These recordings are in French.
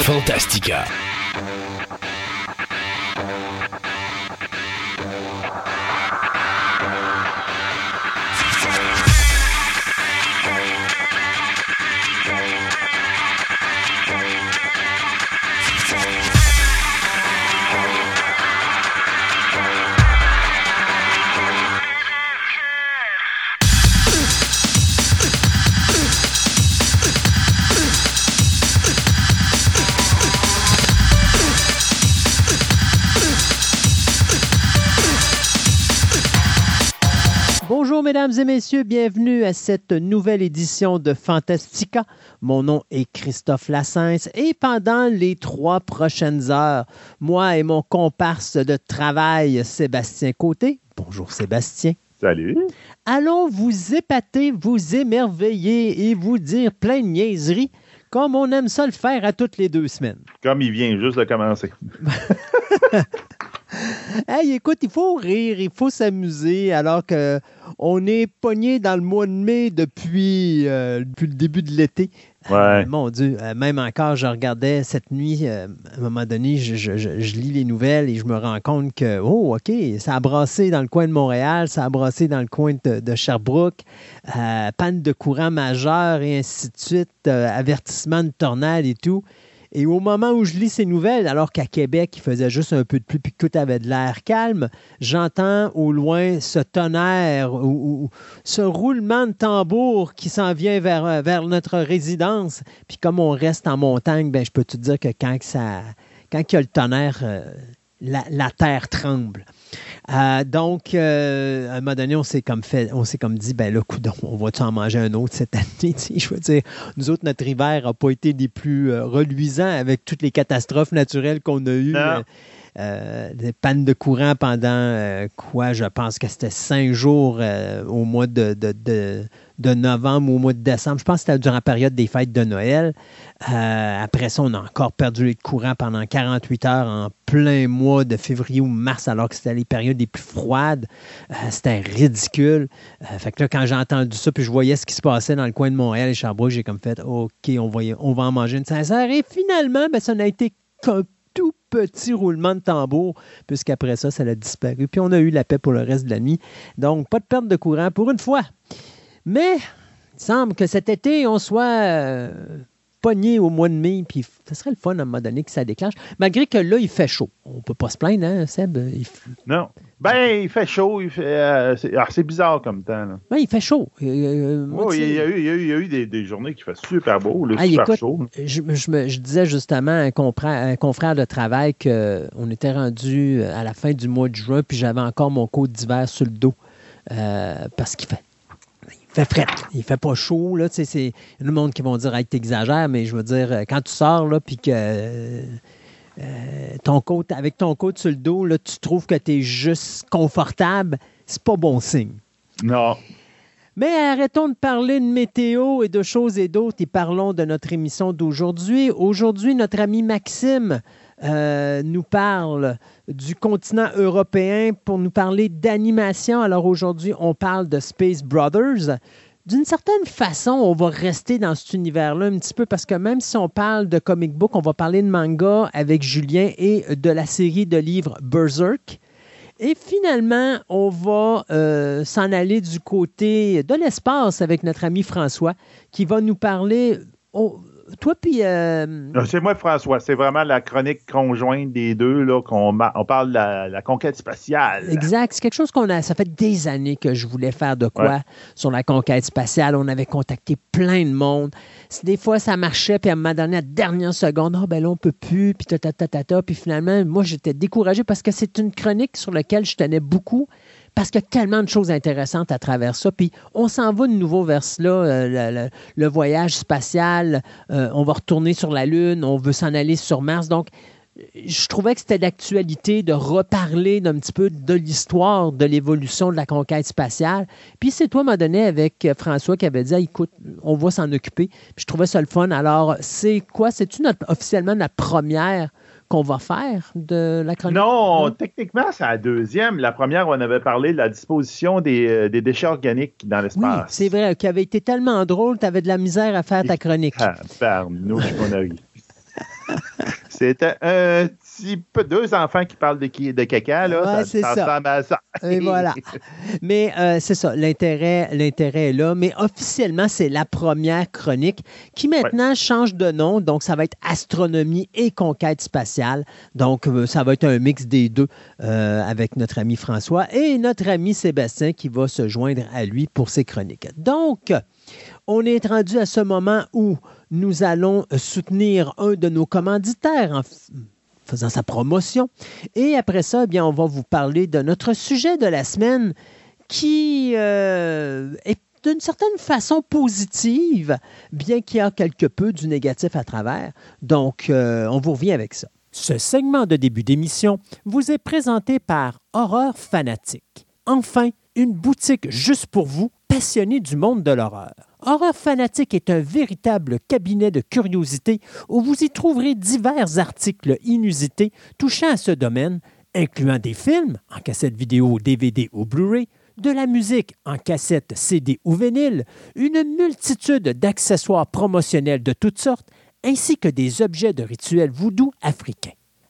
Fantastica. Mesdames et messieurs, bienvenue à cette nouvelle édition de Fantastica. Mon nom est Christophe Lassens et pendant les trois prochaines heures, moi et mon comparse de travail, Sébastien Côté, bonjour Sébastien. Salut. Allons vous épater, vous émerveiller et vous dire plein de niaiseries comme on aime ça le faire à toutes les deux semaines. Comme il vient juste de commencer. hey, écoute, il faut rire, il faut s'amuser, alors que on est pogné dans le mois de mai depuis, euh, depuis le début de l'été. Ouais. Euh, mon Dieu, euh, même encore, je regardais cette nuit, à un moment donné, je, lis les nouvelles et je me rends compte que, oh, OK, ça a brassé dans le coin de Montréal, ça a brassé dans le coin de, de Sherbrooke, panne de courant majeur et ainsi de suite, avertissement de tornade et tout. Et au moment où je lis ces nouvelles, alors qu'à Québec, il faisait juste un peu de pluie puis tout avait de l'air calme, j'entends au loin ce tonnerre ou, ce roulement de tambour qui s'en vient vers, vers notre résidence. Puis comme on reste en montagne, ben, je peux te dire que quand, ça, quand il y a le tonnerre, euh, la, terre tremble. Euh, donc, euh, à un moment donné, on s'est comme fait, on s'est comme dit, ben là, coudon, on va-tu en manger un autre cette année? Je veux dire, nous autres, notre hiver n'a pas été des plus euh, reluisants avec toutes les catastrophes naturelles qu'on a eues. des pannes de courant pendant quoi? Je pense que c'était cinq jours au mois de, de novembre au mois de décembre. Je pense que c'était durant la période des fêtes de Noël. Euh, après ça, on a encore perdu le courant pendant 48 heures en plein mois de février ou mars, alors que c'était les périodes les plus froides. Euh, c'était ridicule. Euh, fait que là, quand j'ai entendu ça, puis je voyais ce qui se passait dans le coin de Montréal et Sherbrooke, j'ai comme fait OK, on va, en manger une sincère. Et finalement, ben, ça n'a été qu'un tout petit roulement de tambour, puisqu'après ça, ça a disparu. Puis on a eu la paix pour le reste de la nuit. Donc, pas de perte de courant pour une fois. Mais il semble que cet été, on soit pogné au mois de mai, puis ce serait le fun à un moment donné que ça déclenche. Malgré que là, il fait chaud. On peut pas se plaindre, hein, Seb? Non. Ben, il fait chaud. Euh, ah, c'est bizarre comme temps. Là. Ben, il fait chaud. Euh, il, y a eu, des, journées qui font super beau, là, super chaud. Je, je, disais justement à un, confrère, de travail qu'on était rendu à la fin du mois de juin, puis j'avais encore mon coat d'hiver sur le dos. parce qu'il fait fait frais. Il fait pas chaud. Là, c'est le monde qui vont dire hey, t'exagères, mais je veux dire, euh, quand tu sors là, puis que euh, ton côte, avec ton côte sur le dos, là, tu trouves que tu es juste confortable, c'est pas bon signe. Non. Mais arrêtons de parler de météo et de choses et d'autres et parlons de notre émission d'aujourd'hui. Aujourd'hui, notre ami Maxime euh, nous parle du continent européen pour nous parler d'animation. Alors aujourd'hui, on parle de Space Brothers. D'une certaine façon, on va rester dans cet univers-là un petit peu parce que même si on parle de comic book, on va parler de manga avec Julien et de la série de livres Berserk. Et finalement, on va euh, s'en aller du côté de l'espace avec notre ami François qui va nous parler toi, puis. Euh, ah, c'est moi, François. C'est vraiment la chronique conjointe des deux, là, qu'on on parle de la, conquête spatiale. Exact. C'est quelque chose qu'on a. Ça fait des années que je voulais faire de quoi sur la conquête spatiale. On avait contacté plein de monde. Des fois, ça marchait, puis à un moment donné, à la dernière seconde, ah, ben là, on peut plus, puis ta, ta, ta, ta, ta. Puis finalement, moi, j'étais découragé parce que c'est une chronique sur laquelle je tenais beaucoup parce qu'il y a tellement de choses intéressantes à travers ça. Puis on s'en va de nouveau vers cela, euh, le, voyage spatial, euh, on va retourner sur la Lune, on veut s'en aller sur Mars. Donc, je trouvais que c'était d'actualité de reparler d'un petit peu de l'histoire de l'évolution de la conquête spatiale. Puis c'est toi, m'a donné avec François qui avait dit écoute, on va s'en occuper. Puis je trouvais ça le fun. Alors, c'est quoi? C'est-tu officiellement la première qu'on va faire de la chronique? Non, techniquement, c'est la deuxième. La première, on avait parlé de la disposition des, euh, déchets organiques dans l'espace. Oui, c'est vrai, qui avait été tellement drôle, tu avais de la misère à faire ta chronique. Ah. C'était un petit peu deux enfants qui parlent de, de caca, là. Ouais, c'est ça. Et voilà. Mais euh, c'est ça, l'intérêt, l'intérêt est là. Mais officiellement, c'est la première chronique qui maintenant change de nom. Donc, ça va être astronomie et conquête spatiale. Donc, euh, ça va être un mix des deux euh, avec notre ami François et notre ami Sébastien qui va se joindre à lui pour ses chroniques. Donc, on est rendu à ce moment où nous allons soutenir un de nos commanditaires en faisant sa promotion. Et après ça, eh bien, on va vous parler de notre sujet de la semaine qui euh, est d'une certaine façon positive, bien qu'il y a quelque peu du négatif à travers. Donc, euh, on vous revient avec ça. Ce segment de début d'émission vous est présenté par Horreur Fanatique. Enfin, une boutique juste pour vous, passionnés du monde de l'horreur. Horreur Fanatique est un véritable cabinet de curiosité où vous y trouverez divers articles inusités touchant à ce domaine, incluant des films en cassette vidéo, DVD ou Blu-ray, de la musique en cassette, CD ou vinyle, une multitude d'accessoires promotionnels de toutes sortes, ainsi que des objets de rituels voodoo africains.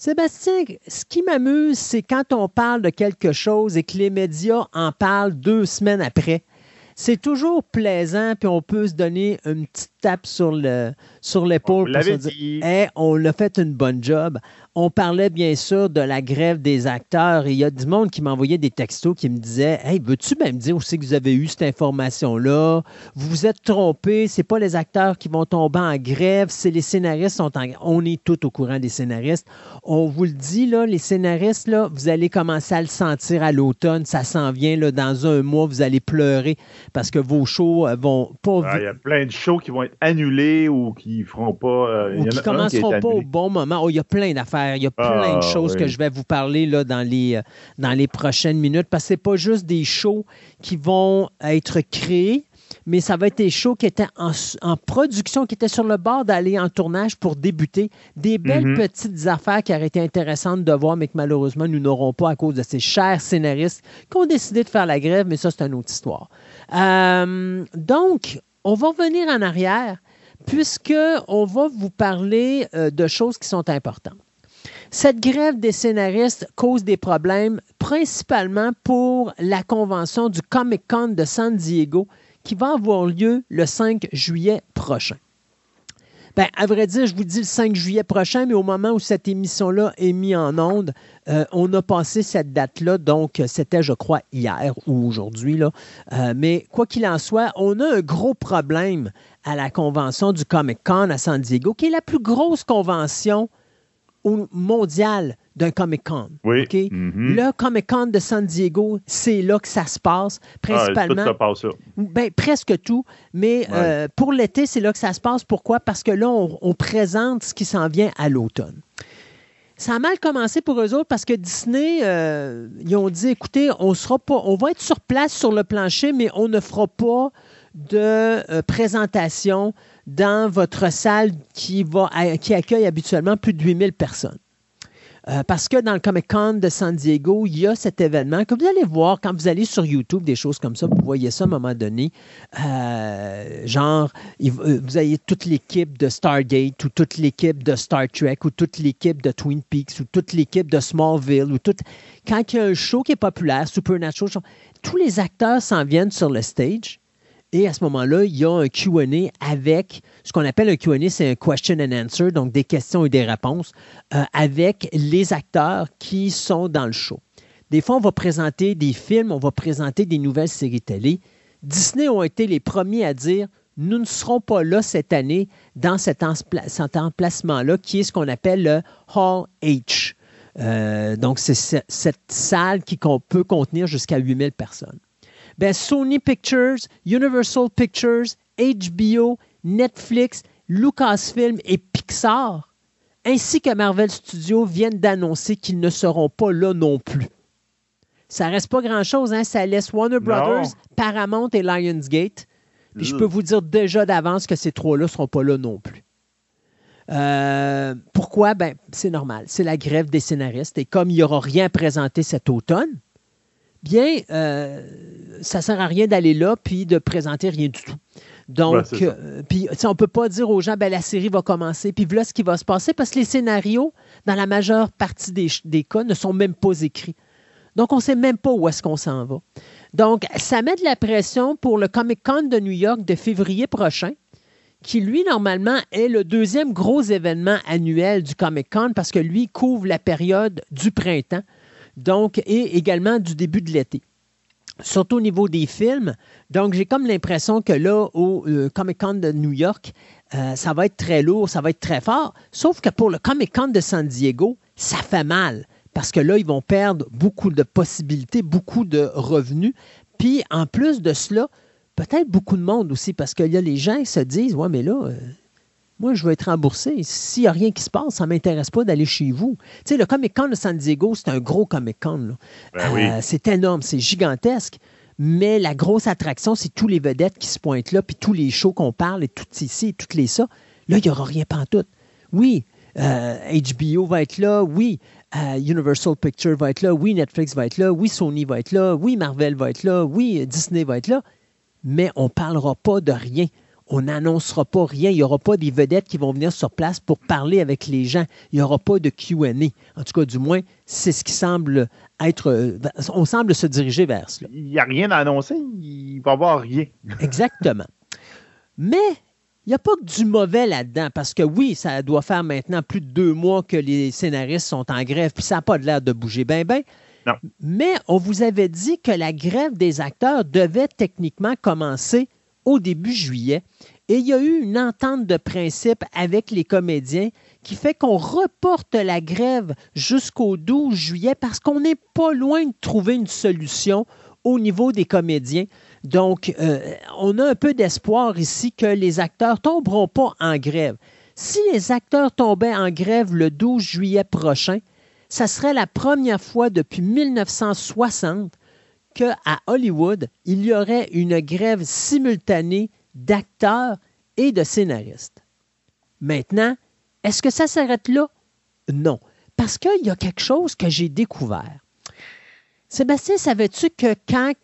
Sébastien, ce qui m'amuse, c'est quand on parle de quelque chose et que les médias en parlent deux semaines après. C'est toujours plaisant, puis on peut se donner une petite tape sur le sur l'épaule pour se dire hey, on l'a fait une bonne job on parlait bien sûr de la grève des acteurs il y a du monde qui m'envoyait des textos qui me disaient Hey, veux-tu même dire aussi que vous avez eu cette information-là? Vous vous êtes trompé, c'est pas les acteurs qui vont tomber en grève, c'est les scénaristes sont en grève. On est tout au courant des scénaristes. On vous le dit, là, les scénaristes, là, vous allez commencer à le sentir à l'automne. Ça s'en vient là, dans un mois, vous allez pleurer parce que vos shows euh, vont pas. Ah, il y a plein de shows qui vont être annulés ou qui feront pas. Euh, ou qui commenceront pas au bon moment. Oh, il y a plein d'affaires il y a plein de ah, choses que je vais vous parler là, dans, les, euh, dans les prochaines minutes parce que ce n'est pas juste des shows qui vont être créés, mais ça va être des shows qui étaient en, production, qui étaient sur le bord d'aller en tournage pour débuter. Des belles mhm. petites affaires qui auraient été intéressantes de voir, mais que malheureusement, nous n'aurons pas à cause de ces chers scénaristes qui ont décidé de faire la grève, mais ça, c'est une autre histoire. Euh, donc, on va revenir en arrière puisqu'on va vous parler euh, de choses qui sont importantes. Cette grève des scénaristes cause des problèmes principalement pour la convention du Comic Con de San Diego qui va avoir lieu le 5 juillet prochain. Bien, à vrai dire, je vous dis le 5 juillet prochain, mais au moment où cette émission-là est mise en onde, euh, on a passé cette date-là, donc c'était, je crois, hier ou aujourd'hui. Euh, mais quoi qu'il en soit, on a un gros problème à la convention du Comic Con à San Diego, qui est la plus grosse convention mondial d'un Comic-Con. Oui. Mm-hmm. Le Comic-Con de San Diego, c'est là que ça se passe, ah, principalement. tout passe Ben, presque tout. Mais euh, pour l'été, c'est là que ça se passe. Pourquoi? Parce que là, on, présente ce qui s'en vient à l'automne. Ça a mal commencé pour eux autres parce que Disney, euh, ils ont dit, écoutez, on sera pas, on va être sur place sur le plancher, mais on ne fera pas de euh, présentation dans votre salle qui, va, qui accueille habituellement plus de 8000 personnes. Euh, parce que dans le Comic Con de San Diego, il y a cet événement que vous allez voir quand vous allez sur YouTube, des choses comme ça, vous voyez ça à un moment donné. Euh, genre, vous avez toute l'équipe de Stargate ou toute l'équipe de Star Trek ou toute l'équipe de Twin Peaks ou toute l'équipe de Smallville ou tout. Quand il y a un show qui est populaire, Supernatural, tous les acteurs s'en viennent sur le stage et à ce moment-là, il y a un QA avec ce qu'on appelle un QA, c'est un question and answer, donc des questions et des réponses, euh, avec les acteurs qui sont dans le show. Des fois, on va présenter des films, on va présenter des nouvelles séries télé. Disney ont été les premiers à dire nous ne serons pas là cette année dans cet, emplacement-là, qui est ce qu'on appelle le Hall H. Euh, donc, c'est cette salle qui peut contenir jusqu'à 8000 personnes ben Sony Pictures, Universal Pictures, HBO, Netflix, Lucasfilm et Pixar, ainsi que Marvel Studios viennent d'annoncer qu'ils ne seront pas là non plus. Ça reste pas grand-chose. Hein? Ça laisse Warner Brothers, Paramount et Lionsgate. Puis je peux vous dire déjà d'avance que ces trois-là ne seront pas là non plus. Euh, pourquoi? Ben, c'est normal. C'est la grève des scénaristes. Et comme il n'y aura rien présenté cet automne, bien, euh, ça ne sert à rien d'aller là puis de présenter rien du tout. Donc, euh, puis on ne peut pas dire aux gens, ben, la série va commencer, puis voilà ce qui va se passer, parce que les scénarios, dans la majeure partie des, des cas, ne sont même pas écrits. Donc, on ne sait même pas où est-ce qu'on s'en va. Donc, ça met de la pression pour le Comic Con de New York de février prochain, qui, lui, normalement, est le deuxième gros événement annuel du Comic Con parce que lui couvre la période du printemps, donc, et également du début de l'été surtout au niveau des films. Donc, j'ai comme l'impression que là, au euh, Comic Con de New York, euh, ça va être très lourd, ça va être très fort. Sauf que pour le Comic Con de San Diego, ça fait mal. Parce que là, ils vont perdre beaucoup de possibilités, beaucoup de revenus. Puis, en plus de cela, peut-être beaucoup de monde aussi, parce qu'il y a les gens qui se disent Ouais, mais là, euh, moi, je veux être remboursé. S'il n'y a rien qui se passe, ça ne m'intéresse pas d'aller chez vous. Tu sais, le Comic Con de San Diego, c'est un gros Comic Con. Ben euh, c'est énorme, c'est gigantesque. Mais la grosse attraction, c'est tous les vedettes qui se pointent là, puis tous les shows qu'on parle, et tout ici, et toutes les ça. Là, il n'y aura rien tout. Oui, HBO euh, va être là. Oui, euh, Universal Pictures va être là. Oui, Netflix va être là. Oui, Sony va être là. Oui, Marvel va être là. Oui, Disney va être là. Mais on ne parlera pas de rien on n'annoncera pas rien. Il n'y aura pas des vedettes qui vont venir sur place pour parler avec les gens. Il n'y aura pas de QA. En tout cas, du moins, c'est ce qui semble être. Euh, on semble se diriger vers cela. Il n'y a rien à annoncer. Il va y avoir rien. Exactement. Mais il n'y a pas que du mauvais là-dedans, parce que oui, ça doit faire maintenant plus de deux mois que les scénaristes sont en grève, puis ça n'a pas l'air de bouger bien, bien. Mais on vous avait dit que la grève des acteurs devait techniquement commencer au début juillet. Et il y a eu une entente de principe avec les comédiens qui fait qu'on reporte la grève jusqu'au 12 juillet parce qu'on n'est pas loin de trouver une solution au niveau des comédiens. Donc, euh, on a un peu d'espoir ici que les acteurs tomberont pas en grève. Si les acteurs tombaient en grève le 12 juillet prochain, ça serait la première fois depuis 1960 qu'à Hollywood, il y aurait une grève simultanée d'acteurs et de scénaristes. Maintenant, est-ce que ça s'arrête là? Non, parce qu'il y a quelque chose que j'ai découvert. Sébastien, savais-tu que quand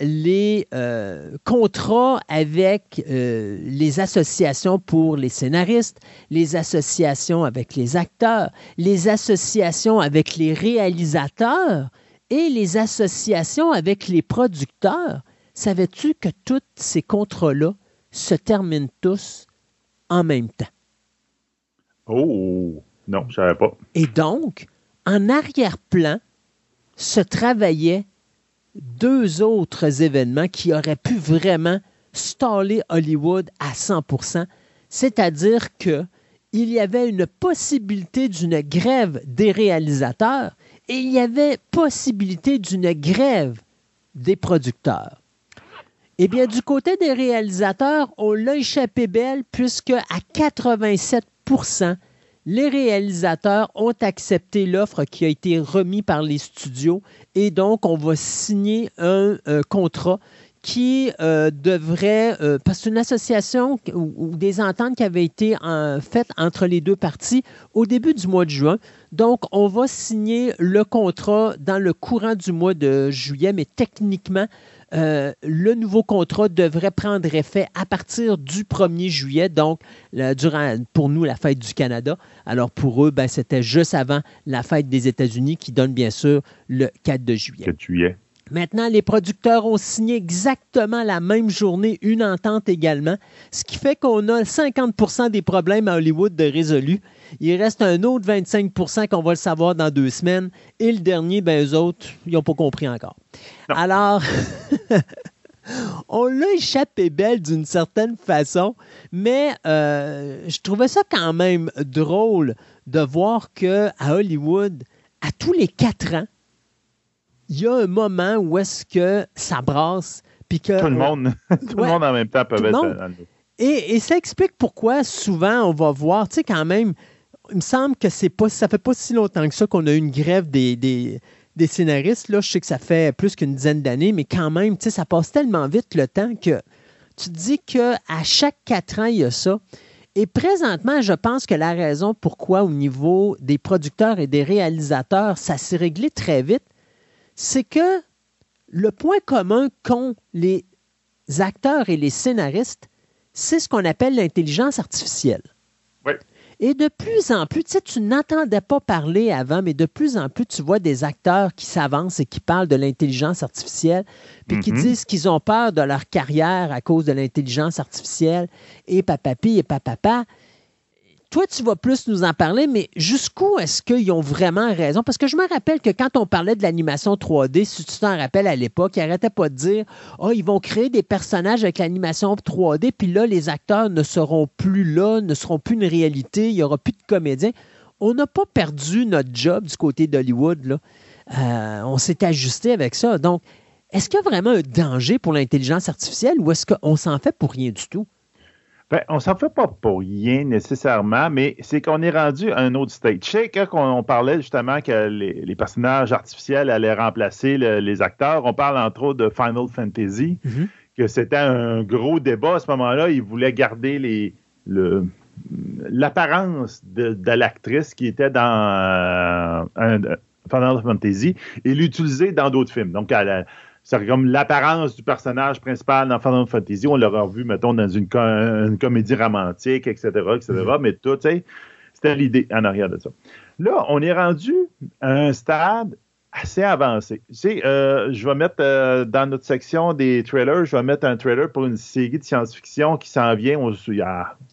les euh, contrats avec euh, les associations pour les scénaristes, les associations avec les acteurs, les associations avec les réalisateurs et les associations avec les producteurs, savais-tu que tous ces contrats-là se terminent tous en même temps? Oh, non, je ne savais pas. Et donc, en arrière-plan, se travaillaient deux autres événements qui auraient pu vraiment staller Hollywood à 100% c'est-à-dire qu'il y avait une possibilité d'une grève des réalisateurs il y avait possibilité d'une grève des producteurs. Eh bien, du côté des réalisateurs, on l'a échappé belle puisque à 87% les réalisateurs ont accepté l'offre qui a été remise par les studios et donc on va signer un, contrat qui euh, devrait, euh, parce que c'est une association ou, des ententes qui avaient été faites entre les deux parties au début du mois de juin. Donc, on va signer le contrat dans le courant du mois de juillet, mais techniquement, euh, le nouveau contrat devrait prendre effet à partir du 1er juillet, donc durant, pour nous, la fête du Canada. Alors, pour eux, ben, c'était juste avant la fête des États-Unis qui donne bien sûr le 4 de juillet. 4 juillet. Maintenant, les producteurs ont signé exactement la même journée une entente également, ce qui fait qu'on a 50% des problèmes à Hollywood de résolus. Il reste un autre 25% qu'on va le savoir dans deux semaines. Et le dernier, ben, eux autres, ils n'ont pas compris encore. Alors, on l'a échappé belle d'une certaine façon, mais euh, je trouvais ça quand même drôle de voir qu'à Hollywood, à tous les quatre ans, il y a un moment où est-ce que ça brasse. Puis que, tout le monde, tout le monde en même temps peut être et, et, ça explique pourquoi souvent on va voir, tu sais, quand même, il me semble que c'est pas, ça fait pas si longtemps que ça qu'on a eu une grève des, des, des scénaristes, là, je sais que ça fait plus qu'une dizaine d'années, mais quand même, ça passe tellement vite le temps que tu te dis qu'à chaque quatre ans, il y a ça. Et présentement, je pense que la raison pourquoi au niveau des producteurs et des réalisateurs, ça s'est réglé très vite, c'est que le point commun qu'ont les acteurs et les scénaristes, c'est ce qu'on appelle l'intelligence artificielle. Oui. Et de plus en plus, tu sais, tu n'entendais pas parler avant, mais de plus en plus, tu vois des acteurs qui s'avancent et qui parlent de l'intelligence artificielle, puis qui mhm. disent qu'ils ont peur de leur carrière à cause de l'intelligence artificielle, et papapi et papapa toi, tu vas plus nous en parler, mais jusqu'où est-ce qu'ils ont vraiment raison? Parce que je me rappelle que quand on parlait de l'animation 3D, si tu t'en rappelles à l'époque, ils n'arrêtaient pas de dire Oh, ils vont créer des personnages avec l'animation 3D, puis là, les acteurs ne seront plus là, ne seront plus une réalité, il n'y aura plus de comédiens. On n'a pas perdu notre job du côté d'Hollywood. Euh, on s'est ajusté avec ça. Donc, est-ce qu'il y a vraiment un danger pour l'intelligence artificielle ou est-ce qu'on s'en fait pour rien du tout? Ben, on s'en fait pas pour rien nécessairement, mais c'est qu'on est rendu à un autre stage. Je sais, quand on parlait justement que les, personnages artificiels allaient remplacer les acteurs, on parle entre autres de Final Fantasy, mm-hmm. que c'était un gros débat à ce moment-là. Ils voulaient garder les, l'apparence de, l'actrice qui était dans euh, Final Fantasy et l'utiliser dans d'autres films. Donc, elle, c'est comme l'apparence du personnage principal dans Final Fantasy. On l'aurait vu, mettons, dans une, comédie romantique, etc., etc. Mm-hmm. Mais tout, tu sais, c'était l'idée en arrière de ça. Là, on est rendu à un stade assez avancé. Tu sais, euh, je vais mettre euh, dans notre section des trailers, je vais mettre un trailer pour une série de science-fiction qui s'en vient. On,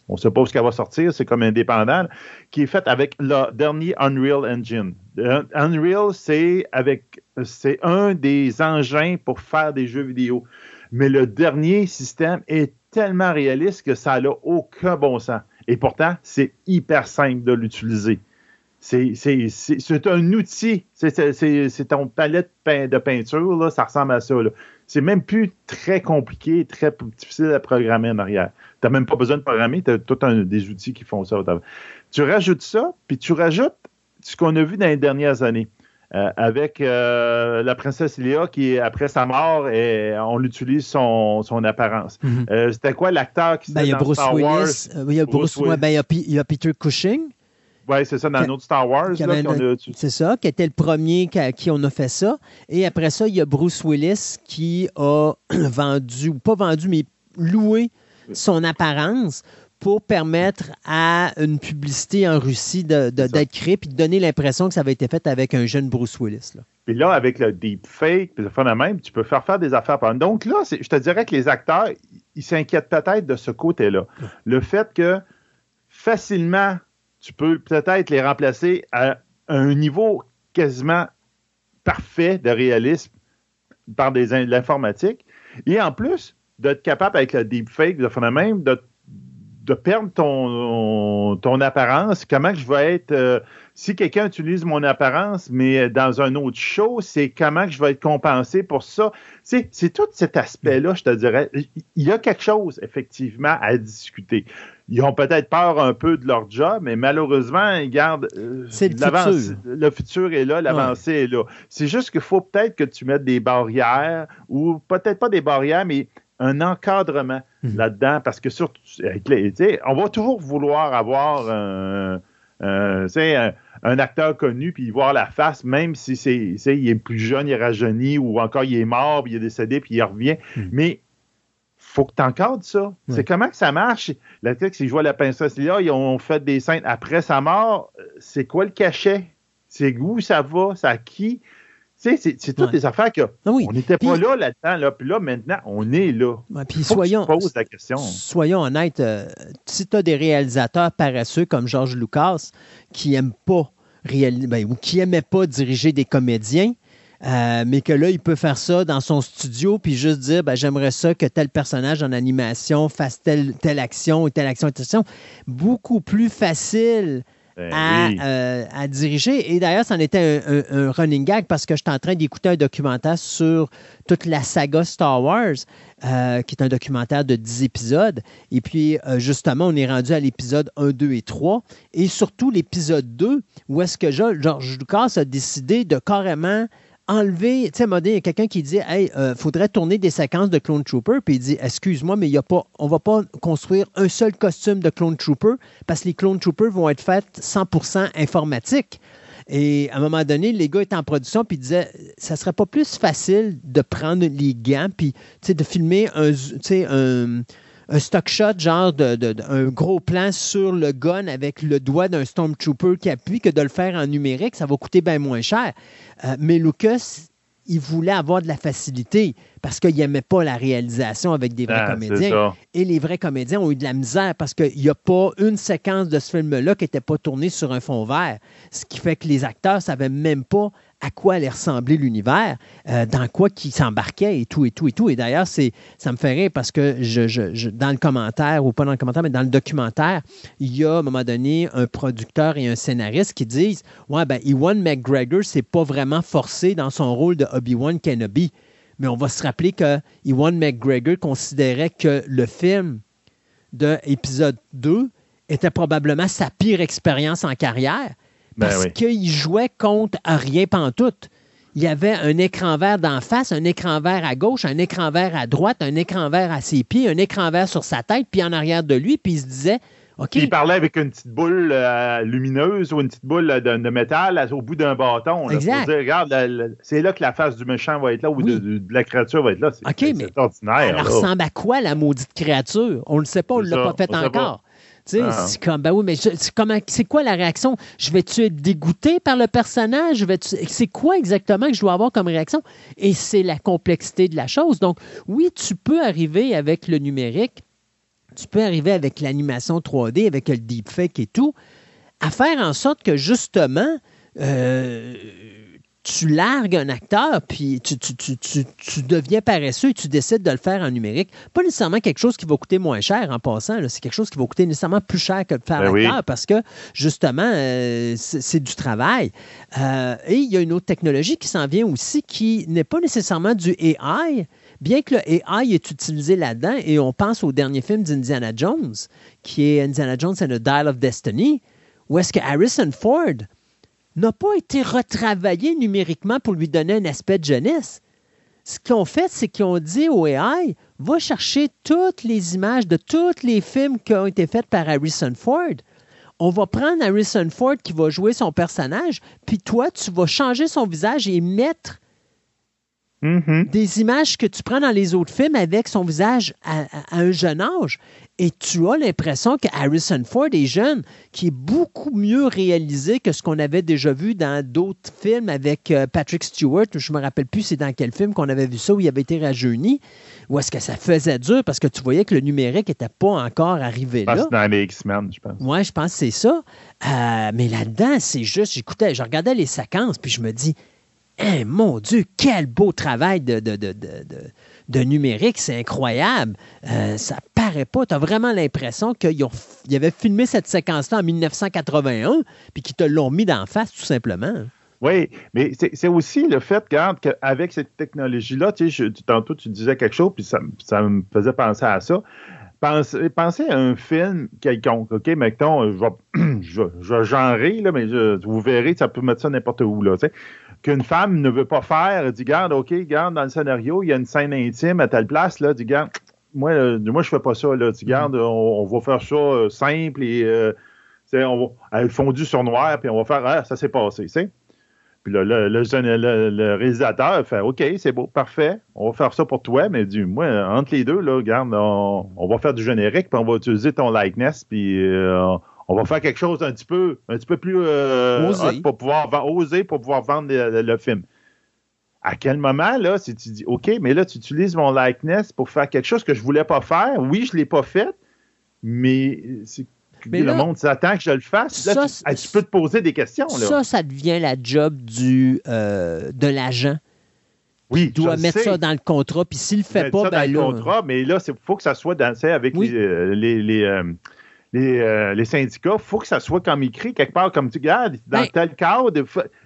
on sait pas qu'elle va sortir, c'est comme indépendant, qui est faite avec le dernier Unreal Engine. Euh, Unreal, c'est avec c'est un des engins pour faire des jeux vidéo. Mais le dernier système est tellement réaliste que ça n'a aucun bon sens. Et pourtant, c'est hyper simple de l'utiliser. C'est un outil. C'est ton palette de peinture, là, ça ressemble à ça. C'est même plus très compliqué, très difficile à programmer en arrière. Tu n'as même pas besoin de programmer, tu as tout un, des outils qui font ça. Tu rajoutes ça, puis tu rajoutes ce qu'on a vu dans les dernières années. Euh, avec euh, la princesse Léa qui, après sa mort, et on utilise son, son apparence. Mhm. Euh, c'était quoi l'acteur qui ben, a Bruce Willis, il y a Bruce, Willis. Ben, il, y a, Peter Cushing. Oui, c'est ça, dans un autre Star Wars. C'est ça, qui était le premier qui, qui, on a fait ça. Et après ça, il y a Bruce Willis qui a vendu, ou pas vendu, mais loué son apparence pour permettre à une publicité en Russie d'être de, créée puis de donner l'impression que ça avait été fait avec un jeune Bruce Willis. Là. Puis là, avec le deepfake, puis le même, tu peux faire faire des affaires. Donc là, je te dirais que les acteurs, ils s'inquiètent peut-être de ce côté-là. Le fait que facilement, tu peux peut-être les remplacer à un niveau quasiment parfait de réalisme par des, l'informatique. Et en plus, d'être capable avec le deepfake, de même, de de perdre ton, ton apparence, comment je vais être. Euh, si quelqu'un utilise mon apparence, mais dans un autre show, c'est comment je vais être compensé pour ça? C'est, c'est tout cet aspect-là, je te dirais. Il y a quelque chose, effectivement, à discuter. Ils ont peut-être peur un peu de leur job, mais malheureusement, ils gardent. Euh, c'est le futur. Le futur est là, l'avancée est là. C'est juste qu'il faut peut-être que tu mettes des barrières, ou peut-être pas des barrières, mais un encadrement mhm. là-dedans, parce que surtout, on va toujours vouloir avoir un, un, acteur connu, puis voir la face, même si c'est, il est plus jeune, il est rajeuni, ou encore il est mort, puis il est décédé, puis il revient. Mhm. Mais faut que tu encadres ça. C'est comment que ça marche? La tête, si je vois la princesse là, ils ont fait des scènes après sa mort. C'est quoi le cachet? C'est où ça va? C'est à qui? c'est toutes des affaires que ah on n'était pas là là-dedans, là, puis là, maintenant, on est là. puis soyons, la question. soyons honnêtes, euh, si tu as des réalisateurs paresseux comme George Lucas qui n'aiment pas ben, ou qui n'aimaient pas diriger des comédiens, euh, mais que là, il peut faire ça dans son studio, puis juste dire, ben, j'aimerais ça que tel personnage en animation fasse telle, telle action ou telle action, telle action. Beaucoup plus facile ben euh, à, diriger. Et d'ailleurs, c'en était un, running gag parce que j'étais en train d'écouter un documentaire sur toute la saga Star Wars, euh, qui est un documentaire de 10 épisodes. Et puis, euh, justement, on est rendu à l'épisode 1, 2 et 3. Et surtout l'épisode 2, où est-ce que George Lucas a décidé de carrément enlever, tu sais, il y a quelqu'un qui dit, hey, il faudrait tourner des séquences de Clone Trooper, puis il dit, excuse-moi, mais y on va pas construire un seul costume de Clone Trooper parce que les Clone Troopers vont être faits 100% informatiques. Et à un moment donné, les gars étaient en production, puis disaient ça serait pas plus facile de prendre les gants, puis de filmer un, un, un stock shot, genre de, un gros plan sur le gun avec le doigt d'un Stormtrooper qui appuie que de le faire en numérique, ça va coûter bien moins cher. Euh, mais Lucas, il voulait avoir de la facilité parce qu'il n'aimait pas la réalisation avec des vrais ah, comédiens. Et les vrais comédiens ont eu de la misère parce qu'il n'y a pas une séquence de ce film-là qui n'était pas tournée sur un fond vert. Ce qui fait que les acteurs ne savaient même pas à quoi allait ressembler l'univers, euh, dans quoi qui s'embarquait et tout, et tout, et tout. Et d'ailleurs, ça me fait rire parce que dans le commentaire, ou pas dans le commentaire, mais dans le documentaire, il y a à un moment donné un producteur et un scénariste qui disent Ouais, ben, Ewan McGregor, c'est pas vraiment forcé dans son rôle de Obi-Wan Kenobi. Mais on va se rappeler que Ewan McGregor considérait que le film de épisode 2 était probablement sa pire expérience en carrière ben parce qu'il jouait contre rien pantoute. Il y avait un écran vert d'en face, un écran vert à gauche, un écran vert à droite, un écran vert à ses pieds, un écran vert sur sa tête, puis en arrière de lui, puis il se disait OK. il parlait avec une petite boule euh, lumineuse ou une petite boule de, métal au bout d'un bâton. exact. Pour dire, regarde, c'est là que la face du méchant va être là ou de, la créature va être là. C'est mais ordinaire. Elle ressemble à quoi, la maudite créature? On ne le sait pas, on ne l'a pas fait encore. Ah. C'est comme, ben oui, mais c'est quoi la réaction? Je vais-tu être dégoûté par le personnage? C'est quoi exactement que je dois avoir comme réaction? Et c'est la complexité de la chose. Donc, oui, tu peux arriver avec le numérique, tu peux arriver avec l'animation 3D, avec le deepfake et tout, à faire en sorte que justement, euh, tu largues un acteur, puis tu, tu, deviens paresseux et tu décides de le faire en numérique. Pas nécessairement quelque chose qui va coûter moins cher en passant. C'est quelque chose qui va coûter nécessairement plus cher que de faire ben l'acteur parce que, justement, euh, c'est du travail. Euh, et il y a une autre technologie qui s'en vient aussi qui n'est pas nécessairement du AI, bien que le AI est utilisé là-dedans, et on pense au dernier film d'Indiana Jones, qui est Indiana Jones and the Dial of Destiny, où est-ce que Harrison Ford n'a pas été retravaillé numériquement pour lui donner un aspect de jeunesse. Ce qu'ils ont fait, c'est qu'ils ont dit au AI, va chercher toutes les images de tous les films qui ont été faits par Harrison Ford. On va prendre Harrison Ford qui va jouer son personnage, puis toi, tu vas changer son visage et mettre mm-hmm. des images que tu prends dans les autres films avec son visage à un jeune âge. Et tu as l'impression que Harrison Ford est jeune, qui est beaucoup mieux réalisé que ce qu'on avait déjà vu dans d'autres films avec euh, Patrick Stewart. Je me rappelle plus c'est dans quel film qu'on avait vu ça où il avait été rajeuni. Ou est-ce que ça faisait dur parce que tu voyais que le numérique n'était pas encore arrivé là? C'est dans les X-Men, je pense. Oui, je pense que c'est ça. Euh, mais là-dedans, c'est juste, j'écoutais, je regardais les séquences, puis je me dis, eh, mon Dieu, quel beau travail de, de, de, de numérique, c'est incroyable. Euh, ça paraît pas. Tu as vraiment l'impression qu'ils avaient filmé cette séquence-là en 1981 puis qu'ils te l'ont mis d'en face, tout simplement. Oui, mais c'est aussi le fait, qu'avec cette technologie-là, tu tantôt tu disais quelque chose, puis ça, me faisait penser à ça. Pensez, à un film quelconque, OK? Mettons, je vais, je, je genrer, mais vous verrez, ça peut mettre ça n'importe où, qu'une femme ne veut pas faire, dit Garde, OK, garde, dans le scénario, il y a une scène intime à telle place, là, dit Garde, moi, euh, moi je fais pas ça, là, dis, garde, mm-hmm. on, va faire ça euh, simple et euh, on va, fondu sur noir, puis on va faire Ah, ça s'est passé, tu Puis là, le, le, réalisateur fait OK, c'est beau, parfait, on va faire ça pour toi, mais dis, moi, entre les deux, là, garde, on, va faire du générique, puis on va utiliser ton likeness, puis on va faire quelque chose un petit peu, un petit peu plus euh, pour pouvoir oser pour pouvoir vendre le, film. À quel moment, là, si tu dis OK, mais là, tu utilises mon likeness pour faire quelque chose que je ne voulais pas faire, oui, je ne l'ai pas fait, mais, le monde s'attend que je le fasse. Là, tu, peux te poser des questions. Ça, ça devient la job du, euh, de l'agent. Oui, tu dois mettre ça dans le contrat, puis s'il ne le fait pas, ça ben dans le contrat, mais là, il faut que ça soit dans, avec les, euh, euh, les, syndicats, il faut que ça soit comme écrit quelque part, comme tu regardes, dans ben tel cadre,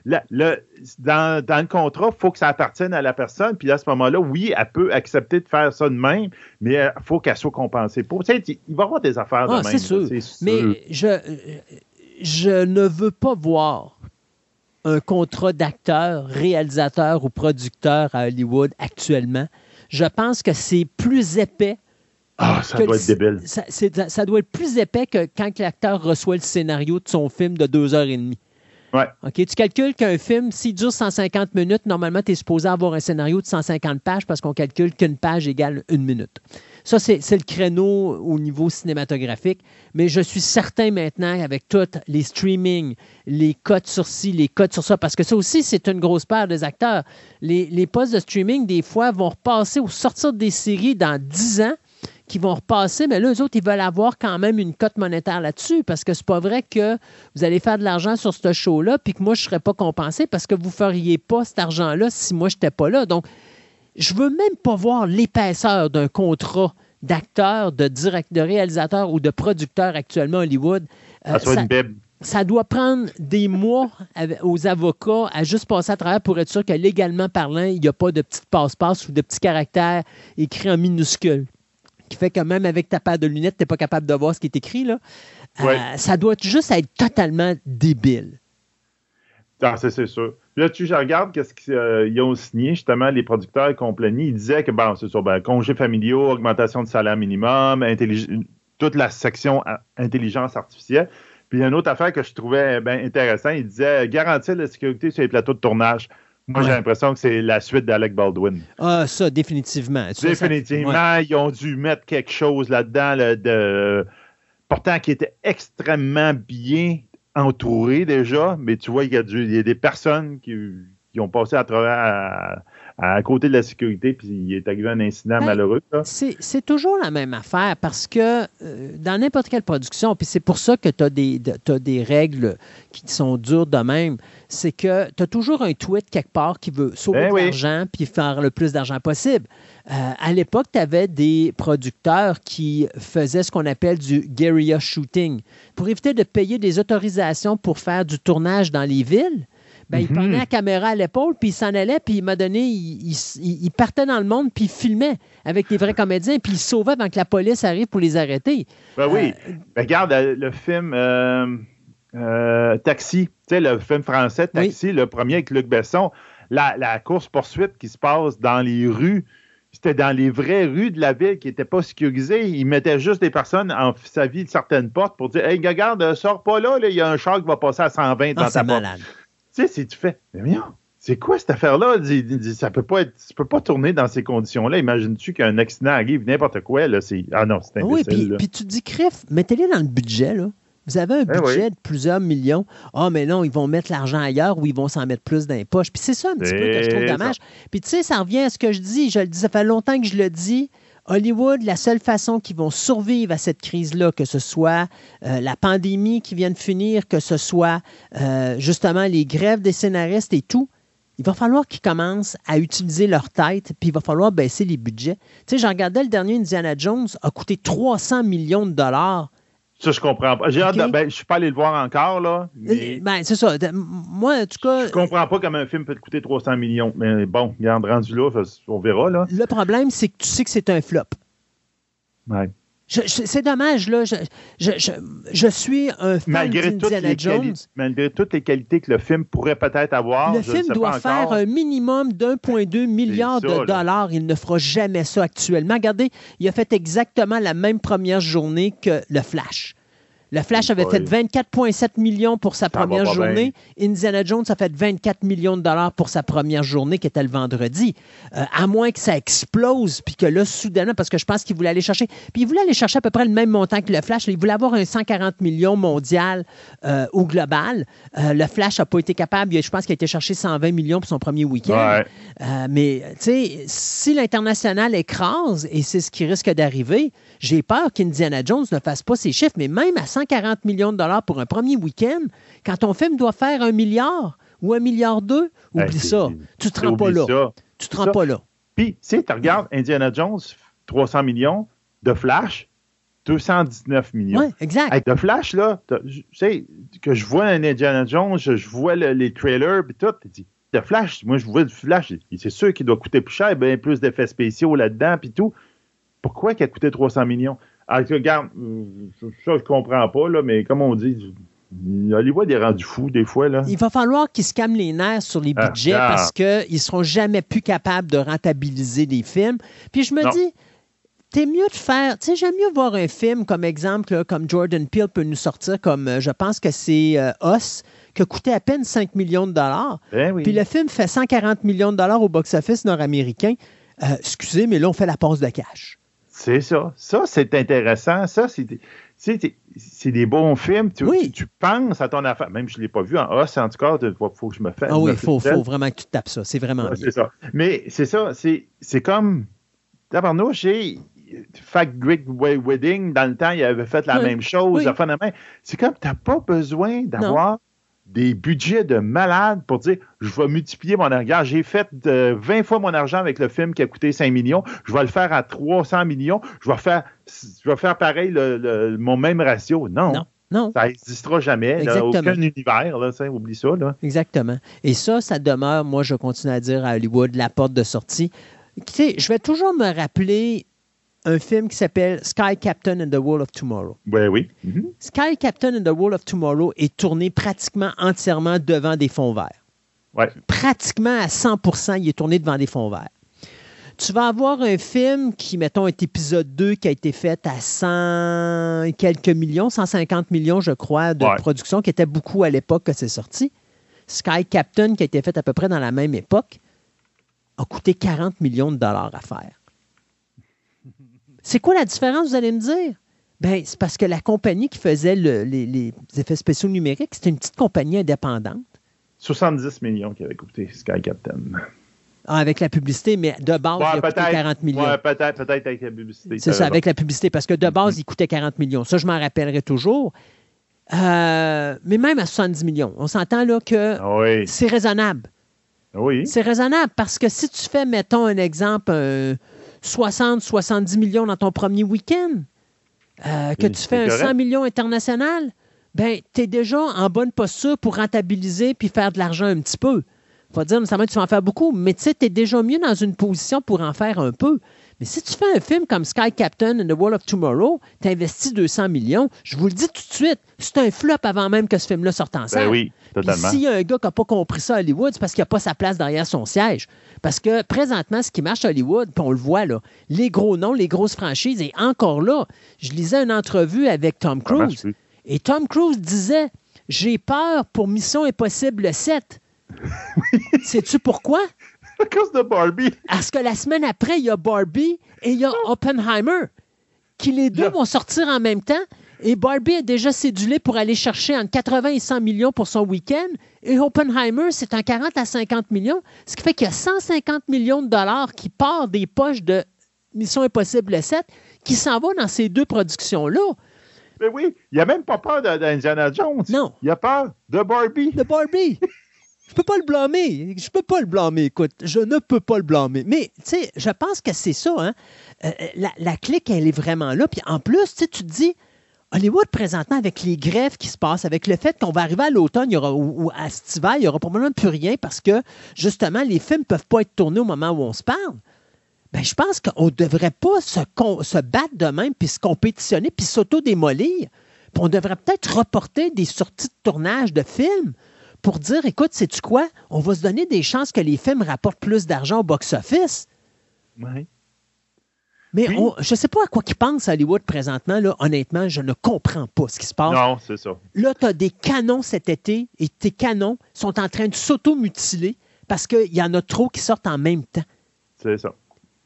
le, dans, le contrat, il faut que ça appartienne à la personne. Puis à ce moment-là, oui, elle peut accepter de faire ça de même, mais il euh, faut qu'elle soit compensée. Pour, il va y avoir des affaires de ah, même. C'est sûr. Mais je, je ne veux pas voir un contrat d'acteur, réalisateur ou producteur à Hollywood actuellement. Je pense que c'est plus épais. Ah, ça doit être débile. Ça, ça, doit être plus épais que quand l'acteur reçoit le scénario de son film de deux heures et demie. Ouais. OK, tu calcules qu'un film, s'il dure 150 minutes, normalement, tu es supposé avoir un scénario de 150 pages parce qu'on calcule qu'une page égale une minute. Ça, c'est le créneau au niveau cinématographique. Mais je suis certain maintenant, avec tous les streamings, les codes sur ci, les codes sur ça, parce que ça aussi, c'est une grosse part des acteurs. Les, les postes de streaming, des fois, vont repasser ou sortir des séries dans 10 ans qui vont repasser, mais là, eux autres, ils veulent avoir quand même une cote monétaire là-dessus parce que c'est pas vrai que vous allez faire de l'argent sur ce show-là puis que moi, je ne serais pas compensé parce que vous ne feriez pas cet argent-là si moi, je n'étais pas là. Donc, je veux même pas voir l'épaisseur d'un contrat d'acteur, de, direct, de réalisateur ou de producteur actuellement à Hollywood. Euh, ça, ça doit prendre des mois aux avocats à juste passer à travers pour être sûr que légalement parlant, il n'y a pas de petite passe-passe ou de petits caractères écrits en minuscules qui fait que même avec ta paire de lunettes, tu n'es pas capable de voir ce qui est écrit. Là. Euh, ça doit juste être totalement débile. Ah, c'est sûr. Là, tu je regarde qu'est-ce qu'ils euh, ont signé, justement, les producteurs et compagnie. Ils disaient que, bon, c'est sûr, ben, congés familiaux, augmentation de salaire minimum, toute la section intelligence artificielle. Puis, il y a une autre affaire que je trouvais bien intéressant. Il disait garantir la sécurité sur les plateaux de tournage. Moi, j'ai l'impression que c'est la suite d'Alec Baldwin. Ah, ça, définitivement. définitivement, ils ont dû mettre quelque chose là-dedans, de... pourtant qui était extrêmement bien entouré déjà, mais tu vois, il y a, il y a des personnes qui, qui, ont passé à travers à côté de la sécurité, puis il est arrivé un incident ben, malheureux. C'est toujours la même affaire parce que euh, dans n'importe quelle production, puis c'est pour ça que tu as, as, des règles qui sont dures de même, c'est que tu as toujours un tweet quelque part qui veut sauver ben de l'argent puis faire le plus d'argent possible. Euh, à l'époque, tu avais des producteurs qui faisaient ce qu'on appelle du guerrilla shooting. Pour éviter de payer des autorisations pour faire du tournage dans les villes, ben, il prenait mhm. la caméra à l'épaule, puis il s'en allait, puis il m'a donné, il, partait dans le monde, puis il filmait avec les vrais comédiens, puis il sauvait avant que la police arrive pour les arrêter. Ben oui. Euh, ben, regarde euh, le film euh, Taxi, tu sais, le film français Taxi, le premier avec Luc Besson, la, course-poursuite qui se passe dans les rues c'était dans les vraies rues de la ville qui n'étaient pas sécurisées. Il mettait juste des personnes en sa vie de certaines portes pour dire Hey, regarde, sors pas là, il y a un char qui va passer à 120 dans ah, ta porte. Tu sais, si tu fais, mais c'est quoi cette affaire-là? Ça peut pas être, tu peux pas tourner dans ces conditions-là. Imagine-tu qu'un accident arrive, n'importe quoi, là, c'est. Ah non, c'est Oui, puis, tu dis, Criff, mettez-les dans le budget, là. Vous avez un ben budget de plusieurs millions. Ah, mais non, ils vont mettre l'argent ailleurs ou ils vont s'en mettre plus dans les poches. Puis c'est ça un petit peu que je trouve dommage. Puis tu sais, ça revient à ce que je dis. Je le dis, ça fait longtemps que je le dis. Hollywood, la seule façon qu'ils vont survivre à cette crise-là, que ce soit euh, la pandémie qui vient de finir, que ce soit euh, justement les grèves des scénaristes et tout, il va falloir qu'ils commencent à utiliser leur tête, puis il va falloir baisser les budgets. Tu sais, j'en regardais le dernier Indiana Jones, a coûté 300 millions de dollars ça, je comprends pas. J'ai ben, je suis pas allé le voir encore, là. Euh, ben, c'est ça. Moi, en tout cas. Je comprends pas comment un film peut te coûter 300 millions. Mais bon, il est rendu là, on verra, là. Le problème, c'est que tu sais que c'est un flop. Ouais. C'est dommage, là. Je, je, suis un fan d'Indiana Jones. Malgré toutes les qualités que le film pourrait peut-être avoir. Le film doit faire un minimum d'1,2 milliard de dollars. Il ne fera jamais ça actuellement. Regardez, il a fait exactement la même première journée que le Flash. Le Flash avait fait 24,7 millions pour sa première journée. Indiana Jones a fait 24 millions de dollars pour sa première journée, qui était le vendredi. Euh, à moins que ça explose, puis que là, soudainement, parce que je pense qu'il voulait aller chercher. Puis il voulait aller chercher à peu près le même montant que le Flash. Il voulait avoir un 140 millions mondial euh, au global. Euh, le Flash n'a pas été capable. Je pense qu'il a été chercher 120 millions pour son premier week-end. mais, tu sais, si l'international écrase, et c'est ce qui risque d'arriver, j'ai peur qu'Indiana Jones ne fasse pas ses chiffres, mais même à 140 millions de dollars pour un premier week-end, quand ton film doit faire un milliard ou un milliard deux, oublie ça. Tu ne te rends pas là. Tu te rends pas là. Puis, tu sais, tu regardes Indiana Jones, 300 millions, de Flash, 219 millions. Oui, exact. Avec de Flash, là, tu sais, que je vois un Indiana Jones, je, vois les trailers, puis tout, tu dis, de Flash, moi, je vois du Flash, c'est sûr qu'il doit coûter plus cher, bien plus d'effets spéciaux là-dedans, puis tout. Pourquoi a coûté 300 millions? Alors, ah, regarde, ça, je comprends pas, là, mais comme on dit, Hollywood est rendu fou des fois. Là. Il va falloir qu'ils se calment les nerfs sur les Ah, budgets ah. parce qu'ils ne seront jamais plus capables de rentabiliser des films. Puis je me Non. dis, t'es mieux de faire. Tu sais, j'aime mieux voir un film comme exemple, là, comme Jordan Peele peut nous sortir, comme euh, je pense que c'est euh, Us, qui a coûté à peine 5 millions de dollars. Ben oui. Puis le film fait 140 millions de dollars au box-office nord-américain. Euh, excusez, mais là, on fait la passe de cash. C'est ça. Ça, c'est intéressant. Ça, c'est c'est des bons films. Tu, Oui. tu, tu penses à ton affaire. Même si je ne l'ai pas vu en os, en tout cas, il faut que je me fasse. Ah oui, il faut, faut vraiment que tu tapes ça. C'est vraiment c'est ça. Mais c'est ça. C'est comme. D'abord, j'ai. Fact Great Wedding, dans le temps, il avait fait la Oui. même chose. Oui. C'est comme, tu n'as pas besoin d'avoir des budgets de malade pour dire, je vais multiplier mon argent. J'ai fait euh, 20 fois mon argent avec le film qui a coûté 5 millions. Je vais le faire à 300 millions. Je vais faire, je vais faire pareil, le- le- mon même ratio. Non. Non, non. Ça n'existera jamais. là. Aucun univers. Là, ça, oublie ça. Là. Exactement. Et ça, ça demeure, moi, je continue à dire à Hollywood, la porte de sortie. Tu sais, je vais toujours me rappeler un film qui s'appelle Sky Captain and the World of Tomorrow. Ouais, oui. Mhm. Sky Captain and the World of Tomorrow est tourné pratiquement entièrement devant des fonds verts. Ouais. Pratiquement à 100% il est tourné devant des fonds verts. Tu vas avoir un film qui, mettons, est épisode 2, qui a été fait à 100 et quelques millions, 150 millions, je crois, de Ouais. production, qui était beaucoup à l'époque que c'est sorti. Sky Captain, qui a été fait à peu près dans la même époque, a coûté 40 millions de dollars à faire. C'est quoi la différence, vous allez me dire? Ben, c'est parce que la compagnie qui faisait le- les, les effets spéciaux numériques, c'était une petite compagnie indépendante. 70 millions qui avait coûté Sky Captain. Ah, avec la publicité, mais de base, Ouais, il a coûté peut-être. 40 millions. Ouais, peut-être, peut-être avec la publicité. C'est ça, raison. avec la publicité, parce que de base, il coûtait 40 millions. Ça, je m'en rappellerai toujours. Euh, mais même à 70 millions, on s'entend là que Ah Oui, c'est raisonnable. oui. C'est raisonnable parce que si tu fais, mettons un exemple, un 60-70 millions dans ton premier week-end, euh, que Oui, tu fais un correct. 100 millions international, ben, tu es déjà en bonne posture pour rentabiliser puis faire de l'argent un petit peu. Faut dire nécessairement que tu vas en faire beaucoup, mais tu sais, tu es déjà mieux dans une position pour en faire un peu. Mais si tu fais un film comme Sky Captain and the World of Tomorrow, tu investis 200 millions, je vous le dis tout de suite, c'est un flop avant même que ce film-là sorte en salle. Ben oui, totalement. s'il y a un gars qui n'a pas compris ça à Hollywood, c'est parce qu'il n'a pas sa place derrière son siège. Parce que présentement, ce qui marche à Hollywood, puis on le voit là, les gros noms, les grosses franchises, et encore là, je lisais une entrevue avec Tom Cruise. Et Tom Cruise disait J'ai peur pour Mission Impossible 7. Sais-tu pourquoi? À cause de Barbie. Parce que la semaine après, il y a Barbie et il y a Oppenheimer, qui les deux Yeah. vont sortir en même temps. Et Barbie est déjà cédulé pour aller chercher entre 80 et 100 millions pour son week-end. Et Oppenheimer, c'est un 40 à 50 millions. Ce qui fait qu'il y a 150 millions de dollars qui partent des poches de Mission Impossible 7 qui s'en vont dans ces deux productions-là. Mais oui, il n'a même pas peur d'Indiana Jones. Non. Il a peur de Barbie. de Barbie. Je peux pas le blâmer. Je peux pas le blâmer. Écoute, je ne peux pas le blâmer. Mais, tu sais, je pense que c'est ça. Hein? Euh, la, la clique, elle est vraiment là. Puis en plus, tu te dis, Hollywood, présentement, avec les grèves qui se passent, avec le fait qu'on va arriver à l'automne ou, à cet hiver, il n'y aura probablement plus rien parce que, justement, les films ne peuvent pas être tournés au moment où on se parle. Ben, je pense qu'on ne devrait pas se, battre de même, puis se compétitionner, puis s'auto-démolir. On devrait peut-être reporter des sorties de tournage de films pour dire, écoute, sais-tu quoi? On va se donner des chances que les films rapportent plus d'argent au box-office. Mais Oui. on- je ne sais pas à quoi qu'ils pensent à Hollywood présentement. Là. Honnêtement, je ne comprends pas ce qui se passe. Non, c'est ça. Là, tu as des canons cet été et tes canons sont en train de s'auto-mutiler parce qu'il y en a trop qui sortent en même temps. C'est ça.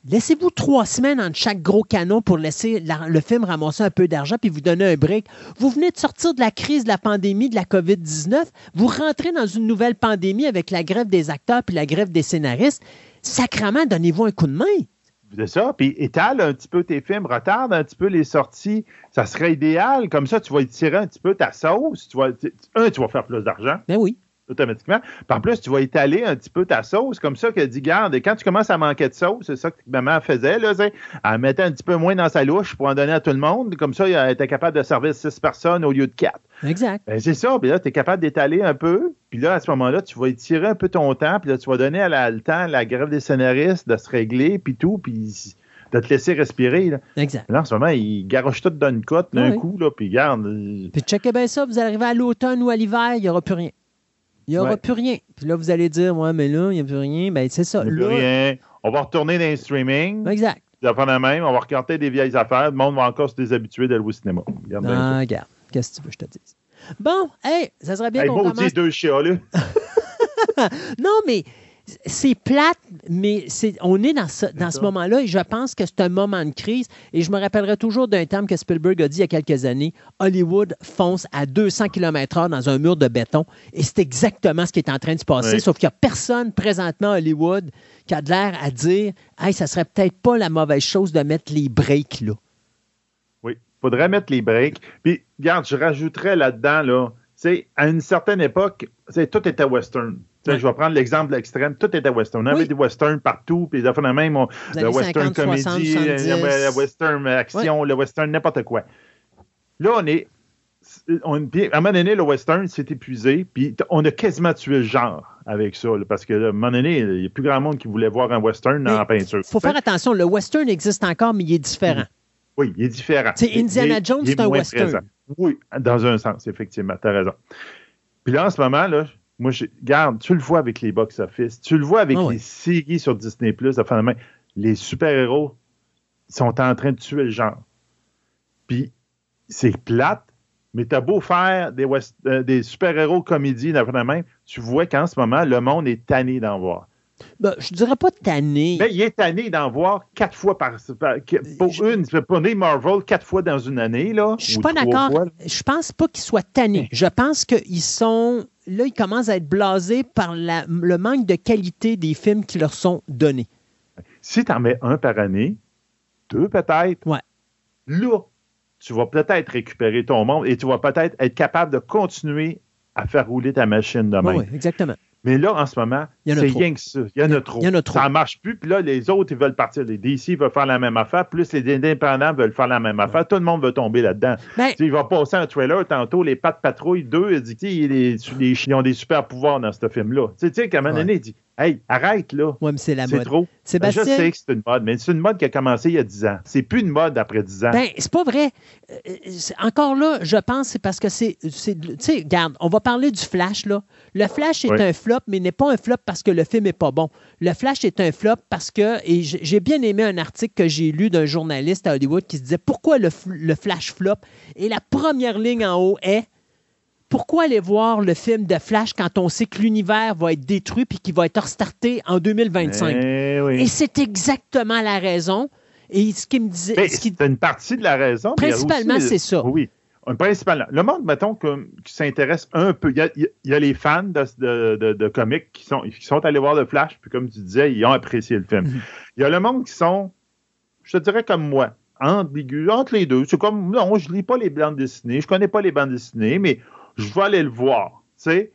Laissez-vous trois semaines entre chaque gros canon pour laisser la- le film ramasser un peu d'argent puis vous donner un break. Vous venez de sortir de la crise de la pandémie, de la COVID-19. Vous rentrez dans une nouvelle pandémie avec la grève des acteurs puis la grève des scénaristes. Sacrement, donnez-vous un coup de main. C'est ça. Puis étale un petit peu tes films, retarde un petit peu les sorties. Ça serait idéal. Comme ça, tu vas étirer un petit peu ta sauce. Tu vas, tu- un, tu vas faire plus d'argent Ben oui. Automatiquement. Puis en plus, tu vas étaler un petit peu ta sauce. Comme ça, qu'elle dit, garde, quand tu commences à manquer de sauce, c'est ça que maman faisait, là, elle mettait un petit peu moins dans sa louche pour en donner à tout le monde. Comme ça, elle était capable de servir six personnes au lieu de quatre. Exact. Ben, c'est ça. Puis là, tu es capable d'étaler un peu. Puis là, à ce moment-là, tu vas étirer un peu ton temps. Puis là, tu vas donner à la- le temps à la grève des scénaristes de se régler. Puis tout. Puis de te laisser respirer. Là. Exact. Là, en ce moment, ils garochent tout d'un côte, d'un Oui. coup, là, puis garde. euh, Puis checkez bien ça, vous arrivez à l'automne ou à l'hiver, il n'y aura plus rien. Il n'y aura Ouais. plus rien. Puis là, vous allez dire, ouais, mais là, il n'y a plus rien. Ben, c'est ça. il y a plus rien. On va retourner dans les streaming. exact. Faire la même. On va regarder des vieilles affaires. Le monde va encore se déshabituer d'aller au cinéma. Regarde Ah, regarde. Qu'est-ce que tu veux que je te dise? Bon, hey, ça serait bien. Hey, qu'on commence. deux chiens, là. Non, mais c'est plate, mais c'est, on est dans ce, dans ce ça. moment-là et je pense que c'est un moment de crise. Et je me rappellerai toujours d'un terme que Spielberg a dit il y a quelques années Hollywood fonce à 200 km/h dans un mur de béton. Et c'est exactement ce qui est en train de se passer. Oui. Sauf qu'il n'y a personne présentement à Hollywood qui a de l'air à dire Hey, ça serait peut-être pas la mauvaise chose de mettre les breaks là. Oui, faudrait mettre les breaks. Puis, regarde, je rajouterais là-dedans, là, sais, à une certaine époque, tout était western. Ouais. Je vais prendre l'exemple de l'extrême, tout était western. On avait Oui. des westerns partout, puis de même, on- Les le western 50, 60, comédie, 70. le, le western action, le western n'importe quoi. Là, on est. On, puis à un moment donné, le western s'est épuisé, puis on a quasiment tué le genre avec ça, là, parce que là, à un moment donné, il n'y a plus grand monde qui voulait voir un western Mais en peinture. faut faire attention, le western existe encore, mais il est différent. Oui, il est différent. Il- Indiana Jones, c'est un western. présent. Oui, dans un sens, effectivement, tu as raison. Puis là, en ce moment, là, moi, je, regarde, tu le vois avec les box-office, tu le vois avec Ah les oui. séries sur Disney+, de fin de main, les super-héros sont en train de tuer le genre. Puis, c'est plate, mais t'as beau faire des, euh, des super-héros comédies, de fin de main, tu vois qu'en ce moment, le monde est tanné d'en voir. Ben, je dirais pas tanné. Mais il est tanné d'en voir quatre fois par... par- pour Je- une, pour des Marvel, quatre fois dans une année, là. Je suis pas d'accord. Je pense pas qu'ils soient tannés. Je pense qu'ils sont. Là, ils commencent à être blasés par la- le manque de qualité des films qui leur sont donnés. Si tu en mets un par année, deux peut-être, Ouais. là, tu vas peut-être récupérer ton monde et tu vas peut-être être capable de continuer à faire rouler ta machine de même. Oui, exactement. Mais là, en ce moment, c'est rien que ça. Il y en a trop. Il y en a trop. Ça ne marche plus. Puis là, les autres, ils veulent partir. Les DC veulent faire la même affaire. Plus les indépendants veulent faire la même affaire. Tout le monde veut tomber là-dedans. Ben, Tu sais, il va passer un trailer tantôt, les pattes patrouilles 2, il dit qu'ils ont des super pouvoirs dans ce film-là. Tu sais, tu sais, qu'à un moment donné, il dit Hey, arrête là. ouais, mais c'est la C'est mode. trop. Sébastien? Je sais que c'est une mode, mais c'est une mode qui a commencé il y a 10 ans. C'est plus une mode après 10 ans. Ben, c'est pas vrai. Euh, c'est- encore là, je pense c'est parce que c'est. c'est- Tu sais, regarde, on va parler du Flash, là. Le Flash est Oui. un flop, mais n'est pas un flop parce que le film est pas bon. Le Flash est un flop parce que. Et j'ai bien aimé un article que j'ai lu d'un journaliste à Hollywood qui se disait pourquoi le Flash flop. Et la première ligne en haut est. Pourquoi aller voir le film de Flash quand on sait que l'univers va être détruit puis qu'il va être restarté en 2025? Eh oui. Et c'est exactement la raison. Et ce qui me disait. C'est une partie de la raison. Principalement, c'est ça. Oui. Principalement. Le monde, mettons, que- qui s'intéresse un peu. Il y a, il y a les fans de, de, de- de comics qui sont, qui sont allés voir le Flash, puis comme tu disais, ils ont apprécié le film. Mhm. Il y a le monde qui sont, je te dirais comme moi, ambigus, entre les deux. C'est comme, non, je lis pas les bandes dessinées, je connais pas les bandes dessinées, mais je vais aller le voir, tu sais.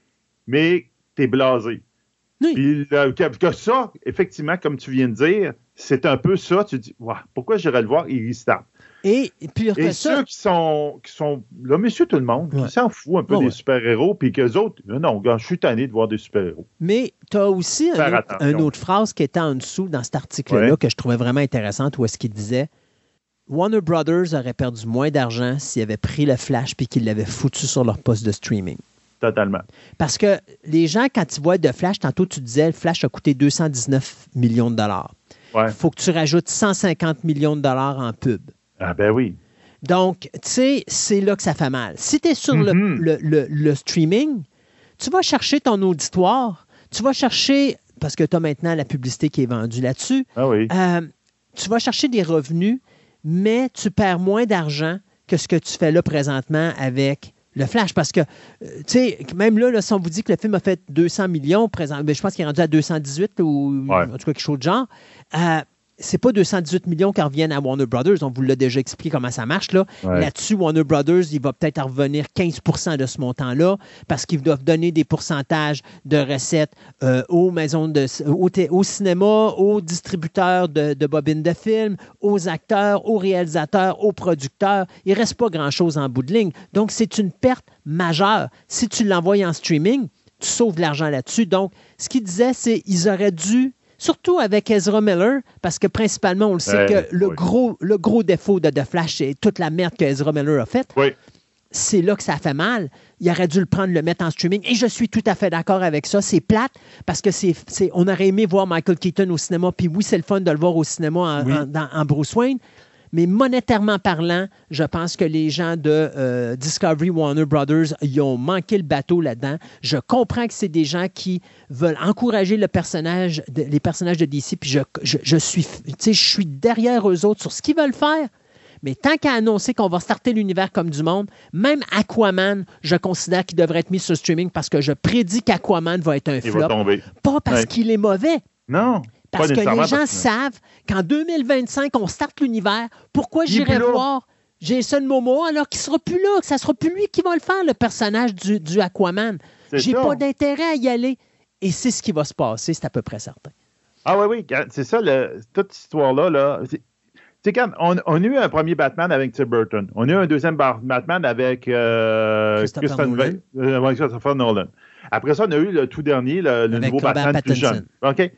Mais t'es blasé. Oui. Puis le- que, que ça, effectivement, comme tu viens de dire, c'est un peu ça. Tu dis, pourquoi j'irais le voir? Il restart. Et, et pire que Et ça, ceux qui sont, qui sont là, monsieur tout le monde, Ouais. qui s'en fout un peu Ouais, des super-héros, puis qu'eux autres, non, je suis tanné de voir des super-héros. mais tu as aussi un Faire autre, une autre phrase qui était en dessous dans cet article-là que je trouvais vraiment intéressante où est-ce qu'il disait Warner Brothers aurait perdu moins d'argent s'ils avaient pris le Flash puis qu'ils l'avaient foutu sur leur poste de streaming. Totalement. Parce que les gens, quand ils voient de Flash, tantôt tu disais le Flash a coûté 219 millions de dollars. Ouais. Il faut que tu rajoutes 150 millions de dollars en pub. Ah ben oui. Donc, tu sais, c'est là que ça fait mal. Si tu es sur le- Mhm. le, le- le streaming, tu vas chercher ton auditoire, tu vas chercher, parce que tu as maintenant la publicité qui est vendue là-dessus, Ah oui. euh, tu vas chercher des revenus, mais tu perds moins d'argent que ce que tu fais là présentement avec le Flash. Parce que, euh, tu sais, même là, là, si on vous dit que le film a fait 200 millions, présent, ben, je pense qu'il est rendu à 218 ou Ouais. en tout cas quelque chose de genre. Euh, c'est pas 218 millions qui reviennent à Warner Brothers. On vous l'a déjà expliqué comment ça marche. Là. Ouais. Là-dessus, Warner Brothers, il va peut-être en revenir 15% de ce montant-là parce qu'ils doivent donner des pourcentages de recettes euh, aux maisons de au, cinéma, aux distributeurs de, de bobines de films, aux acteurs, aux réalisateurs, aux producteurs. Il reste pas grand-chose en bout de ligne. Donc, c'est une perte majeure. Si tu l'envoies en streaming, tu sauves de l'argent là-dessus. Donc, ce qu'il disait, c'est qu'ils auraient dû surtout avec Ezra Miller, parce que principalement, on le sait Ouais, que le, oui. gros, le gros défaut de The Flash, c'est toute la merde que Ezra Miller a faite. Oui. C'est là que ça fait mal. Il aurait dû le prendre, le mettre en streaming. Et je suis tout à fait d'accord avec ça. C'est plate parce que c'est, c'est- on aurait aimé voir Michael Keaton au cinéma. Puis oui, c'est le fun de le voir au cinéma en, Oui. en- dans- en Bruce Wayne. Mais monétairement parlant, je pense que les gens de euh, Discovery Warner Brothers, ils ont manqué le bateau là-dedans. Je comprends que c'est des gens qui veulent encourager le personnage, de- les personnages de DC, puis je, je, je suis, je suis derrière eux autres sur ce qu'ils veulent faire. Mais tant qu'à annoncer qu'on va starter l'univers comme du monde, même Aquaman, je considère qu'il devrait être mis sur streaming parce que je prédis qu'Aquaman va être un Il va tomber. Pas parce Ouais. qu'il est mauvais, Non. Parce que les gens parce que- savent qu'en 2025, on starte l'univers. Pourquoi là. voir Jason Momoa alors qu'il sera plus là, que ça sera plus lui qui va le faire, le personnage du, du Aquaman. J'ai pas d'intérêt à y aller. Et c'est ce qui va se passer, c'est à peu près certain. Ah oui, oui, c'est ça, le- toute cette histoire-là. Là, c'est- tu sais, quand on, on a eu un premier Batman avec Tim Burton. On a eu un deuxième Batman avec euh, Christopher Nolan. Euh, Christopher Nolan. Après ça, on a eu le tout dernier, le, nouveau Robert Batman plus jeune. OK.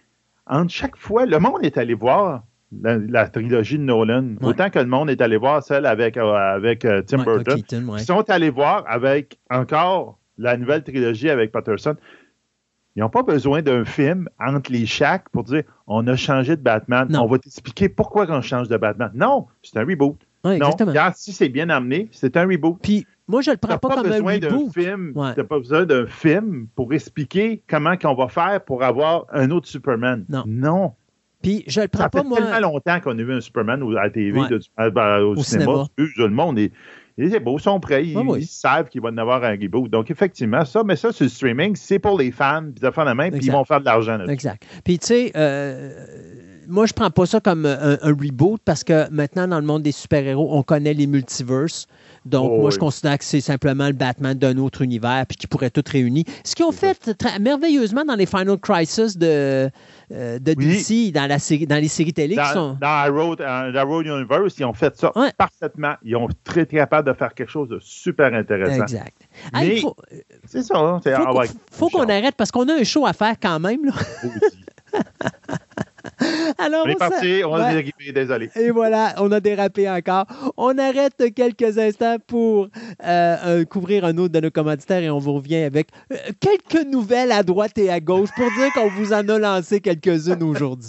Entre chaque fois, le monde est allé voir la, la trilogie de Nolan, Ouais. autant que le monde est allé voir celle avec, euh, avec euh, Tim Michael Burton. Keaton, ouais. Ils sont allés voir avec encore la nouvelle trilogie avec Patterson. Ils n'ont pas besoin d'un film entre les chaque pour dire on a changé de Batman. Non. On va t'expliquer pourquoi on change de Batman. Non, c'est un reboot. Ouais, non, regarde, si c'est bien amené, c'est un reboot. Puis moi, je le prends pas, pas, comme un besoin d'un reboot. film. Ouais. t'as pas besoin d'un film pour expliquer comment qu'on va faire pour avoir un autre Superman. Non. Non. Puis je le prends Ça pas, fait moi. tellement longtemps qu'on a vu un Superman à la TV, Ouais. de- à- à- au, Au cinéma. Tout le monde est. Sont prêts, ils, Ouais, oui. ils savent qu'il va y en avoir un reboot. Donc, effectivement, ça, mais ça, c'est le streaming, c'est pour les fans, puis ils font la main, puis ils vont faire de l'argent. Exact. Puis, tu sais, euh, moi, je prends pas ça comme un, un reboot parce que maintenant, dans le monde des super-héros, on connaît les multiverses. Donc, Oh, moi, oui. je considère que c'est simplement le Batman d'un autre univers puis qui pourrait tout réunir. Ce qu'ils ont fait très- merveilleusement dans les Final Crisis de, euh, de Oui. DC, dans, la série, dans les séries télé qui Dans, sont. dans Arrow, dans Arrow Universe, ils ont fait ça Ouais. parfaitement. Ils ont très, capables de faire quelque chose de super intéressant. Exact. Mais- Hey, faut C'est ça. hein, c'est- faut ah ouais, faut qu'on arrête parce qu'on a un show à faire quand même. là. Alors, On est parti, on Ouais. est dérivé, désolé. Et voilà, on a dérapé encore. On arrête quelques instants pour euh, euh, couvrir un autre de nos commanditaires et on vous revient avec euh, quelques nouvelles à droite et à gauche pour dire qu'on vous en a lancé quelques-unes aujourd'hui.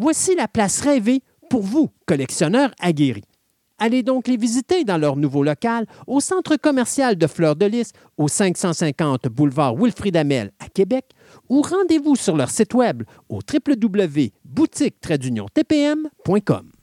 Voici la place rêvée pour vous, collectionneurs aguerris. Allez donc les visiter dans leur nouveau local au centre commercial de Fleur de Lys au 550 boulevard Wilfrid Amel à Québec ou rendez-vous sur leur site web au www.boutique-tpm.com.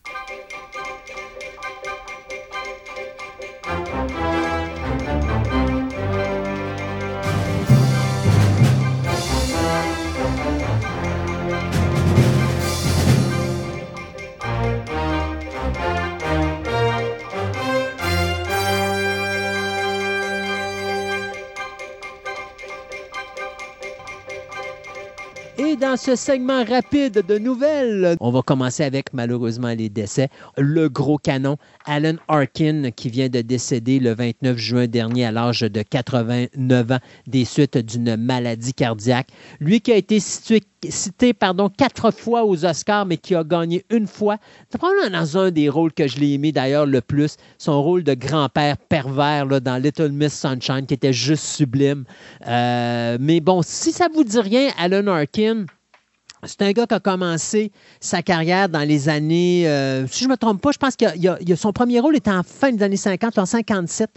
Dans ce segment rapide de nouvelles, on va commencer avec malheureusement les décès. Le gros canon, Alan Arkin, qui vient de décéder le 29 juin dernier à l'âge de 89 ans des suites d'une maladie cardiaque. Lui qui a été cité pardon, quatre fois aux Oscars, mais qui a gagné une fois. C'est probablement dans un des rôles que je l'ai aimé d'ailleurs le plus, son rôle de grand-père pervers dans Little Miss Sunshine, qui était juste sublime. Euh, mais bon, si ça vous dit rien, Alan Arkin, c'est un gars qui a commencé sa carrière dans les années, euh, si je ne me trompe pas, je pense que son premier rôle était en fin des années 50, en 57.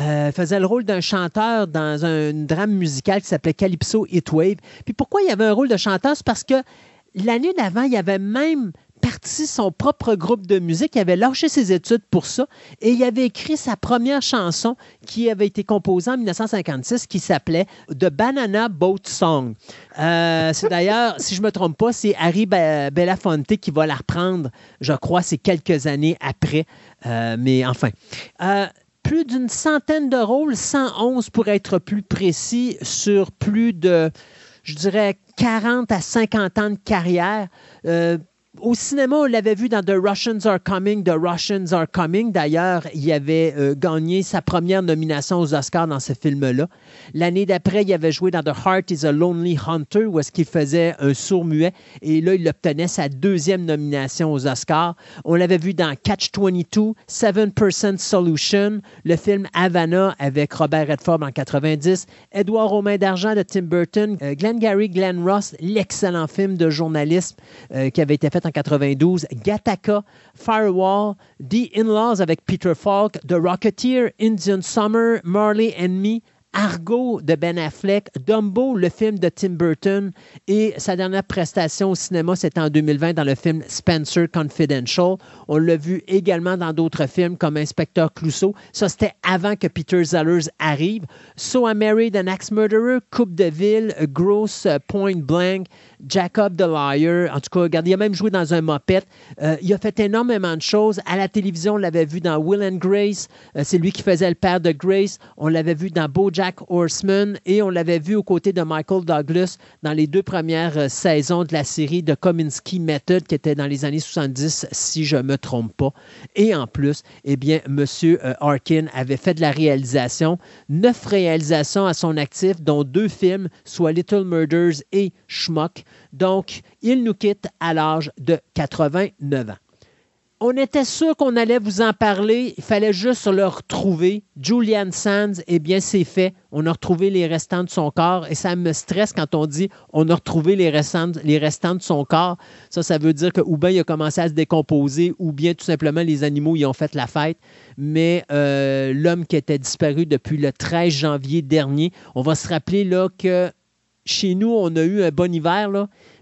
Euh, il faisait le rôle d'un chanteur dans un drame musical qui s'appelait Calypso Heatwave. Puis pourquoi il y avait un rôle de chanteur? C'est parce que l'année d'avant, il avait même parti son propre groupe de musique. Il avait lâché ses études pour ça et il avait écrit sa première chanson qui avait été composée en 1956 qui s'appelait The Banana Boat Song. Euh, c'est d'ailleurs, si je ne me trompe pas, c'est Harry Belafonte qui va la reprendre, je crois, c'est quelques années après. Euh, mais enfin. Euh, plus d'une centaine de rôles, 111 pour être plus précis, sur plus de, je dirais, 40 à 50 ans de carrière. Au cinéma, on l'avait vu dans The Russians Are Coming, The Russians Are Coming. D'ailleurs, il avait euh, gagné sa première nomination aux Oscars dans ce film-là. L'année d'après, il avait joué dans The Heart is a Lonely Hunter, où est-ce qu'il faisait un sourd muet. Et là, il obtenait sa deuxième nomination aux Oscars. On l'avait vu dans Catch-22, 7% Solution, le film Havana avec Robert Redford en 90, Edouard Romain d'Argent de Tim Burton, euh, Glenn Gary, Glenn Ross, l'excellent film de journalisme euh, qui avait été fait en 92, Gattaca, Firewall, The In-Laws avec Peter Falk, The Rocketeer, Indian Summer, Marley and Me, Argo de Ben Affleck, Dumbo, le film de Tim Burton, et sa dernière prestation au cinéma, c'était en 2020 dans le film Spencer Confidential. On l'a vu également dans d'autres films comme Inspecteur Clouseau. Ça, c'était avant que Peter Zellers arrive. So I Married an Axe Murderer, Coupe de Ville, Gross Point Blank, Jacob the Liar. En tout cas, regardez, il a même joué dans un mopette. Euh, il a fait énormément de choses. À la télévision, on l'avait vu dans Will and Grace. Euh, c'est lui qui faisait le père de Grace. On l'avait vu dans BoJack Horseman et on l'avait vu aux côtés de Michael Douglas dans les deux premières euh, saisons de la série de Kominsky Method qui était dans les années 70, si je ne me trompe pas. Et en plus, eh bien, M. Arkin avait fait de la réalisation, neuf réalisations à son actif, dont deux films, soit Little Murders et Schmuck. Donc, il nous quitte à l'âge de 89 ans. On était sûr qu'on allait vous en parler. Il fallait juste le retrouver. Julian Sands, eh bien, c'est fait. On a retrouvé les restants de son corps. Et ça me stresse quand on dit on a retrouvé les restants, de son corps. Ça, ça veut dire que ou bien il a commencé à se décomposer, ou bien tout simplement les animaux y ont fait la fête. Mais euh, l'homme qui était disparu depuis le 13 janvier dernier, on va se rappeler là que chez nous, on a eu un bon hiver,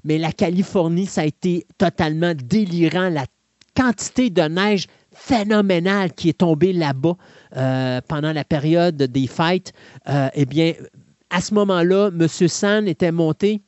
mais la Californie, ça a été totalement délirant. La quantité de neige phénoménale qui est tombée là-bas euh, pendant la période des fêtes, euh, eh bien, à ce moment-là, M. San était monté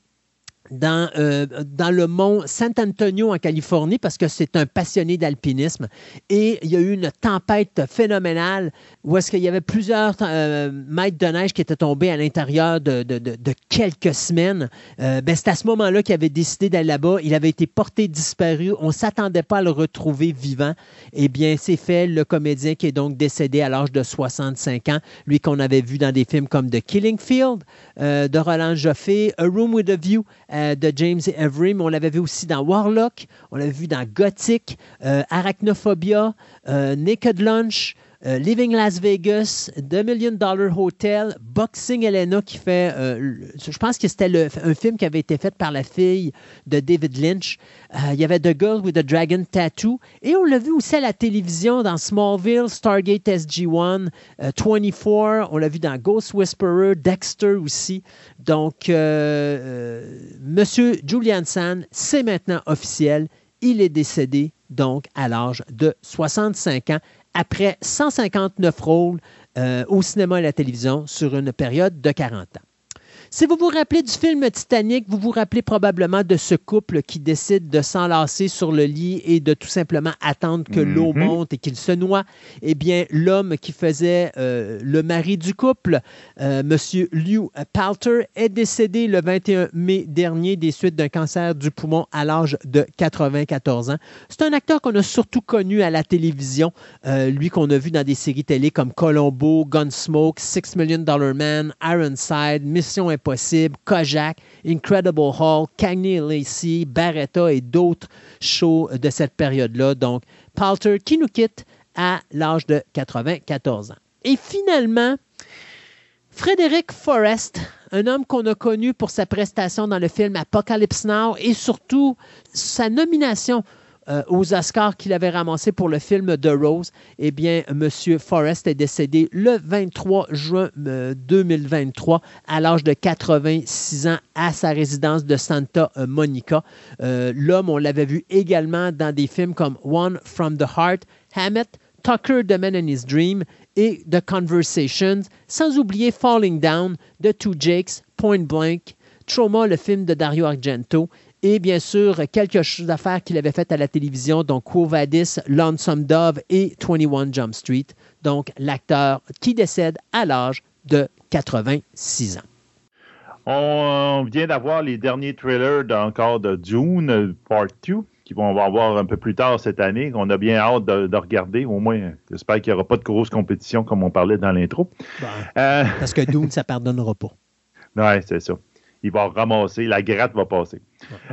dans, euh, dans le mont San Antonio en Californie parce que c'est un passionné d'alpinisme. Et il y a eu une tempête phénoménale où est-ce qu'il y avait plusieurs euh, mètres de neige qui étaient tombés à l'intérieur de, de, de, quelques semaines. Euh, ben, c'est à ce moment-là qu'il avait décidé d'aller là-bas. Il avait été porté disparu. On ne s'attendait pas à le retrouver vivant. Eh bien, c'est fait. Le comédien qui est donc décédé à l'âge de 65 ans, lui qu'on avait vu dans des films comme The Killing Field de Roland Joffé, A Room with a View euh, de James Avery, mais on l'avait vu aussi dans Warlock, on l'avait vu dans Gothic, euh, Arachnophobia, euh, Naked Lunch, euh, Living Las Vegas, The Million Dollar Hotel, Boxing Elena qui fait, euh, je pense que c'était un film qui avait été fait par la fille de David Lynch. Euh, il y avait The Girl with the Dragon Tattoo et on l'a vu aussi à la télévision dans Smallville, Stargate SG-1, 24, on l'a vu dans Ghost Whisperer, Dexter aussi. Donc, Monsieur Julian San, c'est maintenant officiel. Il est décédé donc à l'âge de 65 ans après 159 rôles euh, au cinéma et à la télévision sur une période de 40 ans. Si vous vous rappelez du film Titanic, vous vous rappelez probablement de ce couple qui décide de s'enlacer sur le lit et de tout simplement attendre que l'eau mhm. monte et qu'il se noie. Eh bien, l'homme qui faisait euh, le mari du couple, euh, M. Lew Palter, est décédé le 21 mai dernier des suites d'un cancer du poumon à l'âge de 94 ans. C'est un acteur qu'on a surtout connu à la télévision, euh, lui qu'on a vu dans des séries télé comme Colombo, Gunsmoke, Six Million Dollar Man, Ironside, Mission Impossible Possible, Kojak, Incredible Hall, Cagney Lacey, Barretta et d'autres shows de cette période-là. Donc, Palter qui nous quitte à l'âge de 94 ans. Et finalement, Frédéric Forrest, un homme qu'on a connu pour sa prestation dans le film Apocalypse Now et surtout sa nomination euh, aux Oscars qu'il avait ramassé pour le film The Rose, eh bien, M. Forrest est décédé le 23 juin 2023 à l'âge de 86 ans à sa résidence de Santa Monica. L'homme, on l'avait vu également dans des films comme One from the Heart, Hammett, Tucker, The Man and His Dream et The Conversations, sans oublier Falling Down, The Two Jakes, Point Blank, Trauma, le film de Dario Argento, et bien sûr quelques affaires qu'il avait faites à la télévision, donc Quo Vadis, Lonesome Dove et 21 Jump Street. Donc l'acteur qui décède à l'âge de 86 ans. On vient d'avoir les derniers trailers encore de Dune Part 2 qui vont avoir un peu plus tard cette année. On a bien hâte de, regarder. Au moins, j'espère qu'il n'y aura pas de grosse compétition comme on parlait dans l'intro. Ben, euh, parce que Dune, ça ne pardonnera pas. Oui, c'est ça. Il va ramasser, la gratte va passer.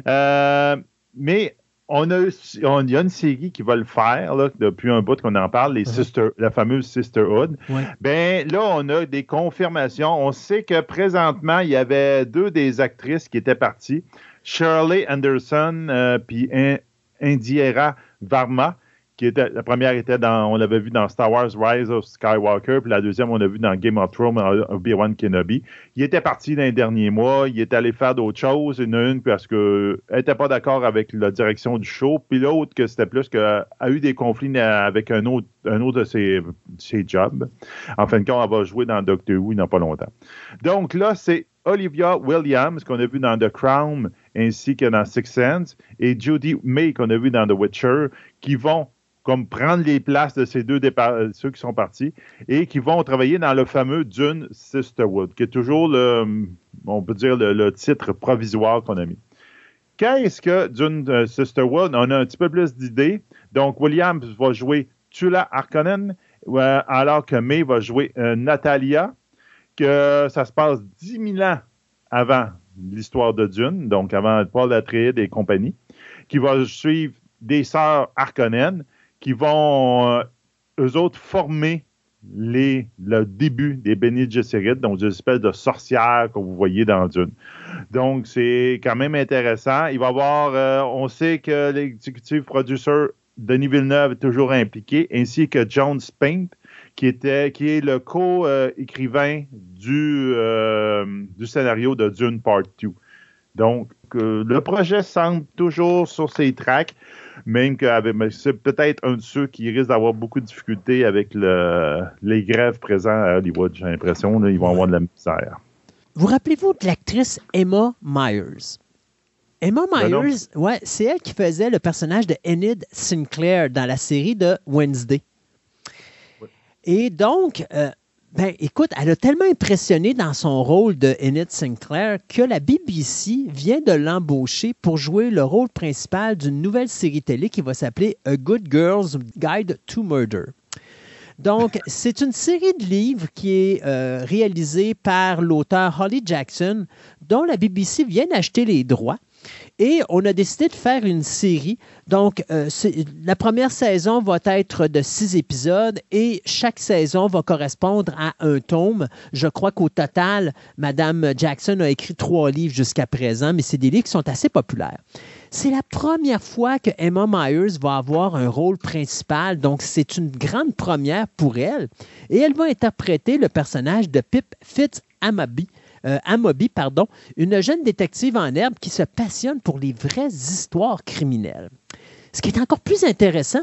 Euh, mais on a, on, il y a une série qui va le faire là, depuis un bout qu'on en parle, les sister, la fameuse Sisterhood. Ben là, on a des confirmations. On sait que présentement, il y avait deux des actrices qui étaient parties, Shirley Anderson euh, puis Indiera Varma la première était dans, on l'avait vu dans Star Wars Rise of Skywalker, puis la deuxième, on l'a vu dans Game of Thrones, Obi-Wan Kenobi. Il était parti dans les derniers mois, il est allé faire d'autres choses, une, une parce qu'elle n'était pas d'accord avec la direction du show, puis l'autre que c'était plus qu'elle a eu des conflits avec un autre, un autre de ses, ses jobs. En fin de compte, elle va jouer dans Doctor Who a pas longtemps. Donc là, c'est Olivia Williams, qu'on a vu dans The Crown ainsi que dans Six Sense, et Judy May, qu'on a vu dans The Witcher, qui vont comme prendre les places de ces deux départs, euh, ceux qui sont partis, et qui vont travailler dans le fameux Dune Sisterwood, qui est toujours le, on peut dire, le, titre provisoire qu'on a mis. Qu'est-ce que Dune euh, Sisterwood? On a un petit peu plus d'idées. Donc, Williams va jouer Tula Harkonnen, alors que May va jouer euh, Natalia, que ça se passe 10 000 ans avant l'histoire de Dune, donc avant Paul Atreides et compagnie, qui va suivre des sœurs Harkonnen, qui vont, euh, eux autres, former les, le début des Bene Gesserit, donc des espèces de sorcières que vous voyez dans Dune. Donc, c'est quand même intéressant. Il va y avoir, euh, on sait que l'exécutif producer Denis Villeneuve est toujours impliqué, ainsi que John Spain, qui, était, qui est le co-écrivain du, euh, du scénario de Dune Part 2. Donc, le projet semble toujours sur ses tracks même que c'est peut-être un de ceux qui risque d'avoir beaucoup de difficultés avec les grèves présentes à Hollywood, j'ai l'impression. Ils vont avoir de la misère. Vous rappelez-vous de l'actrice Emma Myers? Emma ben Myers, ouais, c'est elle qui faisait le personnage de Enid Sinclair dans la série de Wednesday. Et donc, euh, ben, écoute, elle a tellement impressionné dans son rôle de Enid Sinclair que la BBC vient de l'embaucher pour jouer le rôle principal d'une nouvelle série télé qui va s'appeler A Good Girl's Guide to Murder. Donc, c'est une série de livres qui est euh, réalisée par l'auteur Holly Jackson, dont la BBC vient d'acheter les droits. Et on a décidé de faire une série. Donc, euh, la première saison va être de six épisodes et chaque saison va correspondre à un tome. Je crois qu'au total, Madame Jackson a écrit trois livres jusqu'à présent, mais c'est des livres qui sont assez populaires. C'est la première fois que Emma Myers va avoir un rôle principal, donc c'est une grande première pour elle. Et elle va interpréter le personnage de Pip Fitz-Amaby, euh, Amobi, pardon, une jeune détective en herbe qui se passionne pour les vraies histoires criminelles. Ce qui est encore plus intéressant,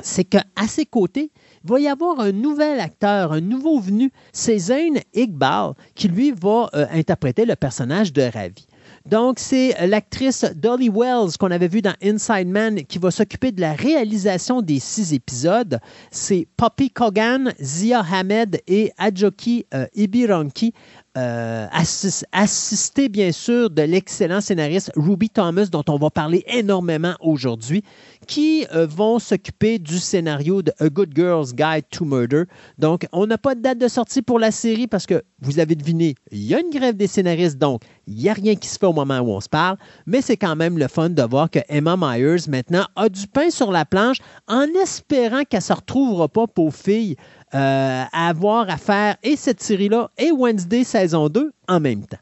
c'est qu'à ses côtés, il va y avoir un nouvel acteur, un nouveau venu, c'est Zayn Iqbal, qui lui va euh, interpréter le personnage de Ravi. Donc, c'est l'actrice Dolly Wells qu'on avait vu dans Inside Man qui va s'occuper de la réalisation des six épisodes. C'est Poppy Kogan, Zia Hamed et Adjoki euh, Ibiranki euh, assisté bien sûr de l'excellent scénariste Ruby Thomas, dont on va parler énormément aujourd'hui, qui euh, vont s'occuper du scénario de A Good Girl's Guide to Murder. Donc, on n'a pas de date de sortie pour la série parce que, vous avez deviné, il y a une grève des scénaristes, donc il n'y a rien qui se fait au moment où on se parle, mais c'est quand même le fun de voir que Emma Myers, maintenant, a du pain sur la planche en espérant qu'elle ne se retrouvera pas, pour filles, euh, avoir à faire et cette série-là et Wednesday saison 2 en même temps.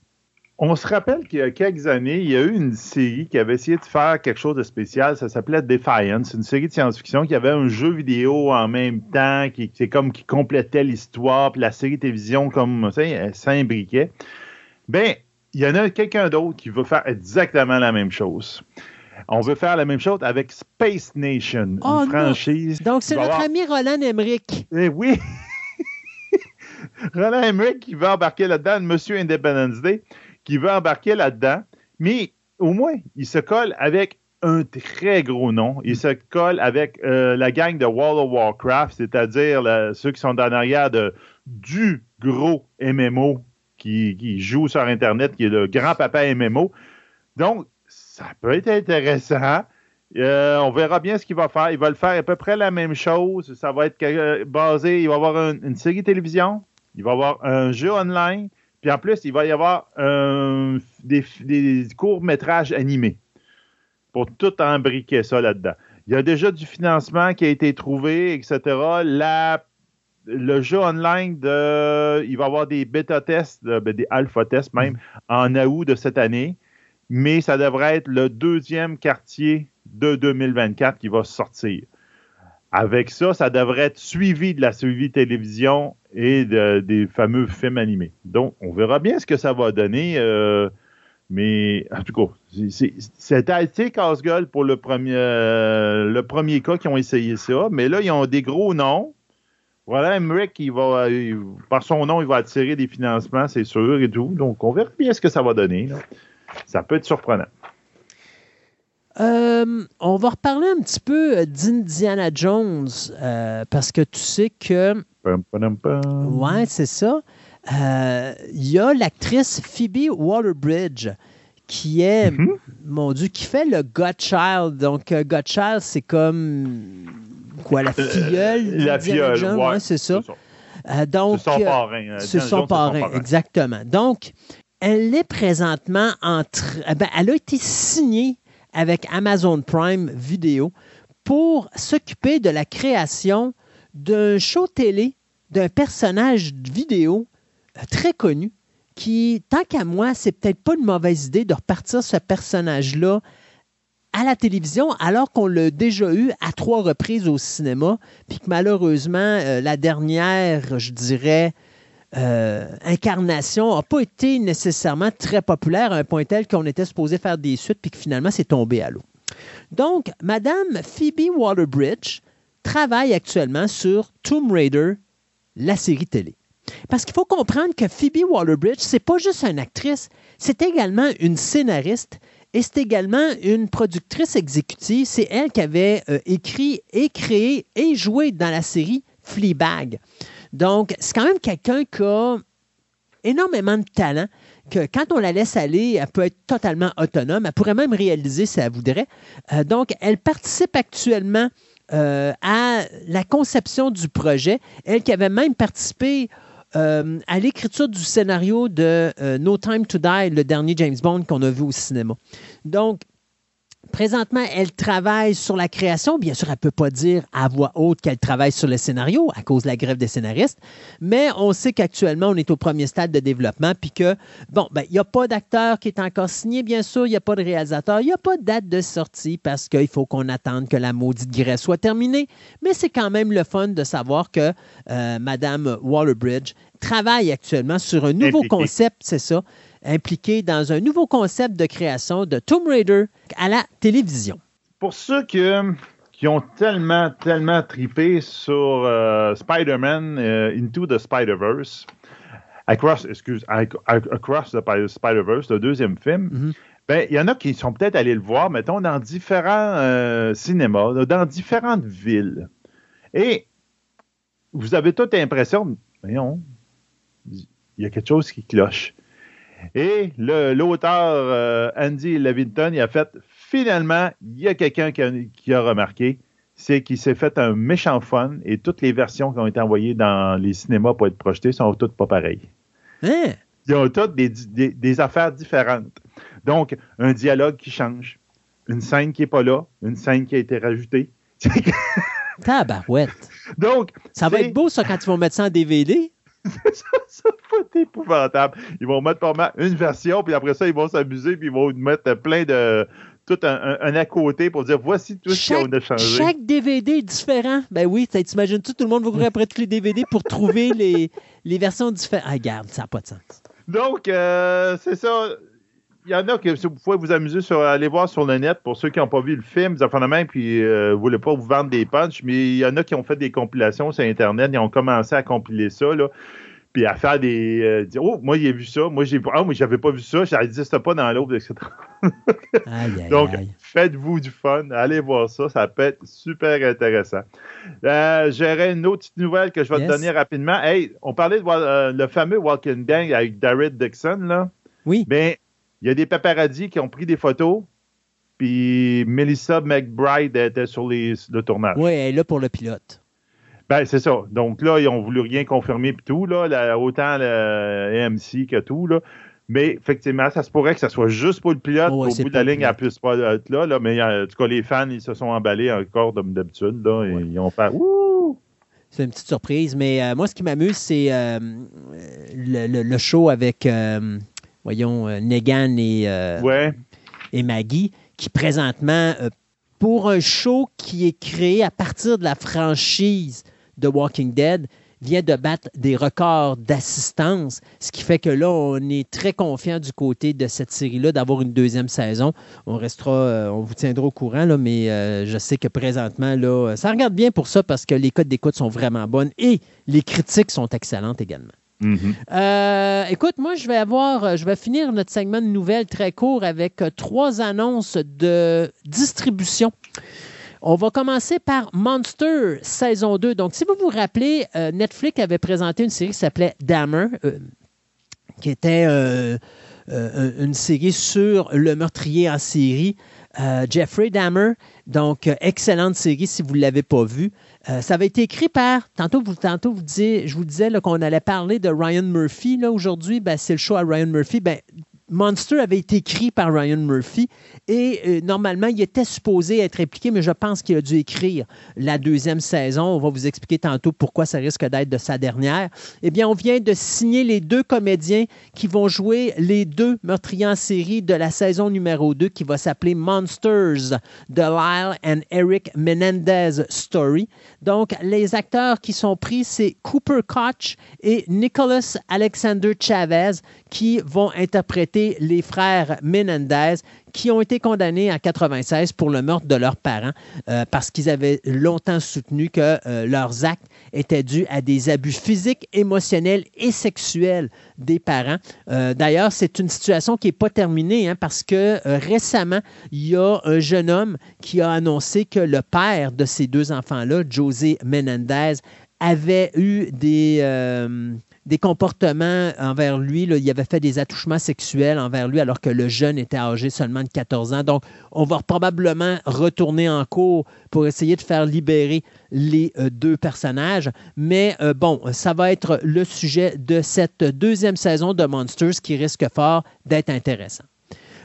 On se rappelle qu'il y a quelques années, il y a eu une série qui avait essayé de faire quelque chose de spécial. Ça s'appelait Defiance, une série de science-fiction qui avait un jeu vidéo en même temps, qui complétait l'histoire, puis la série télévision comme ça, s'imbriquait. Ben, il y en a quelqu'un d'autre qui veut faire exactement la même chose. On veut faire la même chose avec Space Nation, Oh, une non. franchise. Donc, c'est notre avoir- ami Roland Emmerich. Eh oui! Roland Emmerich qui veut embarquer là-dedans, Monsieur Independence Day, qui veut embarquer là-dedans, mais au moins, il se colle avec un très gros nom. Il se colle avec euh, la gang de World of Warcraft, c'est-à-dire ceux qui sont en arrière de, du gros MMO qui, qui joue sur Internet, qui est le grand-papa MMO. Donc, ça peut être intéressant. Euh, on verra bien ce qu'il va faire. Il va le faire à peu près la même chose. Ça va être euh, basé, il va y avoir un- une série télévision, il va y avoir un jeu online, puis en plus, il va y avoir des, courts-métrages animés pour tout embriquer ça là-dedans. Il y a déjà du financement qui a été trouvé, etc. Le jeu online, de, il va y avoir des bêta-tests, euh, ben, des alpha-tests même, en août de cette année mais ça devrait être le deuxième quartier de 2024 qui va sortir. Avec ça, ça devrait être suivi de la suivi télévision et de- des fameux films animés. Donc, on verra bien ce que ça va donner. euh, mais en tout cas, c'était assez casse-gueule pour le premier, euh, le premier cas qui ont essayé ça. Mais là, ils ont des gros noms. Voilà, Emmerich, il va, par son nom, il va attirer des financements, c'est sûr, et tout. Donc, on verra bien ce que ça va donner. Ça peut être surprenant. Euh, on va reparler un petit peu euh, d'Indiana Jones euh, parce que tu sais que, Pum, pum, pum. ouais, c'est ça. Euh, Il y a l'actrice Phoebe Waller-Bridge qui est, Mhm. mon Dieu, qui fait le Godchild. Donc, Godchild, c'est comme quoi, la filleule La filleule, Jones, ouais, ouais, c'est ça. ça. Euh, donc, C'est son parrain. C'est son parrain, exactement. Donc, elle est présentement en tr- eh ben, elle a été signée avec Amazon Prime Video pour s'occuper de la création d'un show télé d'un personnage vidéo euh, très connu qui, tant qu'à moi, c'est peut-être pas une mauvaise idée de repartir ce personnage-là à la télévision alors qu'on l'a déjà eu à trois reprises au cinéma, puis que malheureusement, euh, la dernière, je dirais, euh, incarnation n'a pas été nécessairement très populaire à un point tel qu'on était supposé faire des suites puis que finalement c'est tombé à l'eau. Donc, Madame Phoebe Waller-Bridge travaille actuellement sur Tomb Raider, la série télé. Parce qu'il faut comprendre que Phoebe Waller-Bridge, c'est pas juste une actrice, c'est également une scénariste et c'est également une productrice exécutive. C'est elle qui avait euh, écrit et créé et joué dans la série Fleabag. Donc, c'est quand même quelqu'un qui a énormément de talent, que quand on la laisse aller, elle peut être totalement autonome. Elle pourrait même réaliser si elle voudrait. Euh, donc, elle participe actuellement euh, à la conception du projet. Elle qui avait même participé euh, à l'écriture du scénario de No Time to Die, le dernier James Bond qu'on a vu au cinéma. Donc, Présentement, elle travaille sur la création. Bien sûr, elle ne peut pas dire à voix haute qu'elle travaille sur le scénario à cause de la grève des scénaristes, mais on sait qu'actuellement, on est au premier stade de développement, puis que, bon, ben, il n'y a pas d'acteur qui est encore signé, bien sûr, il n'y a pas de réalisateur, il n'y a pas de date de sortie parce qu'il faut qu'on attende que la maudite grève soit terminée, mais c'est quand même le fun de savoir que euh, Madame Waller-Bridge travaille actuellement sur un nouveau concept, c'est ça, impliqué dans un nouveau concept de création de Tomb Raider à la télévision. Pour ceux qui, qui ont tellement, tellement tripé sur euh, Spider-Man euh, Into the Spider-Verse, Across, excuse, Ac- Ac- Across the Pi- Spider-Verse, le deuxième film, Mhm. ben, il y en a qui sont peut-être allés le voir, mettons, dans différents euh, cinémas, dans différentes villes. Et vous avez toute l'impression, voyons, il y a quelque chose qui cloche. Et l'auteur euh, Andy Levington, il a fait finalement, il y a quelqu'un qui a, qui a remarqué, c'est qu'il s'est fait un méchant fun et toutes les versions qui ont été envoyées dans les cinémas pour être projetées sont toutes pas pareilles. Hein? Ils ont toutes des, des- des affaires différentes. Donc, un dialogue qui change, une scène qui n'est pas là, une scène qui a été rajoutée. Tabarouette. Donc, Ça va être beau, ça, quand ils vont mettre ça en DVD. Ça, va C'est épouvantable. Ils vont mettre probablement une version, puis après ça, ils vont s'amuser, puis ils vont mettre plein de. Tout un, un, à côté pour dire voici tout ce qu'on a changé. Chaque DVD est différent. Ben oui, t'imagines-tu, tout le monde va courir après tous les DVD pour trouver les, les versions différentes. Ah, regarde, ça n'a pas de sens. Donc, euh, c'est ça il y en a que vous pouvez vous amuser sur aller voir sur le net pour ceux qui n'ont pas vu le film, vous avez main puis euh, vous voulez pas vous vendre des punchs, mais il y en a qui ont fait des compilations sur Internet, ils ont commencé à compiler ça, là, puis à faire des. Euh, oh, moi, j'ai vu ça, moi, j'ai. Ah, mais j'avais pas vu ça, ça n'existe pas dans l'autre, etc. Donc, faites-vous du fun, allez voir ça, ça peut être super intéressant. Euh, J'aurais une autre petite nouvelle que je vais te donner rapidement. Hey, on parlait de euh, le fameux Walking Gang avec Darrell Dixon, là. Oui. Mais il y a des paparazzis qui ont pris des photos, puis Melissa McBride était sur les, le tournage. Oui, elle est là pour le pilote. Ben, c'est ça. Donc là, ils ont voulu rien confirmer puis tout, là, autant le AMC que tout, là. Mais effectivement, ça se pourrait que ça soit juste pour le pilote. au bout de la ligne, elle ne puisse pas être là, là, Mais en tout cas, les fans, ils se sont emballés encore comme d'habitude. Et Ils ont fait! C'est une petite surprise. Mais euh, moi, ce qui m'amuse, c'est euh, le, show avec euh, voyons, euh, Negan et, euh, et Maggie, qui présentement, euh, pour un show qui est créé à partir de la franchise de Walking Dead, vient de battre des records d'assistance, ce qui fait que là, on est très confiant du côté de cette série-là d'avoir une deuxième saison. On restera, on vous tiendra au courant, là, mais je sais que présentement, là, ça regarde bien pour ça parce que les codes d'écoute sont vraiment bonnes et les critiques sont excellentes également. Mm-hmm. Euh, écoute, moi, je vais avoir, je vais finir notre segment de nouvelles très court avec euh, trois annonces de distribution. On va commencer par Monster saison 2. Donc, si vous vous rappelez, euh, Netflix avait présenté une série qui s'appelait Dammer, qui était une série sur le meurtrier en série. Jeffrey Dahmer, donc excellente série si vous ne l'avez pas vue. Euh, ça avait été écrit par, tantôt, vous, tantôt vous je vous disais qu'on allait parler de Ryan Murphy. Aujourd'hui, ben, c'est le show à Ryan Murphy. Ben, Monster avait été écrit par Ryan Murphy et euh, normalement, il était supposé être impliqué, mais je pense qu'il a dû écrire la deuxième saison. On va vous expliquer tantôt pourquoi ça risque d'être de sa dernière. Eh bien, on vient de signer les deux comédiens qui vont jouer les deux meurtriers en série de la saison numéro 2 qui va s'appeler Monsters, The Lyle and Eric Menendez Story. Donc, les acteurs qui sont pris, c'est Cooper Koch et Nicholas Alexander Chavez qui vont interpréter les frères Menendez qui ont été condamnés en 96 pour le meurtre de leurs parents euh, parce qu'ils avaient longtemps soutenu que euh, leurs actes étaient dus à des abus physiques, émotionnels et sexuels des parents. Euh, d'ailleurs, c'est une situation qui n'est pas terminée hein, parce que récemment, il y a un jeune homme qui a annoncé que le père de ces deux enfants-là, José Menendez, avait eu des des comportements envers lui. il avait fait des attouchements sexuels envers lui alors que le jeune était âgé seulement de 14 ans. Donc, on va probablement retourner en cours pour essayer de faire libérer les euh, deux personnages. Mais euh, bon, ça va être le sujet de cette deuxième saison de Monsters qui risque fort d'être intéressant.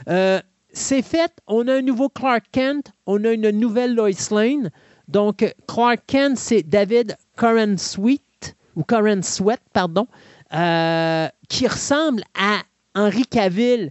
Euh, c'est fait, on a un nouveau Clark Kent, on a une nouvelle Lois Lane. Donc, Clark Kent, c'est David Curran Sweet ou Karen Sweat, pardon, euh, qui ressemble à Henri Cavill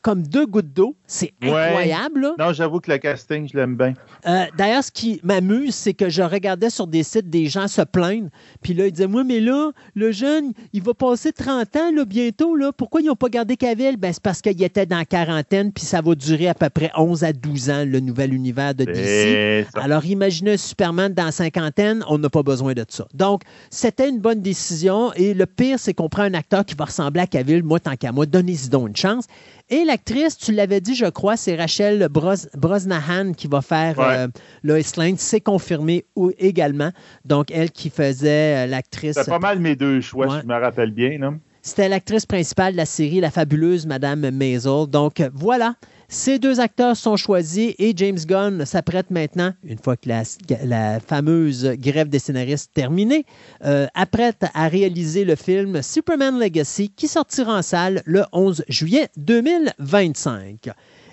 comme deux gouttes d'eau. C'est incroyable. Non, j'avoue que le casting, je l'aime bien. Euh, d'ailleurs, ce qui m'amuse, c'est que je regardais sur des sites des gens se plaindre. Puis là, ils disaient Moi, mais là, le jeune, il va passer 30 ans là, bientôt. Là. Pourquoi ils n'ont pas gardé Cavill? Ben, C'est parce qu'il était dans la quarantaine, puis ça va durer à peu près 11 à 12 ans, le nouvel univers de DC. Alors, imaginez Superman dans la cinquantaine, on n'a pas besoin de ça. Donc, c'était une bonne décision. Et le pire, c'est qu'on prend un acteur qui va ressembler à Cavill. Moi, tant qu'à moi, donnez-y donc une chance. Et l'actrice, tu l'avais dit, je crois, c'est Rachel Brosnahan qui va faire euh, Lois Lane. C'est confirmé également. Donc, elle qui faisait euh, l'actrice. C'est pas mal mes deux choix, je me rappelle bien. C'était l'actrice principale de la série, la fabuleuse Madame Maisel. Donc, voilà. Ces deux acteurs sont choisis et James Gunn s'apprête maintenant, une fois que la, fameuse grève des scénaristes terminée, euh, apprête à réaliser le film Superman Legacy qui sortira en salle le 11 juillet 2025.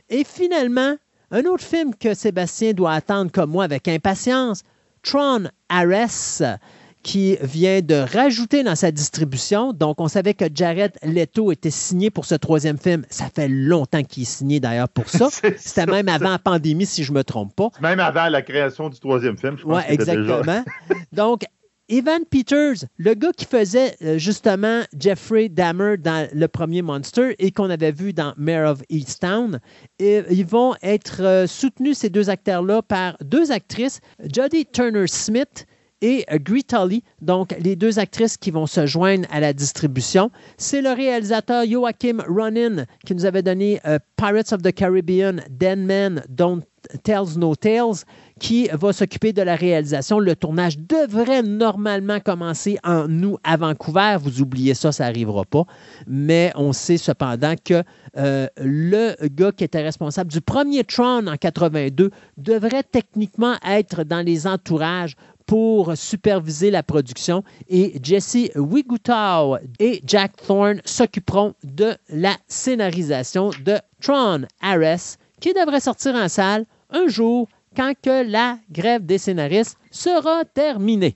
Et finalement, un autre film que Sébastien doit attendre comme moi avec impatience, Tron Ares, qui vient de rajouter dans sa distribution. Donc, on savait que Jared Leto était signé pour ce troisième film. Ça fait longtemps qu'il est signé d'ailleurs pour ça. C'était même avant la pandémie, si je ne me trompe pas. Même avant la création du troisième film, je pense. Oui, exactement. Donc, Evan Peters, le gars qui faisait euh, justement Jeffrey Dahmer dans le premier Monster et qu'on avait vu dans Mayor of Easttown, et, ils vont être euh, soutenus, ces deux acteurs-là, par deux actrices, Jodie Turner-Smith et euh, Tully, donc les deux actrices qui vont se joindre à la distribution. C'est le réalisateur Joachim Ronin qui nous avait donné Pirates of the Caribbean, Dead Men Don't Tells No Tales, qui va s'occuper de la réalisation. Le tournage devrait normalement commencer en août à Vancouver. Vous oubliez ça, ça n'arrivera pas. Mais on sait cependant que euh, le gars qui était responsable du premier Tron en 82 devrait techniquement être dans les entourages pour superviser la production et Jesse Wigutau et Jack Thorne s'occuperont de la scénarisation de Tron Ares qui devrait sortir en salle un jour quand que la grève des scénaristes sera terminée.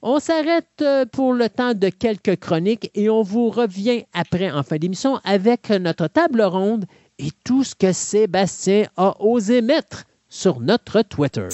On s'arrête euh, pour le temps de quelques chroniques et on vous revient après en fin d'émission avec notre table ronde et tout ce que Sébastien a osé mettre sur notre Twitter.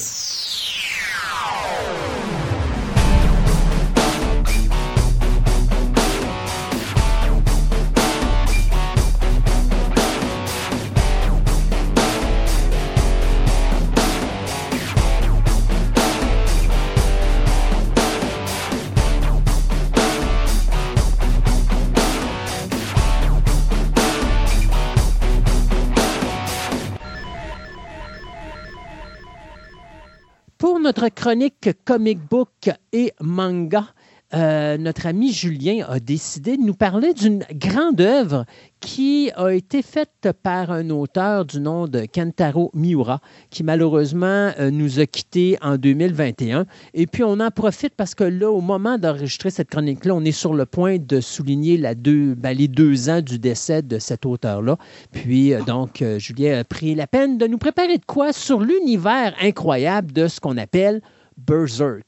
Pour notre chronique comic book et manga, euh, notre ami Julien a décidé de nous parler d'une grande œuvre qui a été faite par un auteur du nom de Kentaro Miura, qui malheureusement euh, nous a quittés en 2021. Et puis on en profite parce que là, au moment d'enregistrer cette chronique-là, on est sur le point de souligner la deux, ben, les deux ans du décès de cet auteur-là. Puis euh, donc, Julien a pris la peine de nous préparer de quoi sur l'univers incroyable de ce qu'on appelle Berserk.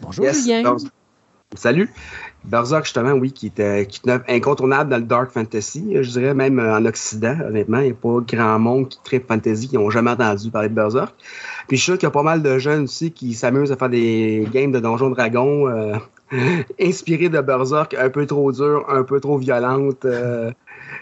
Bonjour Julien. Salut. Berserk, justement, oui, qui était, qui incontournable dans le Dark Fantasy, je dirais même euh, en Occident, honnêtement. Il n'y a pas grand monde qui tripe fantasy qui n'ont jamais entendu parler de Berserk. Puis je suis sûr qu'il y a pas mal de jeunes aussi qui s'amusent à faire des games de Donjons Dragons euh, inspirés de Berserk, un peu trop durs, un peu trop violentes, euh,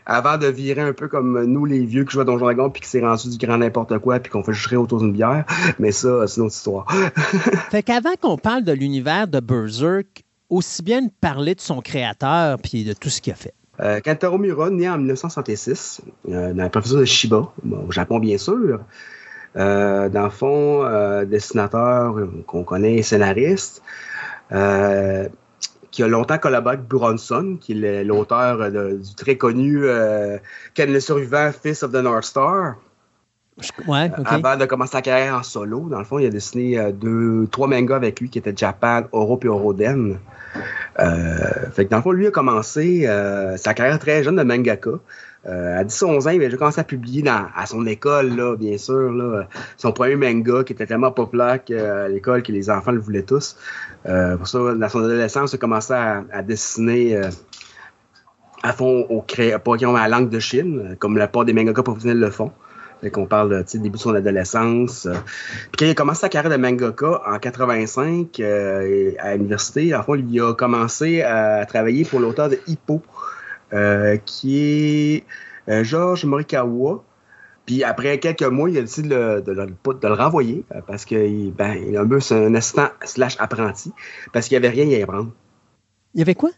avant de virer un peu comme nous, les vieux qui jouent à Donjons Dragons, puis qui s'est rendu du grand n'importe quoi, puis qu'on fait juste autour d'une bière. Mais ça, c'est une autre histoire. fait qu'avant qu'on parle de l'univers de Berserk, aussi bien de parler de son créateur puis de tout ce qu'il a fait. Euh, Kantaro né en 1966, euh, dans la professeur de Shiba, au Japon bien sûr. Euh, dans le fond, euh, dessinateur qu'on connaît, scénariste, qui a longtemps collaboré avec Buronson, qui est l'auteur du très connu Ken le survivant, Fist of the North Star. Ouais, Avant de commencer sa carrière en solo, dans le fond, il a dessiné deux, trois mangas avec lui qui étaient Japan, Oro et Oroden. Euh, fait que dans le fond, lui a commencé euh, sa carrière très jeune de mangaka. Euh, à 10-11 ans, il a déjà commencé à publier à son école, là, bien sûr, là, son premier manga qui était tellement populaire à l'école que les enfants le voulaient tous. pour ça, dans son adolescence, il a commencé à, dessiner à fond au cré... à la langue de Chine, comme la part des mangakas professionnels le font. Fait qu'on parle du début de son adolescence. Puis quand il a commencé sa carrière de mangaka en 85 euh, à l'université, en fond, il a commencé à travailler pour l'auteur de Hippo, euh, qui est euh, Georges Morikawa. Puis après quelques mois, il a décidé de, de, le renvoyer parce qu'il ben, il a un peu un assistant slash apprenti parce qu'il n'y avait rien à y apprendre. Il y avait quoi?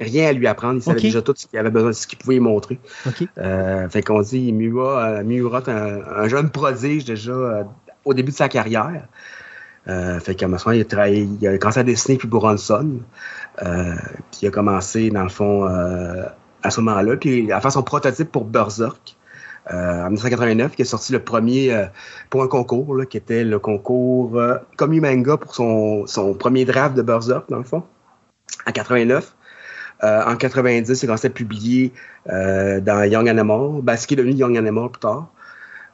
Rien à lui apprendre. Il savait déjà tout ce qu'il avait besoin, ce qu'il pouvait y montrer. Euh, fait qu'on dit Miura, Miura un, jeune prodige déjà euh, au début de sa carrière. Euh, fait qu'à un moment il a, travaillé, il a commencé à dessiner puis Boronson. Euh, puis il a commencé, dans le fond, à ce moment-là. Puis à faire son prototype pour Berserk. en 1989, qui est sorti le premier pour un concours, qui était le concours euh, Manga pour son, son premier draft de Berserk, dans le fond, en 89. Euh, en 90, il commencé à publier euh, dans Young Animal, ben, ce qui est devenu Young Animal plus tard.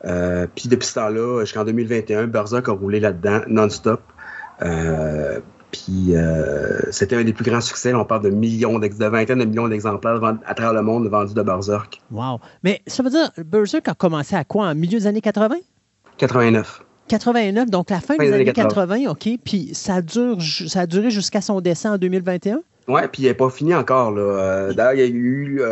Euh, puis depuis ce temps-là, jusqu'en 2021, Berserk a roulé là-dedans non-stop. puis Puis c'était un des plus grands succès. On parle de millions, de vingtaines de millions d'exemplaires à travers le monde vendus de Berserk. Wow. Mais ça veut dire, Berserk a commencé à quoi, en milieu des années 80? 89. 89, donc la fin, des, années 80, OK. Puis ça, dure, ça a duré jusqu'à son décès en 2021? Oui, puis il n'est pas fini encore. Là. D'ailleurs, il y a eu,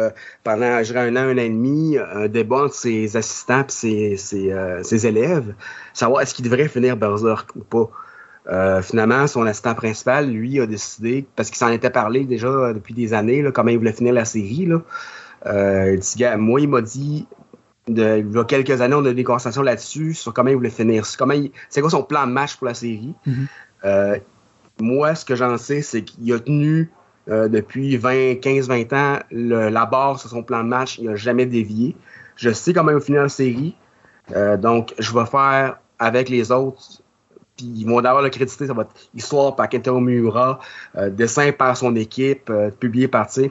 pendant un an, un an et demi, un débat entre ses assistants et ses, élèves, savoir est-ce qu'il devrait finir Berserk ou pas. Euh, finalement, son assistant principal, lui, a décidé, parce qu'il s'en était parlé déjà depuis des années, là, comment il voulait finir la série. Là. Euh, il dit, moi, il m'a dit, de, il y a quelques années, on a eu des conversations là-dessus, sur comment il voulait finir. Comment c'est quoi son plan de match pour la série. Mm-hmm. Euh, moi, ce que j'en sais, c'est qu'il a tenu depuis 20, 15, 20 ans la barre sur son plan de match. Il n'a jamais dévié. Je sais il va finir la série. donc, je vais faire avec les autres puis ils vont d'abord le créditer, ça va être histoire par Kentaro Miura, euh, dessin par son équipe, euh, publié par, tu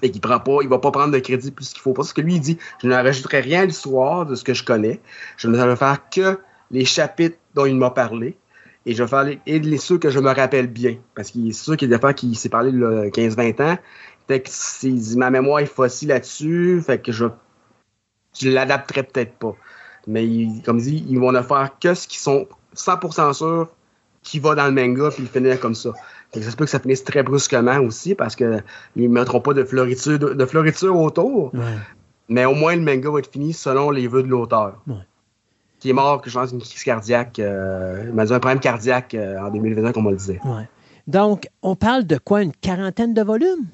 et qu'il prend pas, il va pas prendre de crédit plus qu'il faut. Parce que lui, il dit, je ne rajouterai rien à l'histoire de ce que je connais. Je ne vais faire que les chapitres dont il m'a parlé. Et je vais faire les, et les ceux que je me rappelle bien. Parce qu'il est sûr qu'il y a des fois qu'il s'est parlé de 15-20 ans. Fait que ma mémoire est fossile là-dessus. Fait que je, je l'adapterai peut-être pas. Mais comme il dit, ils vont ne faire que ce qui sont 100% sûr qu'il va dans le manga puis il finit comme ça. ça se peut que ça finisse très brusquement aussi parce qu'ils ne mettront pas de floriture, de, autour. Mais au moins, le manga va être fini selon les vœux de l'auteur. Qui est mort, que je pense, une crise cardiaque. Euh, il m'a dit un problème cardiaque euh, en 2021, comme on le disait. Donc, on parle de quoi? Une quarantaine de volumes?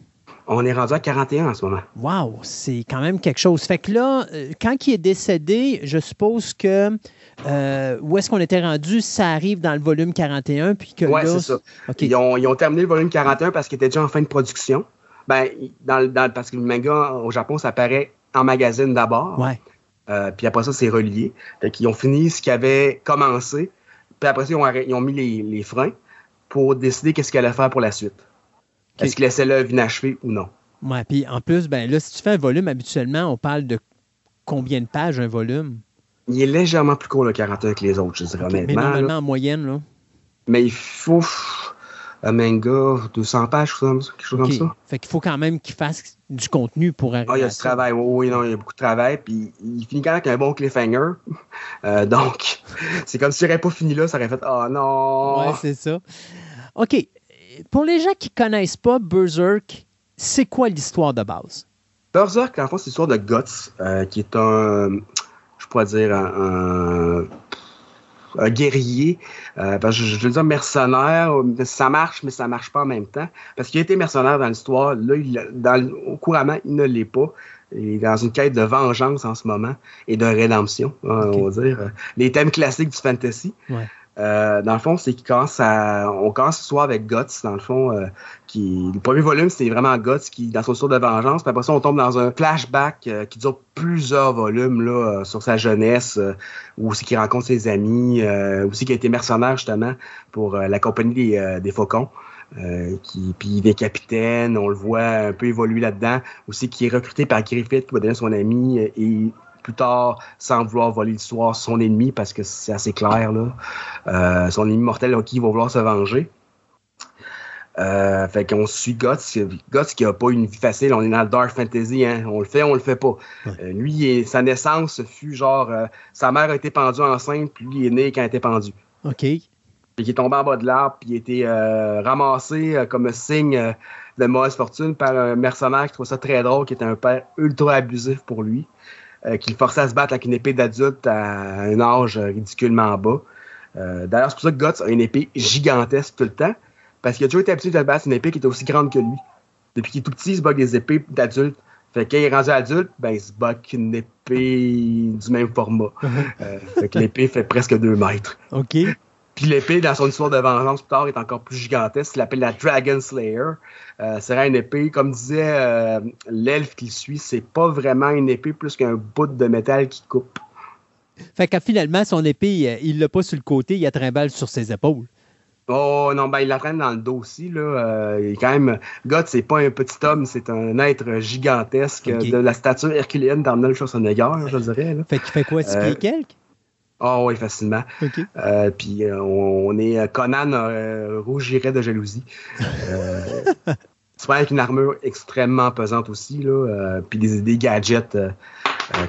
On est rendu à 41 en ce moment. Wow, c'est quand même quelque chose. Fait que là, euh, quand il est décédé, je suppose que euh, où est-ce qu'on était rendu, ça arrive dans le volume 41. Puis que ouais, c'est ça. Ils, ont, terminé le volume 41 parce qu'il était déjà en fin de production. Ben, dans, parce que le manga au Japon, ça paraît en magazine d'abord. Ouais. Euh, puis après ça, c'est relié. Fait qu'ils ont fini ce qui avait commencé. Puis après ça, ils ont, mis les, freins pour décider qu'est-ce qu'ils allaient faire pour la suite. Est-ce qu'ils laissaient l'œuvre inachevée ou non? Ouais, puis en plus, ben là, si tu fais un volume, habituellement, on parle de combien de pages un volume? Il est légèrement plus court le 41 que les autres, je dirais honnêtement. Mais normalement, en moyenne, là. Mais il faut un manga, 200 pages, quelque chose comme ça. Fait qu'il faut quand même qu'il fasse du contenu pour arriver. Ah, il y a du travail, oui, non, il y a beaucoup de travail, puis il finit quand même avec un bon cliffhanger. Euh, donc, c'est comme s'il n'aurait pas fini là, ça aurait fait Oh non! Ouais, c'est ça. OK. Pour les gens qui ne connaissent pas Berserk, c'est quoi l'histoire de base? Berserk, en fait, c'est l'histoire de Guts, euh, qui est un je pourrais dire, un, guerrier. Euh, parce que je, veux dire mercenaire, ça marche, mais ça marche pas en même temps. Parce qu'il a été mercenaire dans l'histoire. Là, il, dans, au couramment, il ne l'est pas. Il est dans une quête de vengeance en ce moment et de rédemption, hein, on va dire. Les thèmes classiques du fantasy. Euh, dans le fond, c'est qu'on commence ce soir avec Guts, dans le fond, euh, qui, le premier volume, c'est vraiment Guts qui, dans son histoire de vengeance, puis après ça, on tombe dans un flashback euh, qui dure plusieurs volumes, là, sur sa jeunesse, où aussi qu'il rencontre ses amis, aussi qu'il a été mercenaire, justement, pour la compagnie des, Faucons. qui puis des capitaines, on le voit un peu évoluer là-dedans, aussi qui est recruté par Griffith qui donner son ami et plus tard, sans vouloir voler l'histoire, son ennemi, parce que c'est assez clair, là. Euh, son ennemi mortel, qui va vouloir se venger. Euh, fait qu'on suit Guts, Guts qui a pas une vie facile, on est dans le dark fantasy, hein. on le fait, on le fait pas. Euh, lui, sa naissance fut genre, sa mère a été pendue enceinte, puis lui il est né quand elle était pendu. OK. Puis il est tombé en bas de l'arbre, puis il a été ramassé comme signe de mauvaise fortune par un mercenaire qui trouve ça très drôle, qui était un père ultra abusif pour lui. Euh, qui le forçait à se battre avec une épée d'adulte à un âge ridiculement bas. Euh, d'ailleurs, c'est pour ça que Guts a une épée gigantesque tout le temps, parce qu'il a toujours été habitué de battre une épée qui était aussi grande que lui. Depuis qu'il est tout petit, il se bat avec des épées d'adultes. Fait que quand il est rendu adulte, ben, il se bat avec une épée du même format. Euh, fait que l'épée fait presque deux mètres. OK. Puis l'épée, dans son histoire de vengeance plus tard, est encore plus gigantesque. Il l'appelle la Dragon Slayer. Euh, serait une épée, comme disait euh, l'elfe qui suit, c'est pas vraiment une épée plus qu'un bout de métal qui coupe. Fait que finalement, son épée, euh, il l'a pas sur le côté, il a trimballe sur ses épaules. Oh non, ben il la traîne dans le dos aussi. Là. il est quand même. God, c'est pas un petit homme, c'est un être gigantesque de la stature herculéenne d'Arnold Schwarzenegger, je dirais. Là. Fait qu'il fait quoi, 6 pieds quelques? Ah oui, facilement. Euh, puis euh, on, est Conan rougirait de jalousie. c'est avec une armure extrêmement pesante aussi, là. puis des, gadgets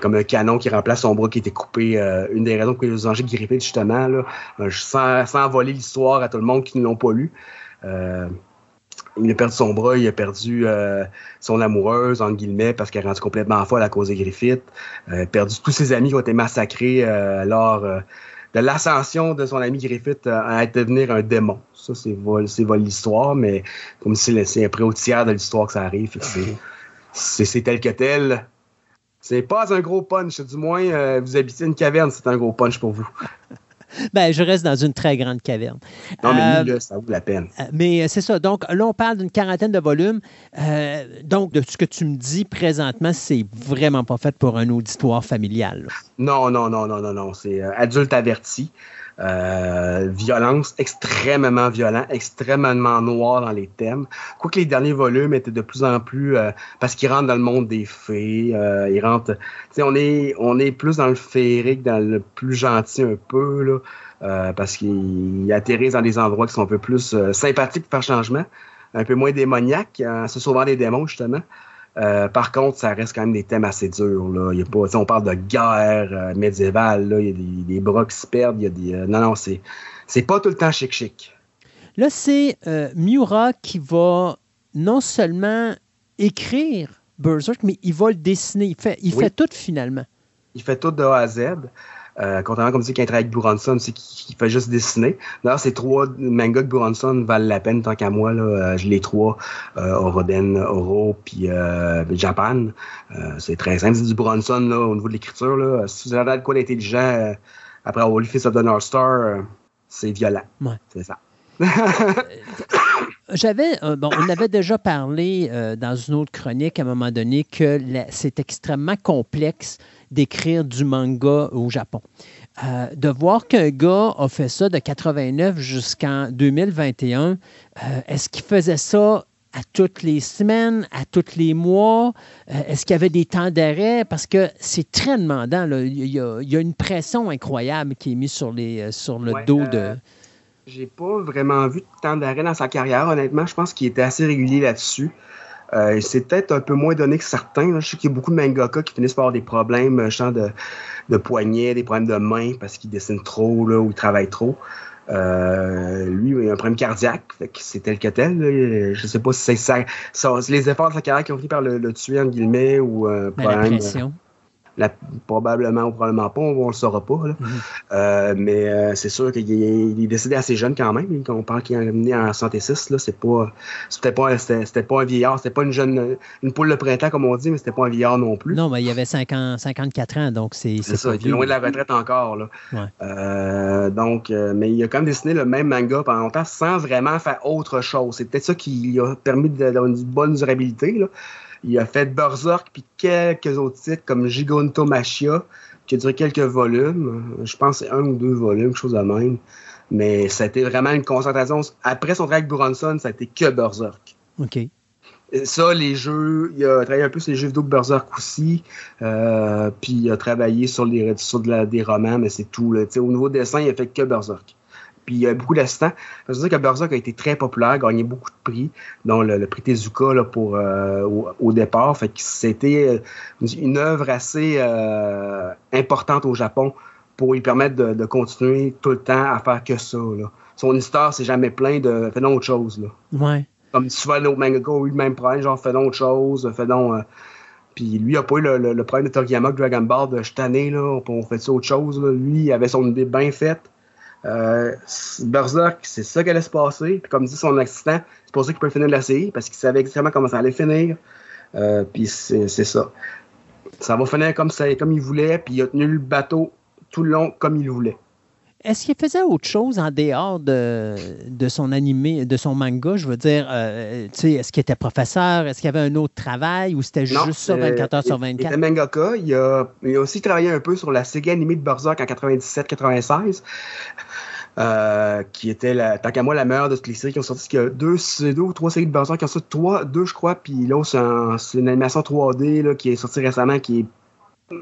comme un canon qui remplace son bras qui était coupé. une des raisons pour les Angers grippés, justement, là, sans, sans voler l'histoire à tout le monde qui ne l'ont pas lu il a perdu son bras, il a perdu euh, son amoureuse, en guillemets, parce qu'elle est rendue complètement folle à cause des Griffith. Euh, perdu tous ses amis qui ont été massacrés euh, lors de l'ascension de son ami Griffith à devenir un démon. Ça, c'est vol, l'histoire, mais comme si c'est après au tiers de l'histoire que ça arrive. C'est tel que tel. C'est pas un gros punch, du moins, vous habitez une caverne, c'est un gros punch pour vous. ben, je reste dans une très grande caverne. Non, mais euh, ça vaut la peine. Euh, mais euh, c'est ça. Donc, là, on parle d'une quarantaine de volumes. donc, de ce que tu me dis présentement, c'est vraiment pas fait pour un auditoire familial. Non, non, non, non, non, non. C'est adulte averti. Euh, violence extrêmement violent, extrêmement noir dans les thèmes. Quoique les derniers volumes étaient de plus en plus euh, parce qu'ils rentrent dans le monde des fées, euh, ils rentrent. On est on est plus dans le féerique, dans le plus gentil un peu là, euh, parce qu'ils atterrissent dans des endroits qui sont un peu plus sympathiques faire changement, un peu moins démoniaques, en se sauvant des démons justement. Euh, par contre, ça reste quand même des thèmes assez durs. Là. Il y a pas, on parle de guerre euh, médiévale, là. il y a des, bras qui se perdent. Il y a des, euh, non, non, c'est, c'est pas tout le temps chic-chic. Là, c'est Miura qui va non seulement écrire Berserk, mais il va le dessiner. Il fait, il fait tout finalement. Il fait tout de A à Z. Euh, contrairement comme tu qu'il travaille avec Buronson, c'est qu'il fait juste dessiner. D'ailleurs, ces trois mangas de Buronson valent la peine tant qu'à moi. Là, euh, je les trois, euh, Oroden, Oro, puis euh, Japan. Euh, c'est très simple. C'est du Buronson là, au niveau de l'écriture. Là. Si vous avez de quoi d'intelligent après avoir lu Fist of the North Star, c'est violent. Ouais. C'est ça. J'avais, bon, on avait déjà parlé dans une autre chronique à un moment donné que c'est extrêmement complexe d'écrire du manga au Japon. Euh, de voir qu'un gars a fait ça de 89 jusqu'en 2021, euh, est-ce qu'il faisait ça à toutes les semaines, à tous les mois? Euh, est-ce qu'il y avait des temps d'arrêt? Parce que c'est très demandant. Il, y a, une pression incroyable qui est mise sur, les, sur le dos de... J'ai pas vraiment vu de temps d'arrêt dans sa carrière, honnêtement. Je pense qu'il était assez régulier là-dessus. Euh, c'est peut-être un peu moins donné que certains. Je sais qu'il y a beaucoup de mangaka qui finissent par avoir des problèmes euh, de, de poignet, des problèmes de main parce qu'ils dessinent trop là, ou ils travaillent trop. Euh, lui, il a un problème cardiaque, c'est tel que tel. Je sais pas si c'est ça, les efforts de sa carrière qui ont fini par le, tuer, en guillemets, ou un ben, probablement ou probablement pas, on ne le saura pas. Mhm. Euh, mais euh, c'est sûr qu'il est, décédé assez jeune quand même. On parle qu'il est né en 66. C'est pas, c'était pas, c'était, pas un vieillard. C'était pas une jeune, une poule de printemps comme on dit, mais c'était pas un vieillard non plus. Non, mais il avait 50, 54 ans, donc c'est. C'est ça. Il est loin de la retraite encore. Là. Euh, donc, mais il a quand même dessiné le même manga pendant longtemps sans vraiment faire autre chose. C'est peut-être ça qui lui a permis d'avoir une bonne durabilité. Là. Il a fait Berserk puis quelques autres titres comme Gigantomachia, qui a duré quelques volumes. Je pense que c'est un ou deux volumes, quelque chose de même. Mais ça a été vraiment une concentration. Après son travail avec Bronson, ça a été que Berserk. OK. Ça, les jeux, il a travaillé un peu sur les jeux vidéo de Berserk aussi. Euh, puis il a travaillé sur, les, sur des romans, mais c'est tout. Là. Au niveau dessin, il a fait que Berserk puis il y a beaucoup d'assistants. Je veux dire que Berserk a été très populaire, gagné beaucoup de prix, dont le, prix Tezuka là, pour, euh, au, départ. Fait que c'était euh, une œuvre assez euh, importante au Japon pour lui permettre de, continuer tout le temps à faire que ça. Son histoire, c'est jamais plein de fais donc autre chose. Là. Ouais. Comme souvent, nos mangaka ont eu le même problème, genre fais donc autre chose. Puis lui, il n'a pas eu le, problème de Toriyama Dragon Ball de je là, on fait ça autre chose. Lui, il avait son idée bien faite. Euh, Berserk, c'est ça qui allait se passer. Puis comme dit son assistant, c'est pour ça qu'il peut finir la série, parce qu'il savait exactement comment ça allait finir. Euh, puis c'est ça. Ça va finir comme, ça, comme il voulait, puis il a tenu le bateau tout le long comme il voulait. Est-ce qu'il faisait autre chose en dehors de, de son animé, de son manga? Je veux dire, euh, est-ce qu'il était professeur? Est-ce qu'il y avait un autre travail ou c'était juste ça 24 heures sur 24? Il était mangaka. Il a, il a aussi travaillé un peu sur la série animée de Berserk en 97-96. Euh, qui était, la, tant qu'à moi, la meilleure de toutes les séries qui ont sorti. Il y a deux, deux ou trois séries de Berserk qui ont sorti, trois, deux, je crois, puis là, c'est une animation 3D là, qui est sortie récemment, qui est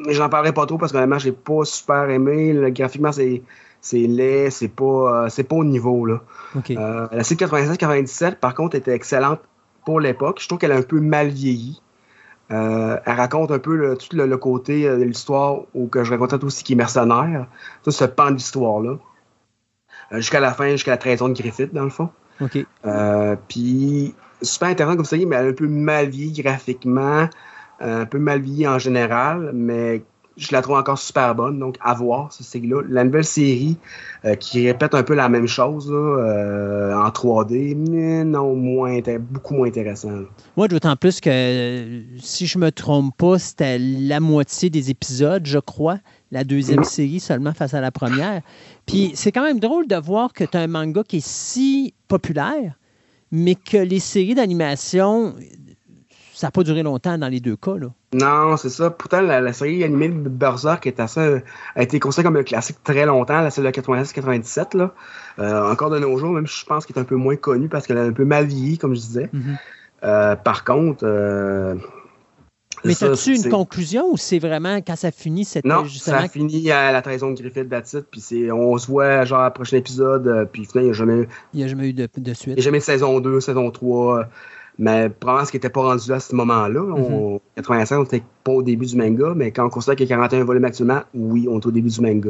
J'en parlerai pas trop parce que je j'ai pas super aimé. Le, graphiquement, c'est c'est laid, c'est pas, euh, c'est pas au niveau. Là. Euh, la série 96-97, par contre, était excellente pour l'époque. Je trouve qu'elle a un peu mal vieilli. Euh, elle raconte un peu le, tout le, côté de l'histoire où que je racontais aussi qui est mercenaire. Tout ce pan d'histoire-là. jusqu'à la fin, jusqu'à la trahison de Griffith, dans le fond. OK. Puis, super intéressant comme ça, mais elle a un peu mal vieilli graphiquement, un peu mal vieilli en général, mais je la trouve encore super bonne. Donc, à voir, ce série-là. La nouvelle série euh, qui répète un peu la même chose euh, en 3D, mais non, moins, beaucoup moins intéressant. Moi, d'autant plus que, si je me trompe pas, c'était la moitié des épisodes, je crois, la deuxième mm-hmm. série seulement face à la première. Puis, c'est quand même drôle de voir que tu as un manga qui est si populaire, mais que les séries d'animation ça n'a pas duré longtemps dans les deux cas. Là. Non, c'est ça. Pourtant, la, série animée de Berserk est assez, a été considérée comme un classique très longtemps, la série de 96-97. Euh, encore de nos jours, même je pense qu'elle est un peu moins connue parce qu'elle a un peu mal vieilli, comme je disais. Mm-hmm. Euh, par contre. Euh, mais as-tu une conclusion ou c'est vraiment quand ça finit, c'était non, ça finit à la trahison de Griffith d'attitude, puis c'est, on se voit genre à prochain épisode, puis finalement, il n'y a jamais, il y a jamais eu de, de suite. Il n'y a jamais de saison 2, saison 3. Mais probablement ce qui n'était pas rendu là à ce moment-là. En 85, on n'était pas au début du manga, mais quand on considère qu'il y a 41 volumes actuellement, oui, on est au début du manga.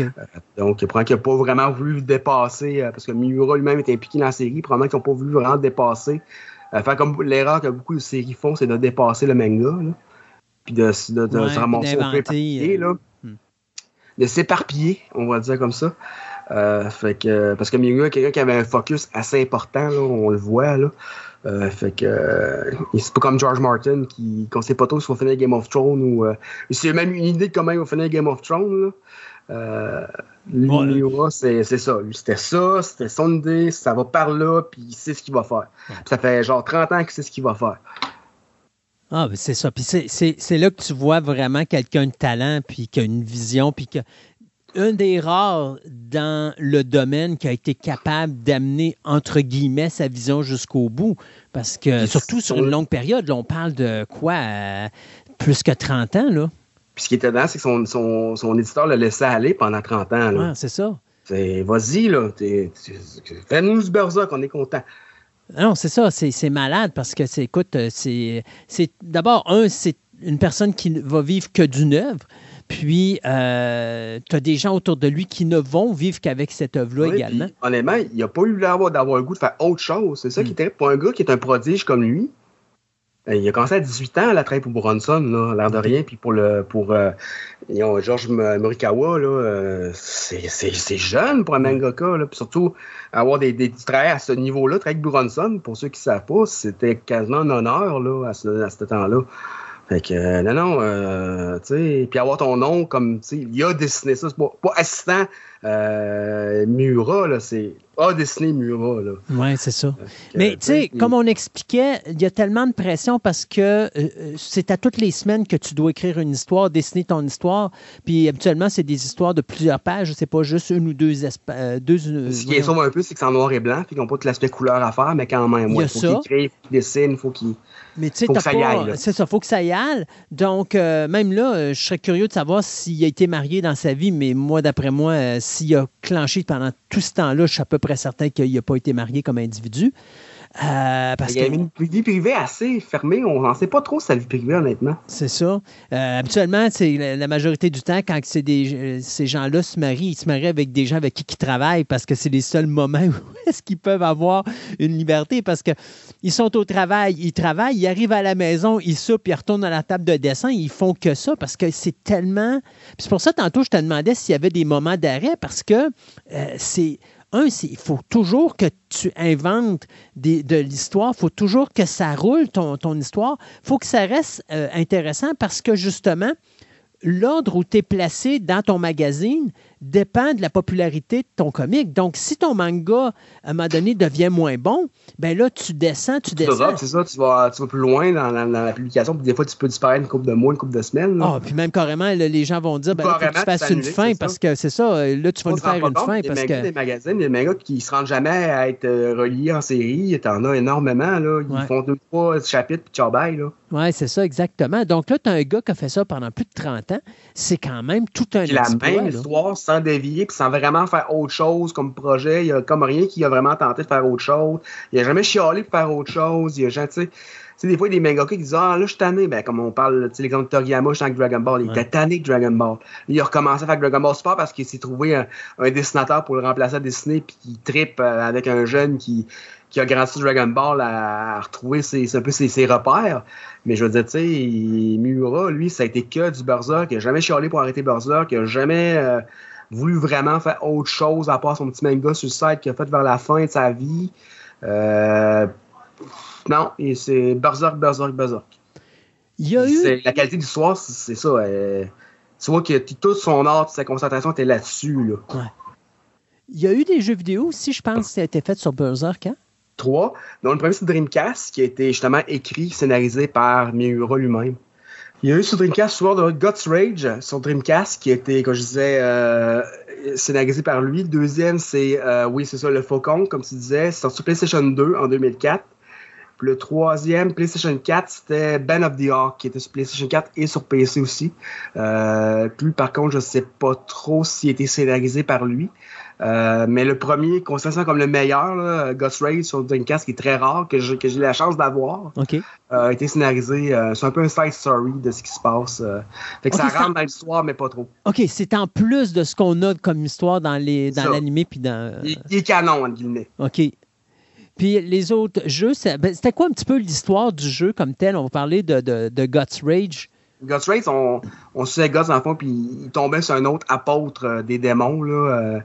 Euh, donc, probablement qu'il n'a pas vraiment voulu dépasser, euh, parce que Miura lui-même est impliqué dans la série, probablement qu'ils n'ont pas voulu vraiment dépasser. Euh, enfin, comme l'erreur que beaucoup de séries font, c'est de dépasser le manga, puis de, de, se ramasser un peu éparpillé, là. Hmm. de s'éparpiller, on va dire comme ça. fait que, parce que Miura est quelqu'un qui avait un focus assez important, là, on le voit. Là. Euh, fait que euh, c'est pas comme George Martin qui qu'on sait pas trop si on finir Game of Thrones ou euh, c'est même une idée de comment il va finir Game of Thrones. Là. c'est ça. C'était ça, c'était son idée, ça va par là, puis il sait ce qu'il va faire. Ça fait genre 30 ans qu'il sait ce qu'il va faire. Ah, ben c'est ça. Puis c'est là que tu vois vraiment quelqu'un de talent, puis qui a une vision, puis que un des rares dans le domaine qui a été capable d'amener, entre guillemets, sa vision jusqu'au bout. Parce que, surtout sur une longue période, on parle de quoi? Euh, plus que 30 ans, là? Puis ce qui est étonnant, c'est que son, son, éditeur l'a laissé aller pendant 30 ans. Là. c'est ça. Vas-y, là. Fais-nous ce Berserk, on est content. Non, c'est ça. C'est malade parce que, écoute, c'est d'abord, un, c'est une personne qui va vivre que d'une œuvre. Puis, euh, tu as des gens autour de lui qui ne vont vivre qu'avec cette œuvre-là également. honnêtement, il n'a pas eu l'air d'avoir le goût de faire autre chose. C'est ça qui était pour un gars qui est un prodige comme lui. Ben, il a commencé à 18 ans à la traîne pour Bronson, l'air de rien. Puis pour le pour euh, George Morikawa, euh, c'est jeune pour un mangaka. Là. Puis surtout, avoir des, des travails à ce niveau-là, avec Bronson, pour ceux qui ne savent pas, c'était quasiment un honneur là, à ce temps-là. Fait que, euh, non, non, euh, tu sais, puis avoir ton nom comme, tu sais, il a dessiné ça, c'est pas, pas assistant euh, Mura, là, c'est a dessiné Mura, là. Oui, c'est ça. Mais, tu sais, comme on expliquait, il y a tellement de pression parce que c'est à toutes les semaines que tu dois écrire une histoire, dessiner ton histoire, puis habituellement, c'est des histoires de plusieurs pages, c'est pas juste une ou deux... deux Ce qui est sauve un peu, c'est que c'est en noir et blanc, puis qu'ils n'ont pas tout l'aspect couleur à faire, mais quand même, il faut qu'ils écrivent, qu'ils dessinent, il faut qu'ils... Mais tu sais, ça C'est ça, faut que ça y aille. Donc, euh, même là, euh, je serais curieux de savoir s'il a été marié dans sa vie, mais moi, d'après moi, euh, s'il a clenché pendant tout ce temps-là, je suis à peu près certain qu'il n'a pas été marié comme individu. Euh, parce il y a une vie privée assez fermée. On n'en sait pas trop sa vie privée, honnêtement. C'est ça. Euh, habituellement, c'est la, majorité du temps, quand des, euh, ces gens-là se marient, ils se marient avec des gens avec qui ils travaillent parce que c'est les seuls moments où est-ce qu'ils peuvent avoir une liberté parce qu'ils sont au travail, ils travaillent, ils arrivent à la maison, ils soupent, ils retournent à la table de dessin, ils font que ça parce que c'est tellement... C'est pour ça, tantôt, je te demandais s'il y avait des moments d'arrêt parce que c'est un, il faut toujours que tu inventes de l'histoire, il faut toujours que ça roule ton, histoire, il faut que ça reste euh, intéressant parce que justement, l'ordre où tu es placé dans ton magazine dépend de la popularité de ton comic. Donc, si ton manga, à un moment donné, devient moins bon, ben là, tu descends, tu descends. C'est ça, tu vas, tu vas plus loin dans, la publication, puis des fois, tu peux disparaître une couple de mois, une couple de semaines. Ah, puis même carrément, les gens vont dire, ben là, faut que tu fasses une fin, parce que c'est ça, là, tu vas nous faire une fin. Parce que... Des magazines, des mangas qui se rendent jamais à être euh, reliés en série, t'en as énormément, là. Ils font deux, trois chapitres, puis ciao, bye, là. Oui, c'est ça, exactement. Donc là, tu as un gars qui a fait ça pendant plus de 30 ans. C'est quand même tout un la exploit, même là. histoire sans dévier, puis sans vraiment faire autre chose comme projet. Il y a comme rien qui a vraiment tenté de faire autre chose. Il a jamais chialé pour faire autre chose. Il a jamais, tu sais, tu sais, des fois, il y a des mangaka qui disent Ah, là, je suis tanné. Ben, comme on parle, tu sais, l'exemple de Toriyama, je avec Dragon Ball. Il Ouais. était tanné de Dragon Ball. Il a recommencé à faire Dragon Ball Super parce qu'il s'est trouvé un, un dessinateur pour le remplacer à dessiner, puis il trippe euh, avec un jeune qui, qui a grandi sur Dragon Ball à, à retrouver ses, un peu ses, ses repères. Mais je veux dire, tu sais, Miura, lui, ça a été que du Berserk. Il a jamais chialé pour arrêter Berserk. Il a jamais euh, voulu vraiment faire autre chose à part son petit manga sur le site qu'il a fait vers la fin de sa vie. Euh, non, et c'est Berserk, Berserk, Berserk. Il y a eu. La qualité du soir, c'est ça. euh, tu vois que t- tout son art, toute sa concentration était là-dessus. Là. Il y a eu des jeux vidéo aussi, je pense, qui a été fait sur Berserk. Hein? Trois. Donc, le premier, c'est Dreamcast, qui a été justement écrit, scénarisé par Miura lui-même. Il y a eu sur Dreamcast souvent de Guts Rage sur Dreamcast, qui été, comme je disais, euh, scénarisé par lui. Le deuxième, c'est, euh, oui, c'est ça, le Faucon, comme tu disais, c'est sorti sur PlayStation 2 en 2004. Puis le troisième, PlayStation 4, c'était Ben of the Ark, qui était sur PlayStation 4 et sur PC aussi. Euh, par contre, je sais pas trop s'il été scénarisé par lui. Euh, mais le premier, considéré comme le meilleur, là, Ghost Raid sur Dreamcast, qui est très rare, que j'ai la chance d'avoir, euh, a été scénarisé. euh, c'est un peu un side story de ce qui se passe. fait que ça rentre dans l'histoire, mais pas trop. OK, c'est en plus de ce qu'on a comme histoire dans les dans Ça. l'animé puis dans. Il, il est canon, entre guillemets. OK. Puis les autres jeux, ben, c'était quoi un petit peu l'histoire du jeu comme tel? On va parler de, de, de Guts Rage. Ghost Raid, on, on suivait Ghost dans le fond, puis il tombait sur un autre apôtre des démons, là,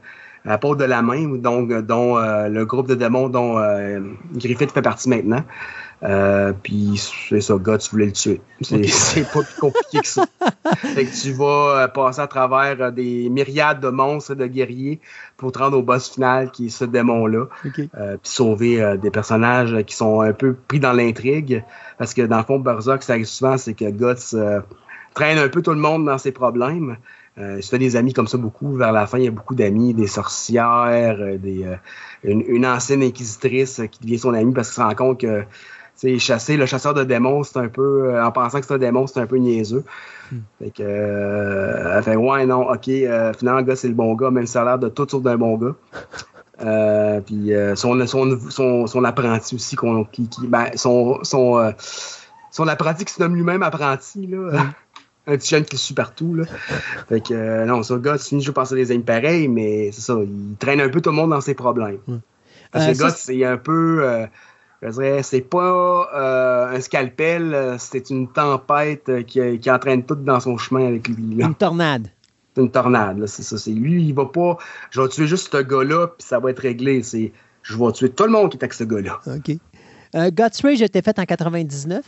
euh, apôtre de la main, donc, dont euh, le groupe de démons dont euh, Griffith fait partie maintenant. Euh, puis c'est ça, Guts voulait le tuer. C'est pas plus compliqué que ça. fait que tu vas euh, passer à travers euh, des myriades de monstres et de guerriers pour te rendre au boss final qui est ce démon-là OK. euh, puis sauver euh, des personnages qui sont un peu pris dans l'intrigue. Parce que dans le fond, Berserk, ça arrive souvent, c'est que Guts euh, traîne un peu tout le monde dans ses problèmes. Euh, il se fait des amis comme ça beaucoup. Vers la fin, il y a beaucoup d'amis, des sorcières, euh, des, euh, une, une ancienne inquisitrice euh, qui devient son amie parce qu'il se rend compte que c'est chasser le chasseur de démons, c'est un peu, euh, en pensant que c'est un démon, c'est un peu niaiseux. Hmm. Fait que, euh, elle fait, ouais, non, ok, euh, finalement, le gars, c'est le bon gars, même si ça a l'air de tout sauf d'un bon gars. Euh, puis euh, son, son, son, son apprenti aussi, qu'on, qui, qui, ben, son, son, euh, son apprenti qui se nomme lui-même apprenti, là. Un petit jeune qui suit partout, là. Fait que, euh, non, le gars, je veux passer des amis pareils, mais c'est ça, il traîne un peu tout le monde dans ses problèmes. Ouais. Parce Euh, que ça, gars, c'est un peu. euh, je dirais, c'est pas euh, un scalpel, euh, c'est une tempête euh, qui, qui entraîne tout dans son chemin avec lui. là. Une tornade. C'est une tornade, c'est ça. C'est lui, il va pas. Je vais tuer juste ce gars-là, puis ça va être réglé. C'est. Je vais tuer tout le monde qui est avec ce gars-là. OK. Euh, Guts Rage a été fait en 99.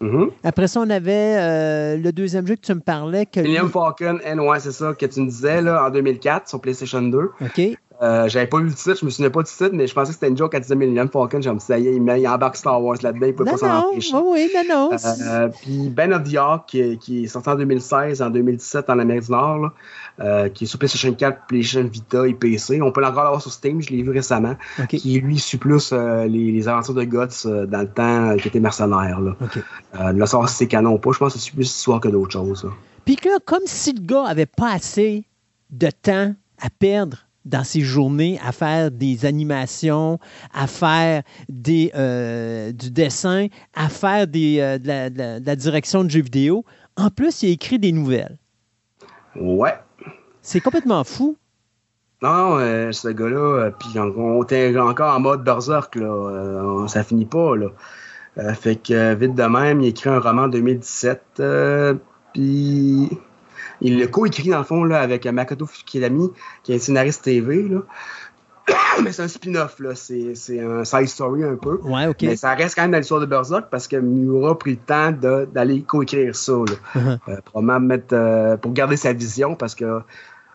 Mhm. Après ça, on avait euh, le deuxième jeu que tu me parlais. Que lui- Millennium Falcon, N, ouais, c'est ça que tu me disais, là, en 2004, sur PlayStation 2. OK. Euh, J'avais pas vu le titre, je me souvenais pas du titre, mais je pensais que c'était une joke quand tu disais Millennium Falcon. J'ai me ça y est, il, embarque Star Wars là-dedans, il peut Non, pas s'en non. empêcher. Oui, oui, non, non. Euh, puis Ben of the Ark, qui, qui est sorti en 2016, en 2017 en Amérique du Nord, là, euh, qui est sur PlayStation 4, PlayStation Vita et PC. On peut encore l'avoir sur Steam, je l'ai vu récemment. Qui lui suit plus les, les aventures de Guts dans le temps qui était mercenaire. Là. OK. Euh, là, savoir si c'est canon ou pas, je pense que c'est plus histoire que d'autres choses. Puis là, comme si le gars avait pas assez de temps à perdre dans ses journées à faire des animations, à faire des, euh, du dessin, à faire des, euh, de, la, de la- de la direction de jeux vidéo. En plus, il a écrit des nouvelles. Ouais. C'est complètement fou. Non, euh, ce gars-là, puis on, était encore en mode Berserk, là. ça finit pas, là. Fait que, vite de même, il a écrit un roman en 2017, euh, puis il l'a co-écrit, dans le fond, là, avec euh, Makoto Fukidami, qui est un scénariste TV, là. Mais c'est un spin-off, là. C'est c'est un side story un peu. Ouais. Mais ça reste quand même dans l'histoire de Berserk parce que Miura a pris le temps de- d'aller coécrire ça. Là. Uh-huh. Euh, probablement mettre, euh, pour garder sa vision parce que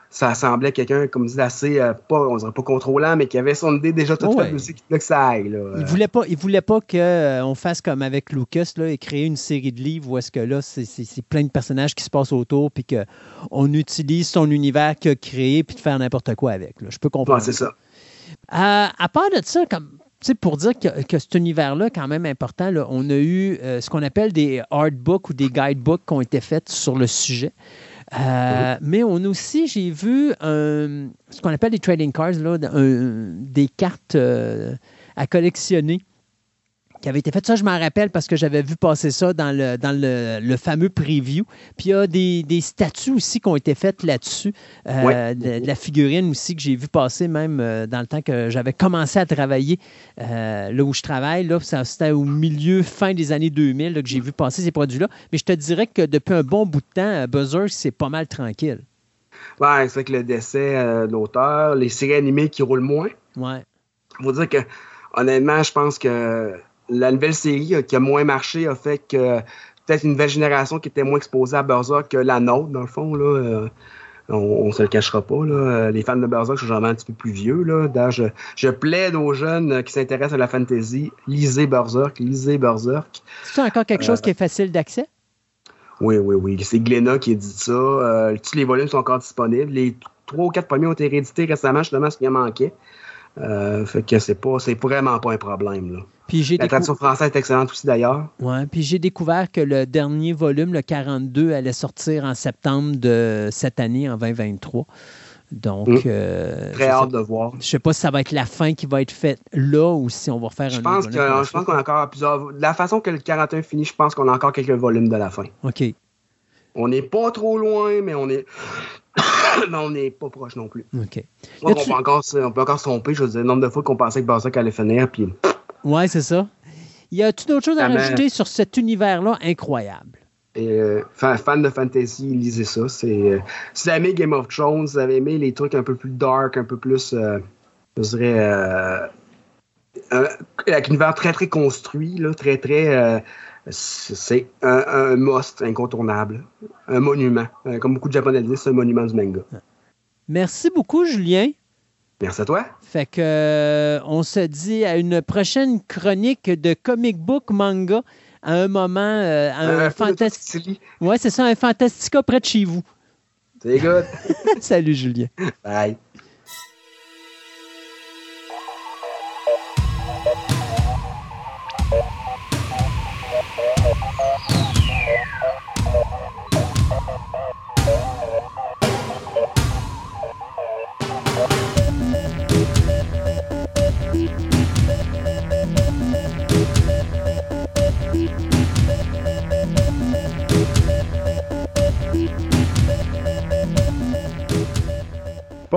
ça semblait quelqu'un, comme dit, assez, euh, pas, on dirait pas contrôlant, mais qui avait son idée déjà toute Ouais. faite aussi, qui voulait que ça aille. Là. Il Euh, voulait pas, il voulait pas qu'on fasse comme avec Lucas là, et créer une série de livres où est-ce que là, c'est- plein de personnages qui se passent autour puis qu'on utilise son univers qu'il a créé puis de faire n'importe quoi avec. là. Je peux comprendre. ouais, c'est ça. Euh, à part de ça, comme pour dire que, que cet univers-là, quand même important, là, on a eu euh, ce qu'on appelle des hardbooks ou des guidebooks qui ont été faits sur le sujet. Euh, Mais on a aussi, j'ai vu un- ce qu'on appelle des trading cards, là, un- des cartes euh, à collectionner qui avaient été faites. Ça, je m'en rappelle parce que j'avais vu passer ça dans le, dans le, le fameux preview. Puis il y a des, des statues aussi qui ont été faites là-dessus. Euh, Ouais. de, de la figurine aussi que j'ai vu passer même euh, dans le temps que j'avais commencé à travailler euh, là où je travaille. Là, c'était au milieu, fin des années 2000 là, que j'ai vu passer ces produits-là. Mais je te dirais que depuis un bon bout de temps, Buzzers, c'est pas mal tranquille. Ouais, c'est vrai que le décès de l'auteur, les séries animées qui roulent moins. Ouais. faut dire que, honnêtement, je pense que la nouvelle série euh, qui a moins marché a fait que peut-être une nouvelle génération qui était moins exposée à Berserk que la nôtre, dans le fond. Là, euh, on, on se le cachera pas. Là. Euh, Les fans de Berserk sont généralement un petit peu plus vieux. Là. Je, je plaide aux jeunes euh, qui s'intéressent à la fantasy, lisez Berserk, lisez Berserk. C'est encore quelque chose qui est facile d'accès? Oui, oui, oui. C'est Glenna qui a dit ça. Euh, tous les volumes sont encore disponibles. Les trois ou quatre premiers ont été réédités récemment, justement, ce qui manquait. Euh, fait que c'est pas, c'est vraiment pas un problème. Là. Puis j'ai La traduction française est excellente aussi d'ailleurs. Ouais, puis j'ai découvert que le dernier volume, le 42, allait sortir en septembre de cette année, en 2023. Donc, Mm. euh, Très hâte sais, de voir. je sais pas si ça va être la fin qui va être faite là ou si on va faire Je un pense, autre que, je pense qu'on a encore plusieurs. De la façon que le 41 finit, je pense qu'on a encore quelques volumes de la fin. OK. On n'est pas trop loin, mais on est. mais on n'est pas proche non plus. OK. On, peut encore, se- on peut encore se tromper. Je veux dire, le nombre de fois qu'on pensait que Berserk allait finir, puis Ouais, c'est ça. Y a-tu d'autres choses à rajouter sur cet univers-là incroyable? Et, euh, fan, fan de fantasy, lisez ça. C'est, euh, si vous avez aimé Game of Thrones, si vous avez aimé les trucs un peu plus dark, un peu plus, euh, je dirais, un- avec un univers très très construit, là, très très, c'est un, un must incontournable, un monument. Euh, comme beaucoup de Japonais le disent, c'est un monument du manga. Merci beaucoup, Julien. Merci à toi. Fait que euh, on se dit à une prochaine chronique de comic book manga à un moment, euh, à un Euh, fantastique. Ouais, c'est ça, un Fantastica près de chez vous. C'est good. Salut, Julien. Bye.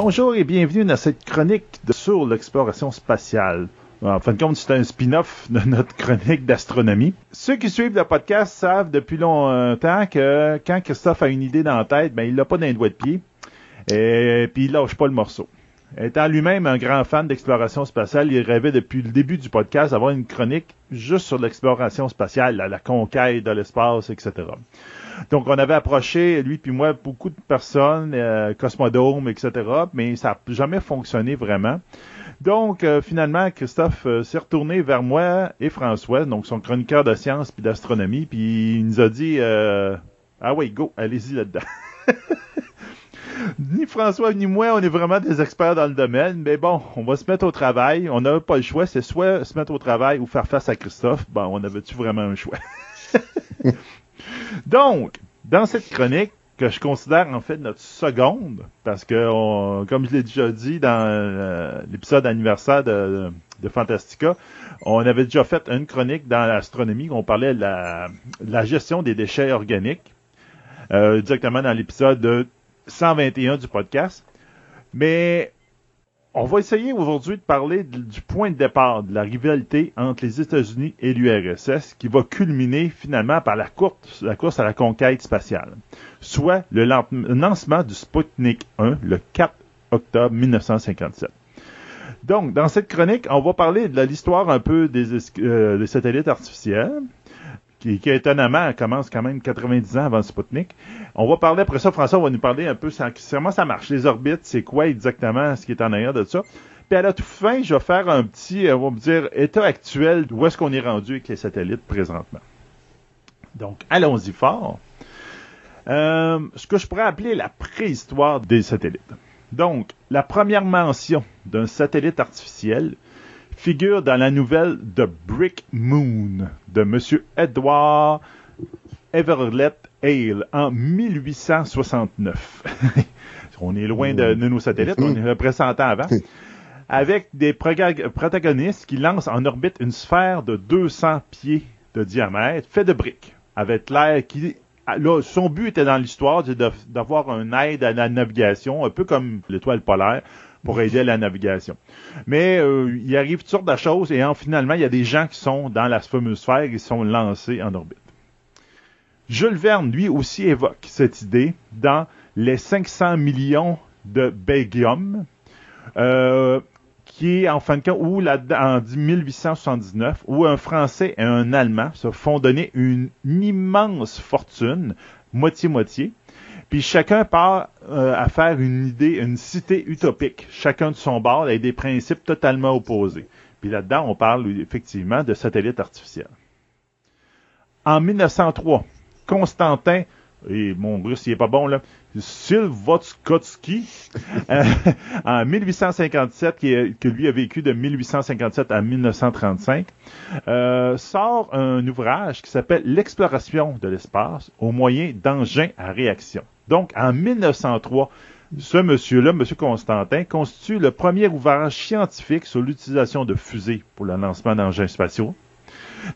Bonjour et bienvenue dans cette chronique sur l'exploration spatiale. En fin de compte, c'est un spin-off de notre chronique d'astronomie. Ceux qui suivent le podcast savent depuis longtemps que quand Christophe a une idée dans la tête, ben, il l'a pas dans les doigts de pied. Et puis il lâche pas le morceau. Étant lui-même un grand fan d'exploration spatiale, il rêvait depuis le début du podcast d'avoir une chronique juste sur l'exploration spatiale, la conquête de l'espace, etc. Donc, on avait approché, lui puis moi, beaucoup de personnes, euh, etc., mais ça n'a jamais fonctionné vraiment. Donc, euh, finalement, Christophe euh, s'est retourné vers moi et François, donc son chroniqueur de sciences puis d'astronomie, puis il nous a dit euh, Ah oui, go, allez-y là-dedans. ni François ni moi, on est vraiment des experts dans le domaine, mais bon, on va se mettre au travail. On n'avait pas le choix, c'est soit se mettre au travail ou faire face à Christophe. Bon, on avait-tu vraiment un choix? Donc, dans cette chronique, que je considère en fait notre seconde, parce que, comme je l'ai déjà dit dans euh, l'épisode anniversaire de, Fantastica, on avait déjà fait une chronique dans l'astronomie où on parlait de la, gestion des déchets organiques, euh, directement dans l'épisode de 121 du podcast. Mais on va essayer aujourd'hui de parler du point de départ de la rivalité entre les États-Unis et l'URSS qui va culminer finalement par la course, à la conquête spatiale, soit le lan- lancement du Sputnik 1 le 4 octobre 1957. Donc, dans cette chronique, on va parler de l'histoire un peu des, es- euh, des satellites artificiels, qui, qui étonnamment commence quand même 90 ans avant Sputnik. On va parler après ça, François va nous parler un peu comment ça marche, les orbites, c'est quoi exactement ce qui est en arrière de ça. Puis à la toute fin, je vais faire un petit, euh, on va me dire, état actuel, où est-ce qu'on est rendu avec les satellites présentement. Donc, allons-y fort. Euh, ce que je pourrais appeler la préhistoire des satellites. Donc, la première mention d'un satellite artificiel figure dans la nouvelle The Brick Moon de M. Edward Everett Hale en 1869. on est loin de, nos satellites, on est près 100 ans avant. Avec des protagonistes qui lancent en orbite une sphère de 200 pieds de diamètre, fait de briques, avec l'air qui Là, son but était dans l'histoire d'avoir un aide à la navigation, un peu comme l'étoile polaire, pour aider à la navigation. Mais euh, il arrive toutes sortes de choses et en, finalement, il y a des gens qui sont dans la fameuse sphère et sont lancés en orbite. Jules Verne, lui aussi, évoque cette idée dans les 500 millions de Belgium, euh, qui est en fin de compte, en 1879, où un Français et un Allemand se font donner une, immense fortune, moitié-moitié, puis chacun part euh, à faire une idée, une cité utopique, chacun de son bord, avec des principes totalement opposés. Puis là-dedans, on parle effectivement de satellites artificiels. En 1903, Constantin, et mon russe, il est pas bon là, Silvotskotsky, euh, en 1857, qui que lui a vécu de 1857 à 1935, euh, sort un ouvrage qui s'appelle L'exploration de l'espace au moyen d'engins à réaction. Donc, en 1903, ce monsieur-là, monsieur Constantin, constitue le premier ouvrage scientifique sur l'utilisation de fusées pour le lancement d'engins spatiaux.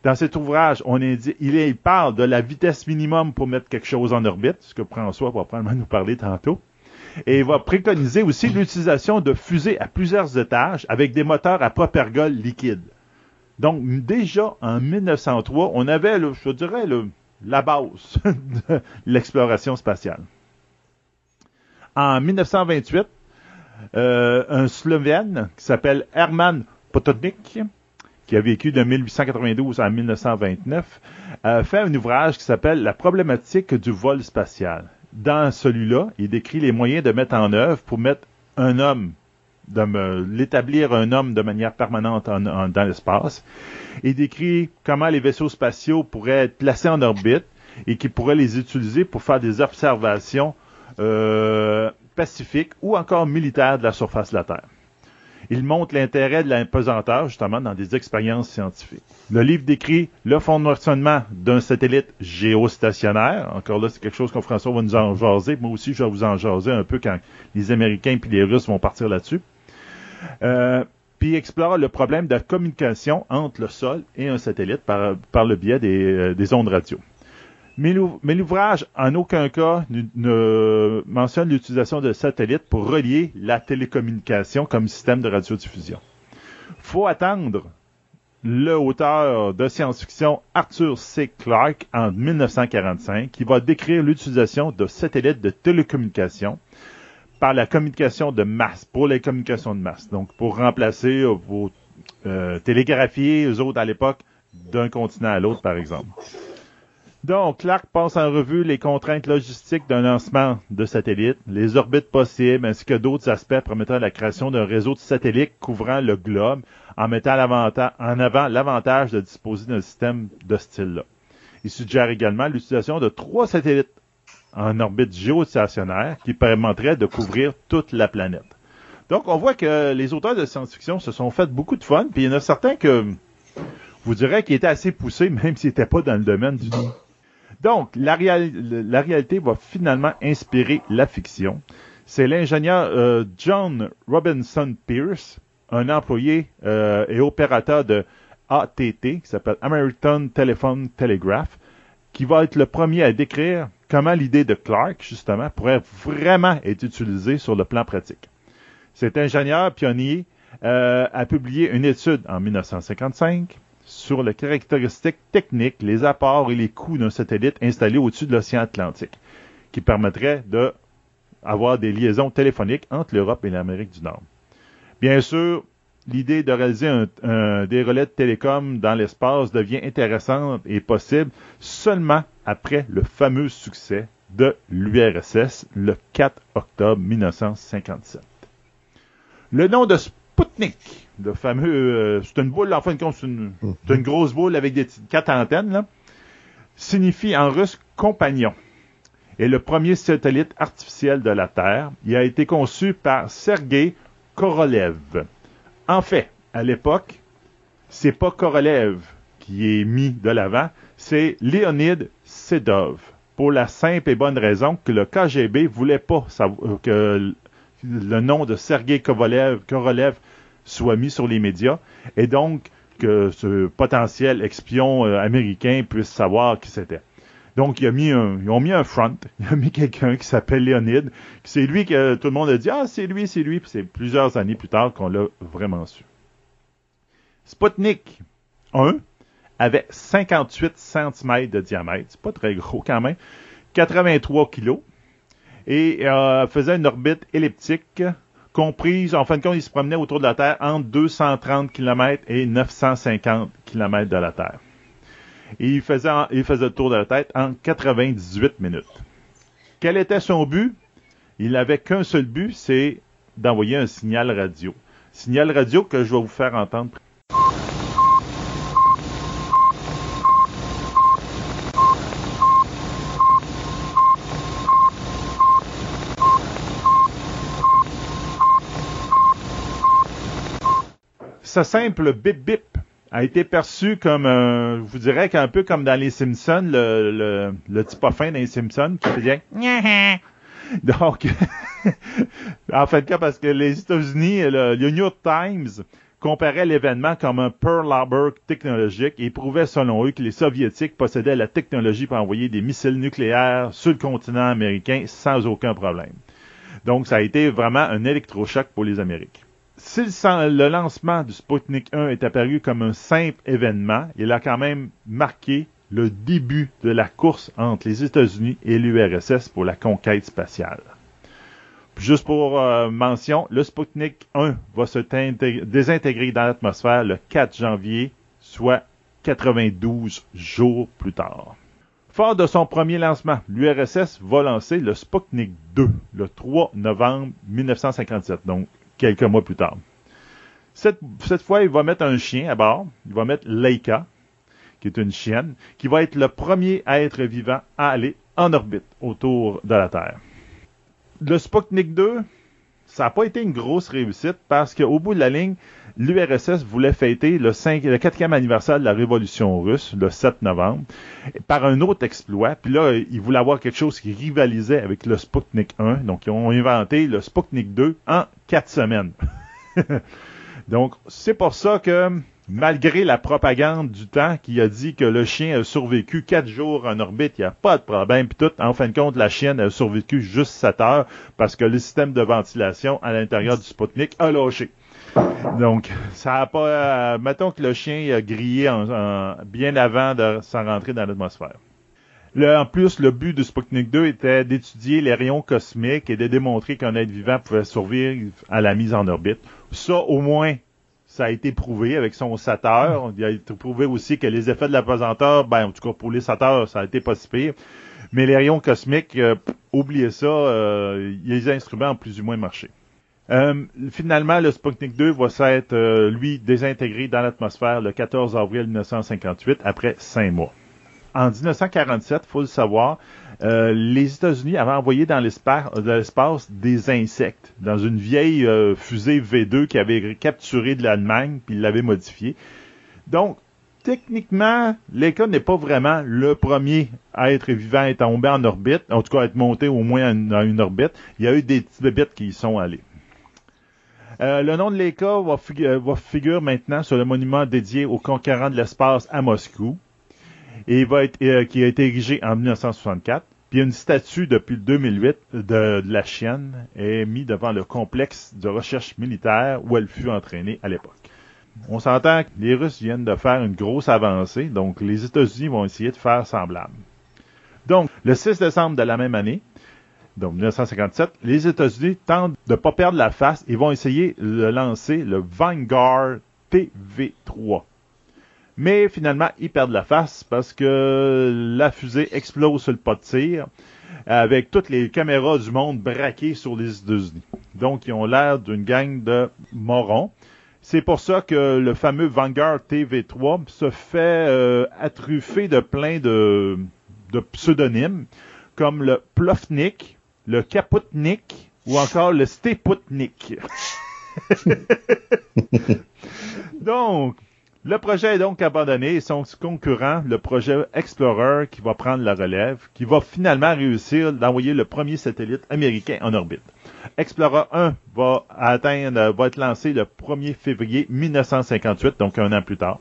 Dans cet ouvrage, on indique, il, parle de la vitesse minimum pour mettre quelque chose en orbite, ce que François va probablement nous parler tantôt. Et il va préconiser aussi l'utilisation de fusées à plusieurs étages avec des moteurs à propergol liquide. Donc, déjà en 1903, on avait, je dirais, la base de l'exploration spatiale. En 1928, euh, un Slovène qui s'appelle Herman Potočnik, qui a vécu de 1892 à 1929, a fait un ouvrage qui s'appelle La problématique du vol spatial. Dans celui-là, il décrit les moyens de mettre en œuvre pour mettre un homme, l'établir un homme de manière permanente en- en- dans l'espace. Il décrit comment les vaisseaux spatiaux pourraient être placés en orbite et qui pourraient les utiliser pour faire des observations euh, pacifiques ou encore militaires de la surface de la Terre. Il montre l'intérêt de l'impesanteur, justement, dans des expériences scientifiques. Le livre décrit le fonctionnement d'un satellite géostationnaire. Encore là, c'est quelque chose que François va nous en jaser. Moi aussi, je vais vous en jaser un peu quand les Américains et les Russes vont partir là-dessus. Euh, puis explore le problème de la communication entre le sol et un satellite par, le biais des, euh, des ondes radio. Mais l'ou- mais l'ouvrage, en aucun cas, ne, ne mentionne l'utilisation de satellites pour relier la télécommunication comme système de radiodiffusion. Faut attendre le auteur de science-fiction Arthur C. Clarke en 1945 qui va décrire l'utilisation de satellites de télécommunication par la communication de masse, pour les communications de masse. Donc, pour remplacer vos euh, télégraphiés, eux autres à l'époque, d'un continent à l'autre, par exemple. Donc, Clark passe en revue les contraintes logistiques d'un lancement de satellites, les orbites possibles, ainsi que d'autres aspects permettant la création d'un réseau de satellites couvrant le globe, en mettant en avant l'avantage de disposer d'un système de style-là. Il suggère également l'utilisation de trois satellites en orbite géostationnaire qui permettrait de couvrir toute la planète. Donc, on voit que les auteurs de science-fiction se sont fait beaucoup de fun, puis il y en a certains que vous direz qui étaient assez poussés, même s'ils n'étaient pas dans le domaine du. Donc, la, réal- la réalité va finalement inspirer la fiction. C'est l'ingénieur euh, John Robinson Pierce, un employé euh, et opérateur de ATT, qui s'appelle American Telephone Telegraph, qui va être le premier à décrire comment l'idée de Clark, justement, pourrait vraiment être utilisée sur le plan pratique. Cet ingénieur pionnier euh, a publié une étude en 1955 sur les caractéristiques techniques, les apports et les coûts d'un satellite installé au-dessus de l'océan Atlantique, qui permettrait de avoir des liaisons téléphoniques entre l'Europe et l'Amérique du Nord. Bien sûr, l'idée de réaliser un, un- des relais de télécom dans l'espace devient intéressante et possible seulement après le fameux succès de l'URSS le 4 octobre 1957. Le nom de Sputnik, le fameux, euh, c'est une boule, en fin de compte, c'est une, c'est une grosse boule avec des petites- quatre antennes, là, signifie en russe compagnon. Et le premier satellite artificiel de la Terre, il a été conçu par Sergei Korolev. En fait, à l'époque, c'est pas Korolev qui est mis de l'avant, c'est Leonid Sedov. Pour la simple et bonne raison que le KGB voulait pas que le nom de Sergei Korolev soit mis sur les médias et donc que ce potentiel espion euh, américain puisse savoir qui c'était. Donc, ils ont mis un front. Il a mis quelqu'un qui s'appelle Léonide. C'est lui que tout le monde a dit, ah, c'est lui, c'est lui. Puis c'est plusieurs années plus tard qu'on l'a vraiment su. Sputnik 1 avait 58 cm de diamètre. C'est pas très gros quand même. 83 kg. Et euh, faisait une orbite elliptique comprise, en fin de compte, il se promenait autour de la Terre entre 230 km et 950 km de la Terre. Et il faisait, il faisait le tour de la tête en 98 minutes. Quel était son but? Il n'avait qu'un seul but, c'est d'envoyer un signal radio. Signal radio que je vais vous faire entendre ce simple bip bip a été perçu comme, je vous dirais qu'un peu comme dans les Simpsons, le, le, le petit fin dans les Simpsons qui faisait donc, en fait, parce que les États-Unis, le, New York Times comparait l'événement comme un Pearl Harbor technologique et prouvait selon eux que les Soviétiques possédaient la technologie pour envoyer des missiles nucléaires sur le continent américain sans aucun problème. Donc, ça a été vraiment un électrochoc pour les Américains si le lancement du Sputnik 1 est apparu comme un simple événement, il a quand même marqué le début de la course entre les États-Unis et l'URSS pour la conquête spatiale. Juste pour euh, mention, le Sputnik 1 va se désintégrer dans l'atmosphère le 4 janvier, soit 92 jours plus tard. Fort de son premier lancement, l'URSS va lancer le Sputnik 2 le 3 novembre 1957, donc quelques mois plus tard. Cette, fois, il va mettre un chien à bord. Il va mettre Leica, qui est une chienne, qui va être le premier être vivant à aller en orbite autour de la Terre. Le Sputnik 2, ça n'a pas été une grosse réussite parce qu'au bout de la ligne, l'URSS voulait fêter le, 5, le quatrième anniversaire de la Révolution russe, le 7 novembre, par un autre exploit. Puis là, ils voulaient avoir quelque chose qui rivalisait avec le Sputnik 1. Donc, ils ont inventé le Sputnik 2 en quatre semaines. Donc, c'est pour ça que, malgré la propagande du temps qui a dit que le chien a survécu quatre jours en orbite, il n'y a pas de problème, puis tout, en fin de compte, la chienne a survécu juste 7 heures parce que le système de ventilation à l'intérieur du Sputnik a lâché. Donc, ça a pas. Euh, mettons que le chien a grillé bien avant de s'en rentrer dans l'atmosphère. en plus, le but du Sputnik 2 était d'étudier les rayons cosmiques et de démontrer qu'un être vivant pouvait survivre à la mise en orbite. Ça, au moins, ça a été prouvé avec son sateur. Il a été prouvé aussi que les effets de l'apesanteur, ben, en tout cas pour les sateurs, ça a été pas si pire. Mais les rayons cosmiques, euh, oubliez ça, euh, les instruments ont plus ou moins marché. Euh, finalement, le Sputnik 2 va s'être, euh, lui, désintégré dans l'atmosphère le 14 avril 1958, après cinq mois. En 1947, faut le savoir, euh, les États-Unis avaient envoyé dans l'espace des insectes dans une vieille fusée V2 qui avait capturé de l'Allemagne puis l'avait modifiée. Donc, techniquement, l'École n'est pas vraiment le premier à être vivant à être tombé en orbite, en tout cas à être monté au moins dans une orbite. Il y a eu des petits bébêtes qui y sont allés. Euh, le nom de l'Eka va, figurer maintenant sur le monument dédié aux conquérants de l'espace à Moscou, et euh, qui a été érigé en 1964. Puis une statue depuis 2008 de, la chienne est mise devant le complexe de recherche militaire où elle fut entraînée à l'époque. On s'entend que les Russes viennent de faire une grosse avancée, donc les États-Unis vont essayer de faire semblable. Donc, le 6 décembre de la même année, donc 1957, les États-Unis tentent de ne pas perdre la face et vont essayer de lancer le Vanguard TV3. Mais finalement, ils perdent la face parce que la fusée explose sur le pas de tir avec toutes les caméras du monde braquées sur les États-Unis. Donc, ils ont l'air d'une gang de morons. C'est pour ça que le fameux Vanguard TV3 se fait euh, attruffer de plein de, de pseudonymes comme le Plofnik, le Kaputnik ou encore le Steputnik. Donc, Le projet est donc abandonné et son concurrent, le projet Explorer, qui va prendre la relève, qui va finalement réussir d'envoyer le premier satellite américain en orbite. Explorer 1 va atteindre, va être lancé le 1er février 1958, donc un an plus tard.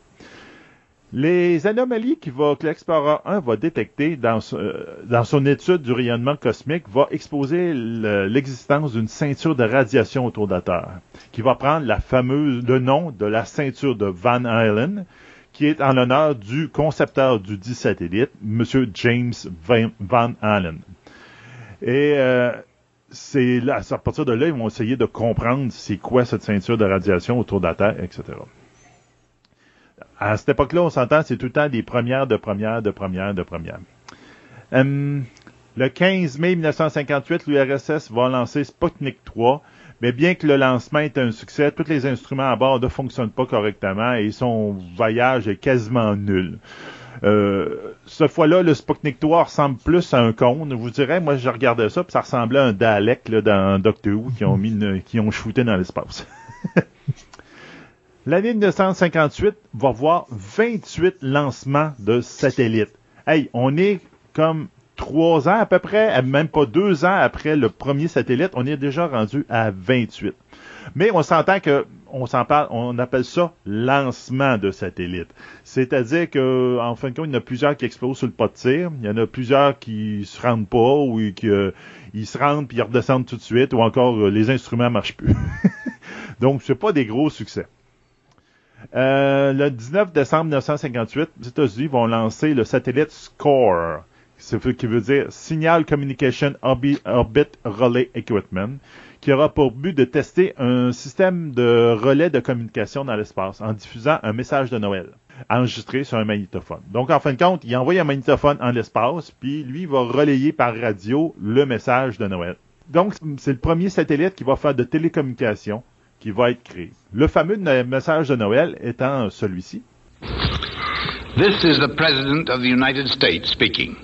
Les anomalies que l'Explorer 1 va détecter dans, euh, dans, son étude du rayonnement cosmique va exposer l'existence d'une ceinture de radiation autour de la Terre, qui va prendre la fameuse, le nom de la ceinture de Van Allen, qui est en l'honneur du concepteur du dit satellite, M. James Van, Allen. Et euh, c'est à partir de là, ils vont essayer de comprendre c'est quoi cette ceinture de radiation autour de la Terre, etc à cette époque-là, on s'entend, c'est tout le temps des premières, de premières, de premières, de premières. Hum, le 15 mai 1958, l'URSS va lancer Sputnik 3, mais bien que le lancement est un succès, tous les instruments à bord ne fonctionnent pas correctement et son voyage est quasiment nul. Euh, cette fois-là, le Sputnik 3 ressemble plus à un cône. Je vous dirais, moi, je regardais ça, puis ça ressemblait à un Dalek dans Doctor Who qui ont mis qui ont shooté dans l'espace. L'année 1958 va voir 28 lancements de satellites. Hey, on est comme trois ans à peu près, même pas deux ans après le premier satellite, on est déjà rendu à 28. Mais on s'entend que on s'en parle, on appelle ça lancement de satellite. C'est-à-dire que, en fin de compte, il y en a plusieurs qui explosent sur le pas de tir, il y en a plusieurs qui se rendent pas ou qui euh, ils se rendent puis ils redescendent tout de suite, ou encore euh, les instruments marchent plus. Donc, c'est pas des gros succès. Euh, le 19 décembre 1958, les États-Unis vont lancer le satellite SCORE, qui veut dire Signal Communication Orbit Relay Equipment, qui aura pour but de tester un système de relais de communication dans l'espace en diffusant un message de Noël enregistré sur un magnétophone. Donc, en fin de compte, il envoie un magnétophone en l'espace, puis lui va relayer par radio le message de Noël. Donc, c'est le premier satellite qui va faire de télécommunication qui va être créé. Le fameux message de Noël étant celui-ci. This is the President of the United States speaking.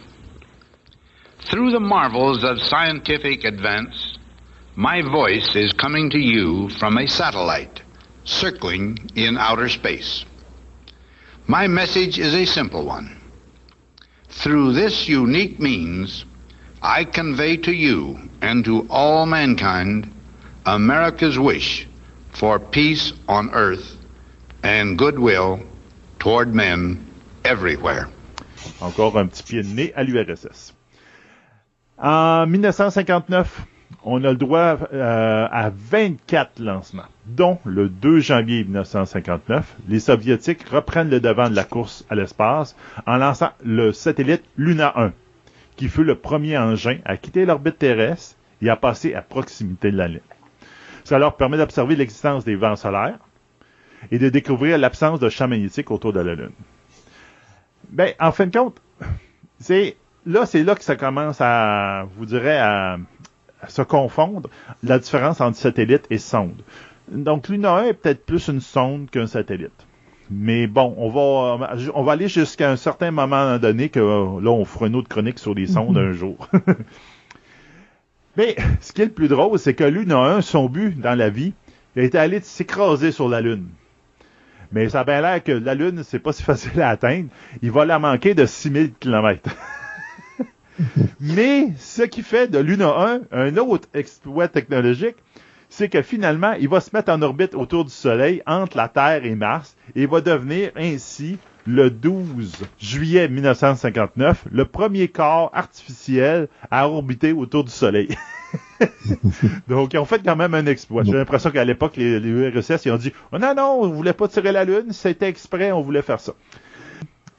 Through the marvels of scientific advance, my voice is coming to you from a satellite circling in outer space. My message is a simple one. Through this unique means, I convey to you and to all mankind America's wish for peace on earth and goodwill toward men everywhere. Encore un petit pied de nez à l'URSS. En 1959, on a le droit euh, à 24 lancements, dont le 2 janvier 1959, les Soviétiques reprennent le devant de la course à l'espace en lançant le satellite Luna 1, qui fut le premier engin à quitter l'orbite terrestre et à passer à proximité de la Lune. Ça leur permet d'observer l'existence des vents solaires et de découvrir l'absence de champs magnétiques autour de la Lune. Ben, en fin de compte, c'est là, c'est là que ça commence à, vous dirais, à, se confondre la différence entre satellite et sonde. Donc, Luna 1 est peut-être plus une sonde qu'un satellite. Mais bon, on va, on va aller jusqu'à un certain moment donné que là, on fera une autre chronique sur les sondes un jour. Mais ce qui est le plus drôle, c'est que Lune a un, son but dans la vie, il été allé s'écraser sur la Lune. Mais ça a bien l'air que la Lune, c'est pas si facile à atteindre. Il va la manquer de 6000 km. Mais ce qui fait de Luna 1 un autre exploit technologique, c'est que finalement, il va se mettre en orbite autour du Soleil entre la Terre et Mars et va devenir ainsi le 12 juillet 1959, le premier corps artificiel à orbiter autour du Soleil. Donc, ils ont fait quand même un exploit. J'ai l'impression qu'à l'époque, les, URSS, ils ont dit oh, non, non, on voulait pas tirer la Lune, c'était exprès, on voulait faire ça.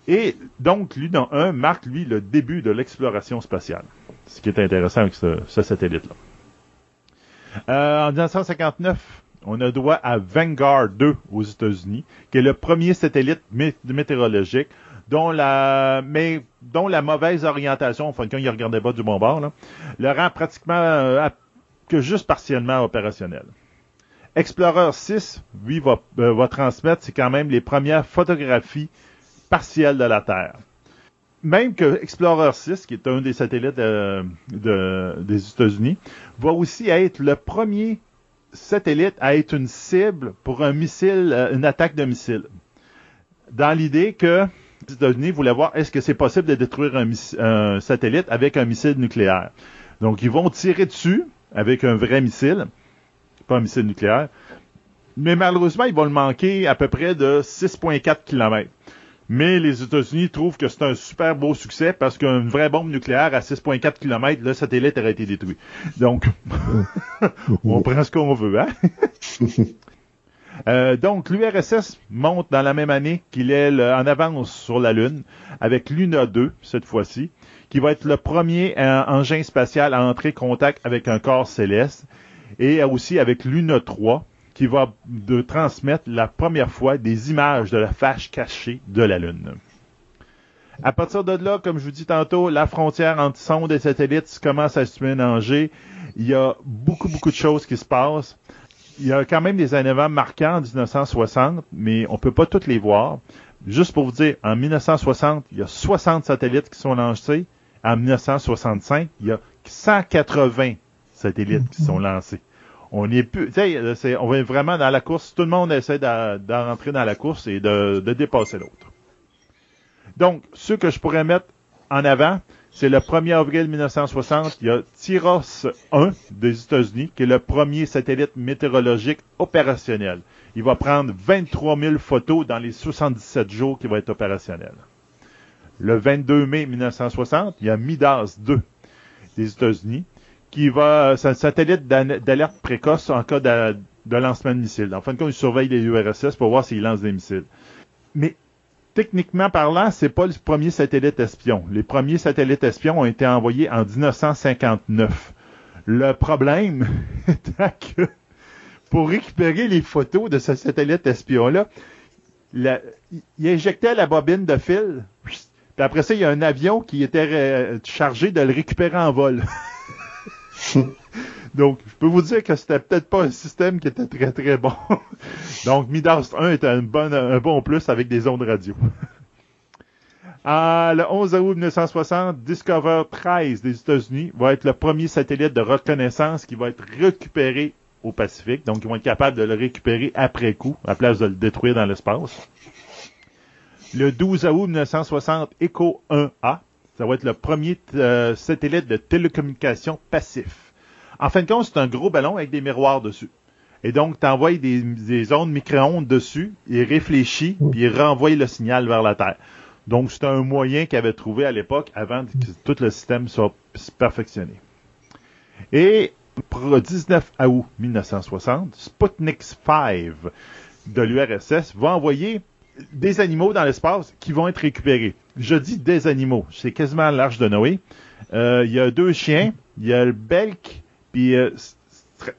Et donc, Luna 1 marque, lui, le début de l'exploration spatiale. Ce qui est intéressant avec ce, satellite-là. Euh, en 1959, on a droit à Vanguard 2 aux États-Unis, qui est le premier satellite météorologique dont la, mais dont la mauvaise orientation, enfin quand il regardait pas du bon bord, le rend pratiquement euh, que juste partiellement opérationnel. Explorer 6, lui, va, euh, va transmettre, c'est quand même les premières photographies partielles de la Terre. Même que Explorer 6, qui est un des satellites euh, des États-Unis, va aussi être le premier satellite à être une cible pour un missile, euh, une attaque de missile. dans l'idée que les États-Unis voulaient voir est-ce que c'est possible de détruire un, un, satellite avec un missile nucléaire? Donc, ils vont tirer dessus avec un vrai missile, pas un missile nucléaire, mais malheureusement, ils vont le manquer à peu près de 6,4 km. Mais les États-Unis trouvent que c'est un super beau succès parce qu'une vraie bombe nucléaire à 6,4 km, le satellite aurait été détruit. Donc, on prend ce qu'on veut, hein? Euh, donc, l'URSS monte dans la même année qu'il est en avance sur la Lune, avec Luna 2, cette fois-ci, qui va être le premier euh, engin spatial à entrer contact avec un corps céleste, et aussi avec Luna 3, qui va transmettre la première fois des images de la fâche cachée de la Lune. À partir de là, comme je vous dis tantôt, la frontière entre sonde et satellite commence à se mélanger. Il y a beaucoup, beaucoup de choses qui se passent. Il y a quand même des événements marquants en 1960, mais on peut pas toutes les voir. Juste pour vous dire, en 1960, il y a 60 satellites qui sont lancés. En 1965, il y a 180 satellites qui sont lancés on est plus, c'est, on va vraiment dans la course. Tout le monde essaie de, rentrer dans la course et de, dépasser l'autre. Donc, ce que je pourrais mettre en avant, c'est le 1er avril 1960, il y a Tyros 1 des États-Unis, qui est le premier satellite météorologique opérationnel. Il va prendre 23 000 photos dans les 77 jours qu'il va être opérationnel. Le 22 mai 1960, il y a Midas 2 des États-Unis, qui va, c'est un satellite d'alerte précoce en cas de, lancement de missiles. En fin de compte, il surveille les URSS pour voir s'ils lancent des missiles. Mais techniquement parlant, c'est pas le premier satellite espion. Les premiers satellites espions ont été envoyés en 1959. Le problème étant que pour récupérer les photos de ce satellite espion-là, il injectait la bobine de fil. Puis après ça, il y a un avion qui était chargé de le récupérer en vol. Donc, je peux vous dire que c'était peut-être pas un système qui était très très bon. Donc, Midas 1 était un bon, plus avec des ondes radio. le 11 août 1960, Discover 13 des États-Unis va être le premier satellite de reconnaissance qui va être récupéré au Pacifique. Donc, ils vont être capables de le récupérer après coup, à place de le détruire dans l'espace. Le 12 août 1960, Echo 1A ça va être le premier euh, satellite de télécommunication passif. En fin de compte, c'est un gros ballon avec des miroirs dessus. Et donc, tu envoies des, ondes micro-ondes dessus, il réfléchit, puis il renvoie le signal vers la Terre. Donc, c'est un moyen qu'il avait trouvé à l'époque avant que tout le système soit perfectionné. Et pour le 19 août 1960, Sputnik 5 de l'URSS va envoyer des animaux dans l'espace qui vont être récupérés. Je dis des animaux. C'est quasiment l'arche de Noé. Euh, il y a deux chiens. Il y a le Belk puis euh,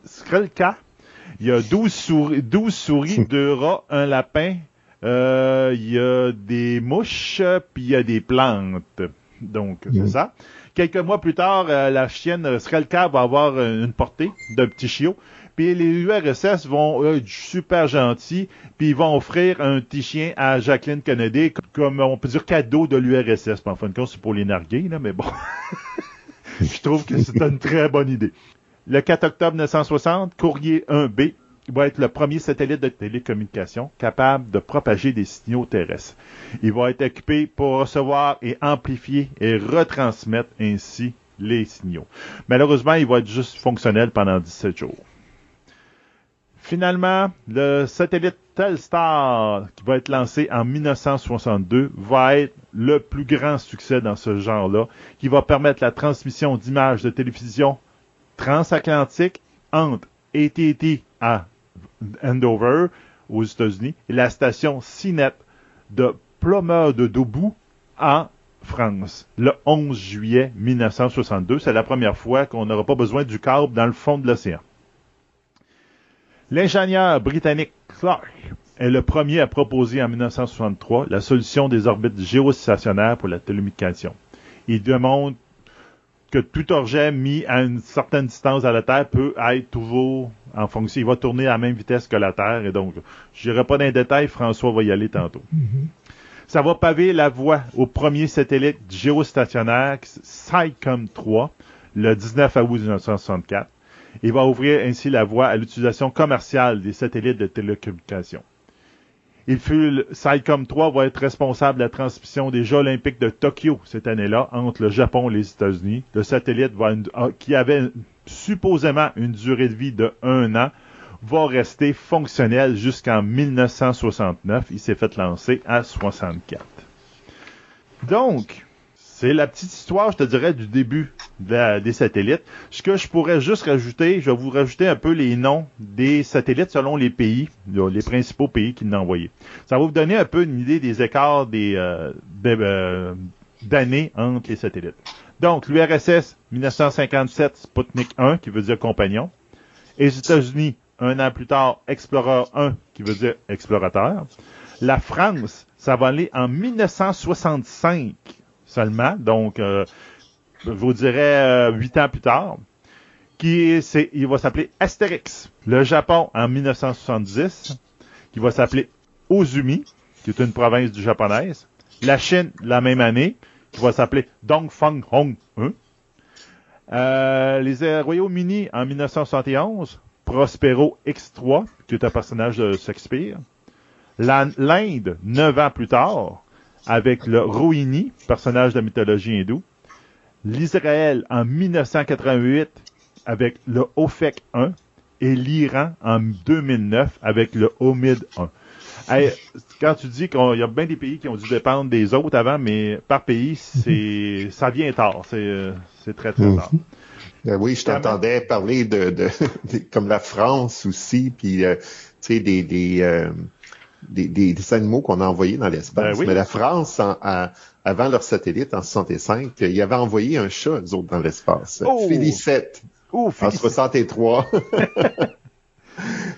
Skrelka. Il y a 12 souris, 12 souris, deux rats, un lapin. Euh, il y a des mouches, puis il y a des plantes. Donc, c'est mm. ça. Quelques mois plus tard, la chienne Skrelka va avoir une portée d'un petit chiot. Puis les URSS vont être super gentils, puis ils vont offrir un petit chien à Jacqueline Kennedy comme on peut dire cadeau de l'URSS. En fin de compte, c'est pour les narguer, là, mais bon. Je trouve que c'est une très bonne idée. Le 4 octobre 1960, Courrier 1B va être le premier satellite de télécommunication capable de propager des signaux terrestres. Il va être équipé pour recevoir et amplifier et retransmettre ainsi les signaux. Malheureusement, il va être juste fonctionnel pendant 17 jours. Finalement, le satellite Telstar, qui va être lancé en 1962, va être le plus grand succès dans ce genre-là, qui va permettre la transmission d'images de télévision transatlantique entre AT&T à Andover, aux États-Unis, et la station CNET de Plumeur de Dobou en France, le 11 juillet 1962. C'est la première fois qu'on n'aura pas besoin du câble dans le fond de l'océan. L'ingénieur britannique Clark est le premier à proposer en 1963 la solution des orbites géostationnaires pour la télécommunication. Il démontre que tout objet mis à une certaine distance à la Terre peut être toujours en fonction. Il va tourner à la même vitesse que la Terre. Et donc, je n'irai pas dans les détails, François va y aller tantôt. Ça va paver la voie au premier satellite géostationnaire, SciComm 3, le 19 août 1964 il va ouvrir ainsi la voie à l'utilisation commerciale des satellites de télécommunication. Il fut SciComm 3 va être responsable de la transmission des Jeux olympiques de Tokyo cette année-là entre le Japon et les États-Unis. Le satellite ah, qui avait supposément une durée de vie de un an va rester fonctionnel jusqu'en 1969. Il s'est fait lancer à 64. Donc, c'est la petite histoire, je te dirais, du début des satellites. Ce que je pourrais juste rajouter, je vais vous rajouter un peu les noms des satellites selon les pays, les principaux pays qui l'ont envoyé. Ça va vous donner un peu une idée des écarts des euh, euh, d'années entre les satellites. Donc, l'URSS, 1957, Sputnik 1, qui veut dire compagnon. Et les États-Unis, un an plus tard, Explorer 1, qui veut dire explorateur. La France, ça va aller en 1965 seulement, donc euh, je vous dirais euh, huit ans plus tard, qui il va s'appeler Astérix. Le Japon en 1970, qui va s'appeler Ozumi, qui est une province du japonaise. La Chine, la même année, qui va s'appeler Dongfang Hong 1. Euh, les Royaumes-Unis en 1971, Prospero X3, qui est un personnage de Shakespeare. L'Inde, neuf ans plus tard, avec le Rohini, personnage de la mythologie hindoue. L'Israël en 1988 avec le Ophek 1 et l'Iran en 2009 avec le Omid 1. Hey, quand tu dis qu'il y a bien des pays qui ont dû dépendre des autres avant, mais par pays, c'est ça vient tard. C'est euh, c'est très très tard. Euh, oui, je t'entendais parler de, de, de- comme la France aussi, puis euh, tu sais des des, euh, des des des animaux qu'on a envoyés dans l'espace. Ben oui. Mais la France, en- avant leur satellite en 65, il y avait envoyé un chat eux autres dans l'espace. Oh! Félicette Ouh, en félicitations. 63.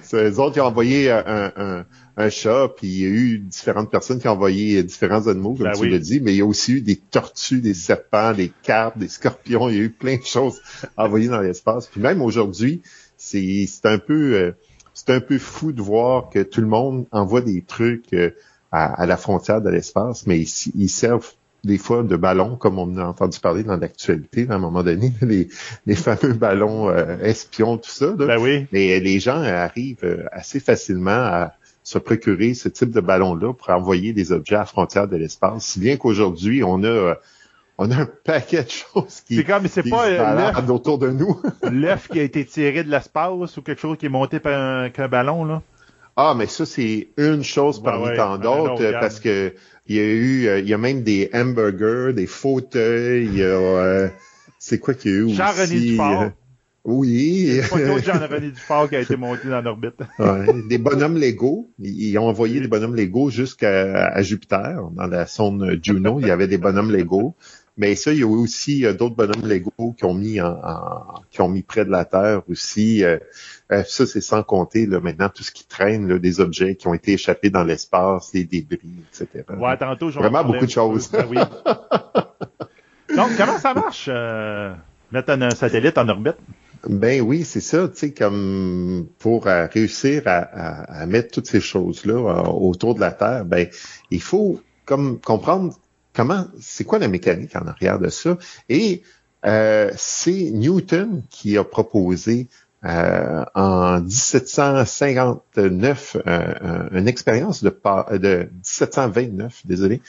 C'est eux autres qui ont envoyé un, un, un chat, puis il y a eu différentes personnes qui ont envoyé différents animaux, comme Ben tu oui. l'as dit, mais il y a aussi eu des tortues, des serpents, des carpes, des scorpions, il y a eu plein de choses envoyées dans l'espace. Puis même aujourd'hui, c'est c'est un peu euh, c'est un peu fou de voir que tout le monde envoie des trucs euh, à, à la frontière de l'espace, mais ils, ils servent des fois de ballons, comme on a entendu parler dans l'actualité à un moment donné, les, les fameux ballons euh, espions, tout ça. là. Ben oui. Mais les gens arrivent euh, assez facilement à se procurer ce type de ballon-là pour envoyer des objets à la frontière de l'espace. Si bien qu'aujourd'hui, on a euh, on a un paquet de choses qui, C'est comme, c'est pas euh, baladent autour de nous. l'œuf- l'œuf qui a été tiré de l'espace ou quelque chose qui est monté par un, ballon, là. Ah, mais ça, c'est une chose Ouais, parmi ouais. tant d'autres, euh, parce que il y a eu, euh, il y a même des hamburgers, des fauteuils, il y a, euh, c'est quoi qu'il y a eu Jean-René? Dufort. euh, oui. Jean-René Dufort qui a été monté dans l'orbite. Ouais, des bonhommes Lego. Ils ont envoyé des bonhommes Lego jusqu'à à Jupiter, dans la sonde Juno. Il y avait des bonhommes Lego. Mais ça, il y a aussi euh, d'autres bonhommes Lego qui ont mis en, en- qui ont mis près de la Terre aussi. Euh, euh, ça, c'est sans compter là, maintenant tout ce qui traîne, là, des objets qui ont été échappés dans l'espace, des débris, etc. Ouais, tantôt, je vais Vraiment beaucoup de choses. Ben oui. Donc, comment ça marche, euh, mettre un, un satellite en orbite? Ben oui, c'est ça, tu sais, comme pour euh, réussir à, à- à mettre toutes ces choses-là euh, autour de la Terre, ben il faut comme comprendre comment, c'est quoi la mécanique en arrière de ça? Et euh, c'est Newton qui a proposé euh, en 1759 euh, un- une expérience de, de 1729, désolé,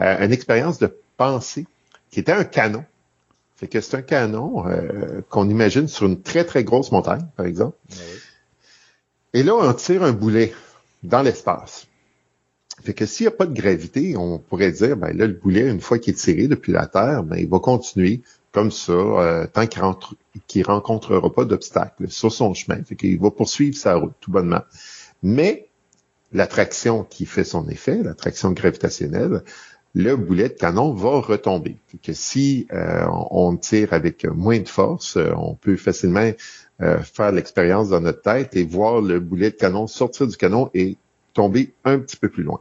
euh, une expérience de pensée qui était un canon. Fait que c'est un canon euh, qu'on imagine sur une très, très grosse montagne, par exemple. Et là, on tire un boulet dans l'espace. Fait que s'il n'y a pas de gravité, on pourrait dire, ben là, le boulet, une fois qu'il est tiré depuis la Terre, ben, il va continuer comme ça, euh, tant qu'il rentre, rencontrera pas d'obstacles sur son chemin. Fait qu'il va poursuivre sa route, tout bonnement. Mais l'attraction qui fait son effet, l'attraction gravitationnelle, le boulet de canon va retomber. Fait que si euh, on tire avec moins de force, euh, on peut facilement faire l'expérience dans notre tête et voir le boulet de canon sortir du canon et tomber un petit peu plus loin.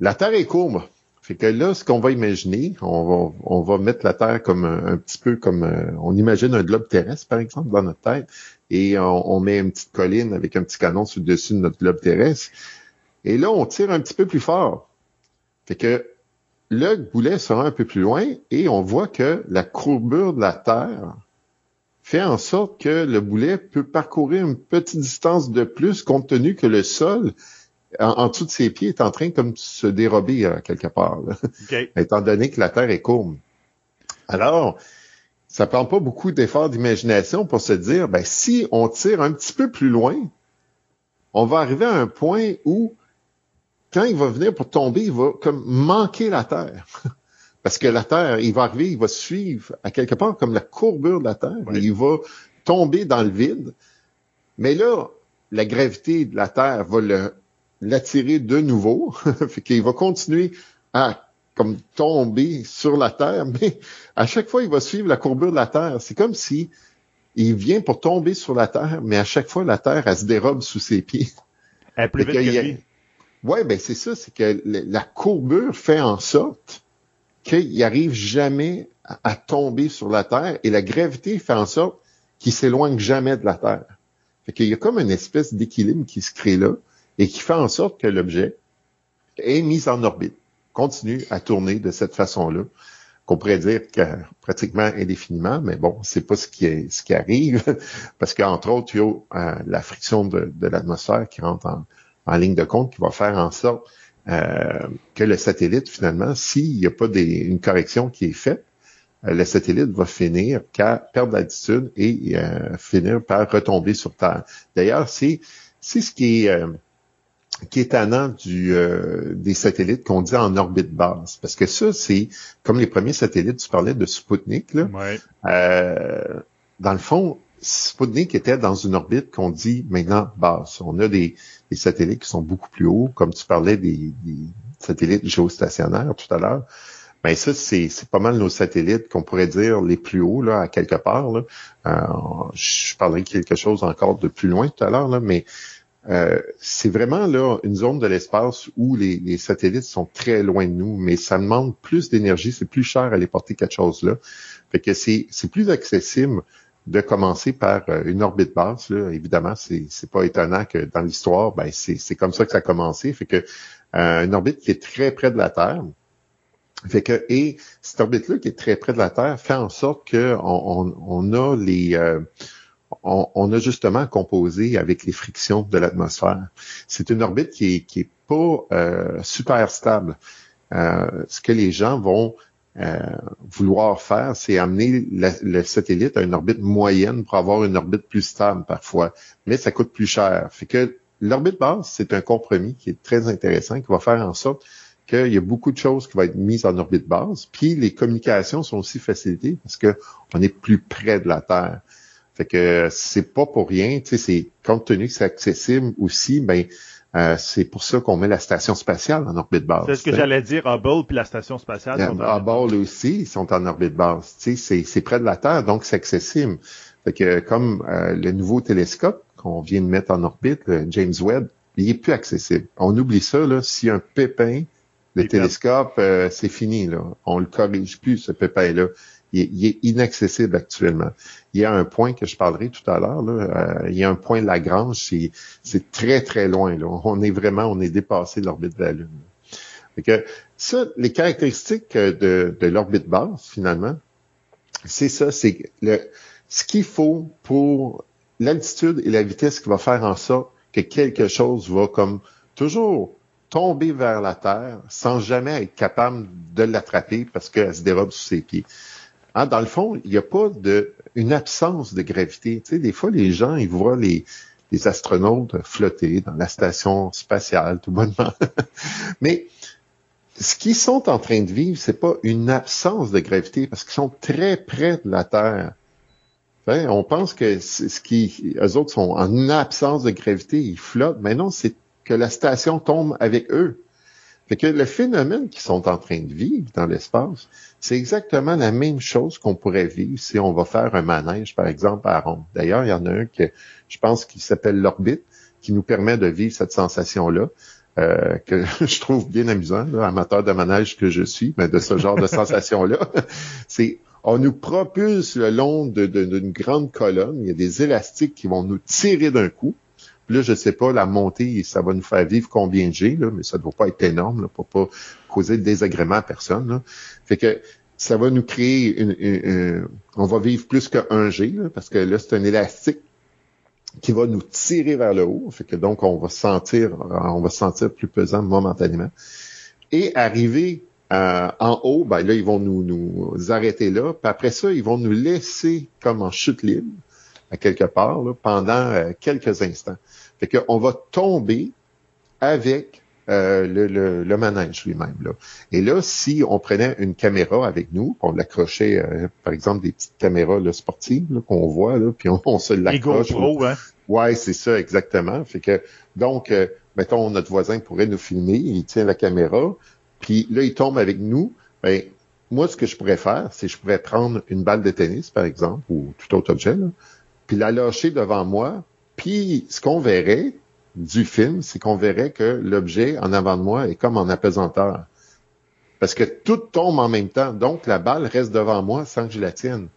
La Terre est courbe. Fait que là, ce qu'on va imaginer, on va, mettre la Terre comme un, un petit peu comme euh, on imagine un globe terrestre, par exemple, dans notre tête, et on, on met une petite colline avec un petit canon sur le dessus de notre globe terrestre. Et là, on tire un petit peu plus fort. Fait que le boulet sera un peu plus loin et on voit que la courbure de la Terre fait en sorte que le boulet peut parcourir une petite distance de plus compte tenu que le sol en, dessous de ses pieds, est en train comme de se dérober euh, quelque part, étant donné que la Terre est courbe. Alors, ça prend pas beaucoup d'efforts d'imagination pour se dire, ben, si on tire un petit peu plus loin, on va arriver à un point où, quand il va venir pour tomber, il va comme manquer la Terre. Parce que la Terre, il va arriver, il va suivre à quelque part comme la courbure de la Terre. il va tomber dans le vide. Mais là, la gravité de la Terre va l'attirer de nouveau. fait qu'il va continuer à comme tomber sur la Terre, mais à chaque fois, il va suivre la courbure de la Terre. C'est comme si il vient pour tomber sur la Terre, mais à chaque fois, la Terre, elle se dérobe sous ses pieds. Elle plus vite que Ouais, ben c'est ça, c'est que la courbure fait en sorte qu'il n'arrive jamais à, tomber sur la Terre et la gravité fait en sorte qu'il s'éloigne jamais de la Terre. Fait qu'il y a comme une espèce d'équilibre qui se crée là et qui fait en sorte que l'objet est mis en orbite, continue à tourner de cette façon-là, qu'on pourrait dire que pratiquement indéfiniment, mais bon, c'est pas ce qui est ce qui arrive, parce qu'entre autres, il y a euh, la friction de, l'atmosphère qui rentre en, en, ligne de compte, qui va faire en sorte euh, que le satellite, finalement, s'il n'y a pas une correction qui est faite, euh, le satellite va finir qu'à perdre d'altitude et euh, finir par retomber sur Terre. D'ailleurs, c'est ce qui est qui est étonnant du, des satellites qu'on dit en orbite basse. Parce que ça, c'est comme les premiers satellites, tu parlais de Sputnik. Là. dans le fond, Sputnik était dans une orbite qu'on dit maintenant basse. On a des, satellites qui sont beaucoup plus hauts, comme tu parlais des, satellites géostationnaires tout à l'heure. Mais ben, ça, c'est, pas mal nos satellites qu'on pourrait dire les plus hauts, là, à quelque part. Là. Euh, je parlerai quelque chose encore de plus loin tout à l'heure, là, mais euh, c'est vraiment là une zone de l'espace où les, satellites sont très loin de nous, mais ça demande plus d'énergie, c'est plus cher à les porter quelque chose là. Fait que c'est, plus accessible de commencer par euh, une orbite basse. Là. Évidemment, c'est c'est pas étonnant que dans l'histoire, ben c'est comme ça que ça a commencé. Fait que euh, une orbite qui est très près de la Terre. Fait que et cette orbite-là qui est très près de la Terre fait en sorte que on, on, a les euh, on, a justement composé avec les frictions de l'atmosphère. C'est une orbite qui est, qui pas super stable. ce que les gens vont euh, vouloir faire, c'est amener le satellite à une orbite moyenne pour avoir une orbite plus stable parfois, mais ça coûte plus cher. Fait que l'orbite basse, c'est un compromis qui est très intéressant, qui va faire en sorte qu'il y a beaucoup de choses qui vont être mises en orbite basse, puis les communications sont aussi facilitées parce que on est plus près de la Terre. Fait que c'est pas pour rien, tu sais, c'est compte tenu que c'est accessible aussi, ben euh, c'est pour ça qu'on met la station spatiale en orbite basse. C'est ce que j'allais dire, Hubble puis la station spatiale. sont en Hubble aussi, ils sont en orbite basse. C'est près de la Terre, donc c'est accessible. Fait que comme euh, le nouveau télescope qu'on vient de mettre en orbite, le James Webb, il est plus accessible. On oublie ça, là, s'il y a un pépin, le télescope, euh, c'est fini. Là. On le corrige plus, ce pépin-là il, est inaccessible actuellement. Il y a un point que je parlerai tout à l'heure. Euh, il y a un point Lagrange, c'est, c'est très très loin. Là. On est vraiment, on est dépassé l'orbite de la Lune. que ça, les caractéristiques de, de l'orbite basse, finalement, c'est ça, c'est le ce qu'il faut pour l'altitude et la vitesse qui va faire en sorte que quelque chose va comme toujours tomber vers la Terre sans jamais être capable de l'attraper parce qu'elle se dérobe sous ses pieds. Hein, dans le fond, il n'y a pas une absence de gravité. Tu sais, des fois, les gens, ils voient les, astronautes flotter dans la station spatiale, tout bonnement. Mais ce qu'ils sont en train de vivre, c'est pas une absence de gravité, parce qu'ils sont très près de la Terre. on pense que ce qui, eux autres sont en absence de gravité, ils flottent. Mais non, c'est que la station tombe avec eux. Fait que le phénomène qu'ils sont en train de vivre dans l'espace, c'est exactement la même chose qu'on pourrait vivre si on va faire un manège, par exemple, à ronde. D'ailleurs, il y en a un que je pense qui s'appelle l'orbite, qui nous permet de vivre cette sensation-là. Euh, que je trouve bien amusant, amateur de manège que je suis, mais de ce genre de sensation-là. c'est on nous propulse le long d'une grande colonne, il y a des élastiques qui vont nous tirer d'un coup, là, je sais pas, la montée, ça va nous faire vivre combien de G, là, mais ça ne doit pas être énorme là, pour pas causer de désagrément à personne. Là. Fait que ça va nous créer on va vivre plus qu'un G, parce que là, c'est un élastique qui va nous tirer vers le haut. Fait que donc, on va se sentir, on va se sentir plus pesant momentanément. Et arriver euh, en haut, ben là, ils vont nous, nous arrêter là. Puis après ça, ils vont nous laisser comme en chute libre, à quelque part, pendant euh, quelques instants. Fait qu'on va tomber avec euh, le, le, manège lui-même. Là. Et là, si on prenait une caméra avec nous, on l'accrochait, euh, par exemple, des petites caméras là, sportives qu'on voit, là, puis on, se l'accroche. hein? Ouais, c'est ça, exactement. Fait que donc, euh, mettons, notre voisin pourrait nous filmer, il tient la caméra, puis là, il tombe avec nous. Ben, moi, ce que je pourrais faire, c'est je pourrais prendre une balle de tennis, par exemple, ou tout autre objet, là, puis la lâcher devant moi, puis ce qu'on verrait, du film, c'est qu'on verrait que l'objet en avant de moi est comme en apesanteur. Parce que tout tombe en même temps. Donc, la balle reste devant moi sans que je la tienne.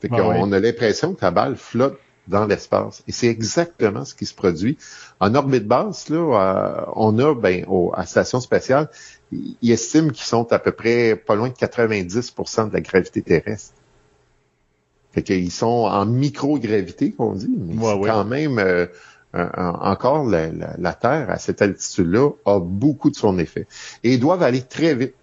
Fait qu'on on a l'impression que la balle flotte dans l'espace. Et c'est exactement ce qui se produit. En orbite basse, là, euh, on a, ben, au, à station spatiale, ils estiment qu'ils sont à peu près pas loin de 90% de la gravité terrestre. Fait qu'ils sont en microgravité, qu'on dit, mais c'est quand même euh, encore la, Terre à cette altitude-là a beaucoup de son effet. Et ils doivent aller très vite.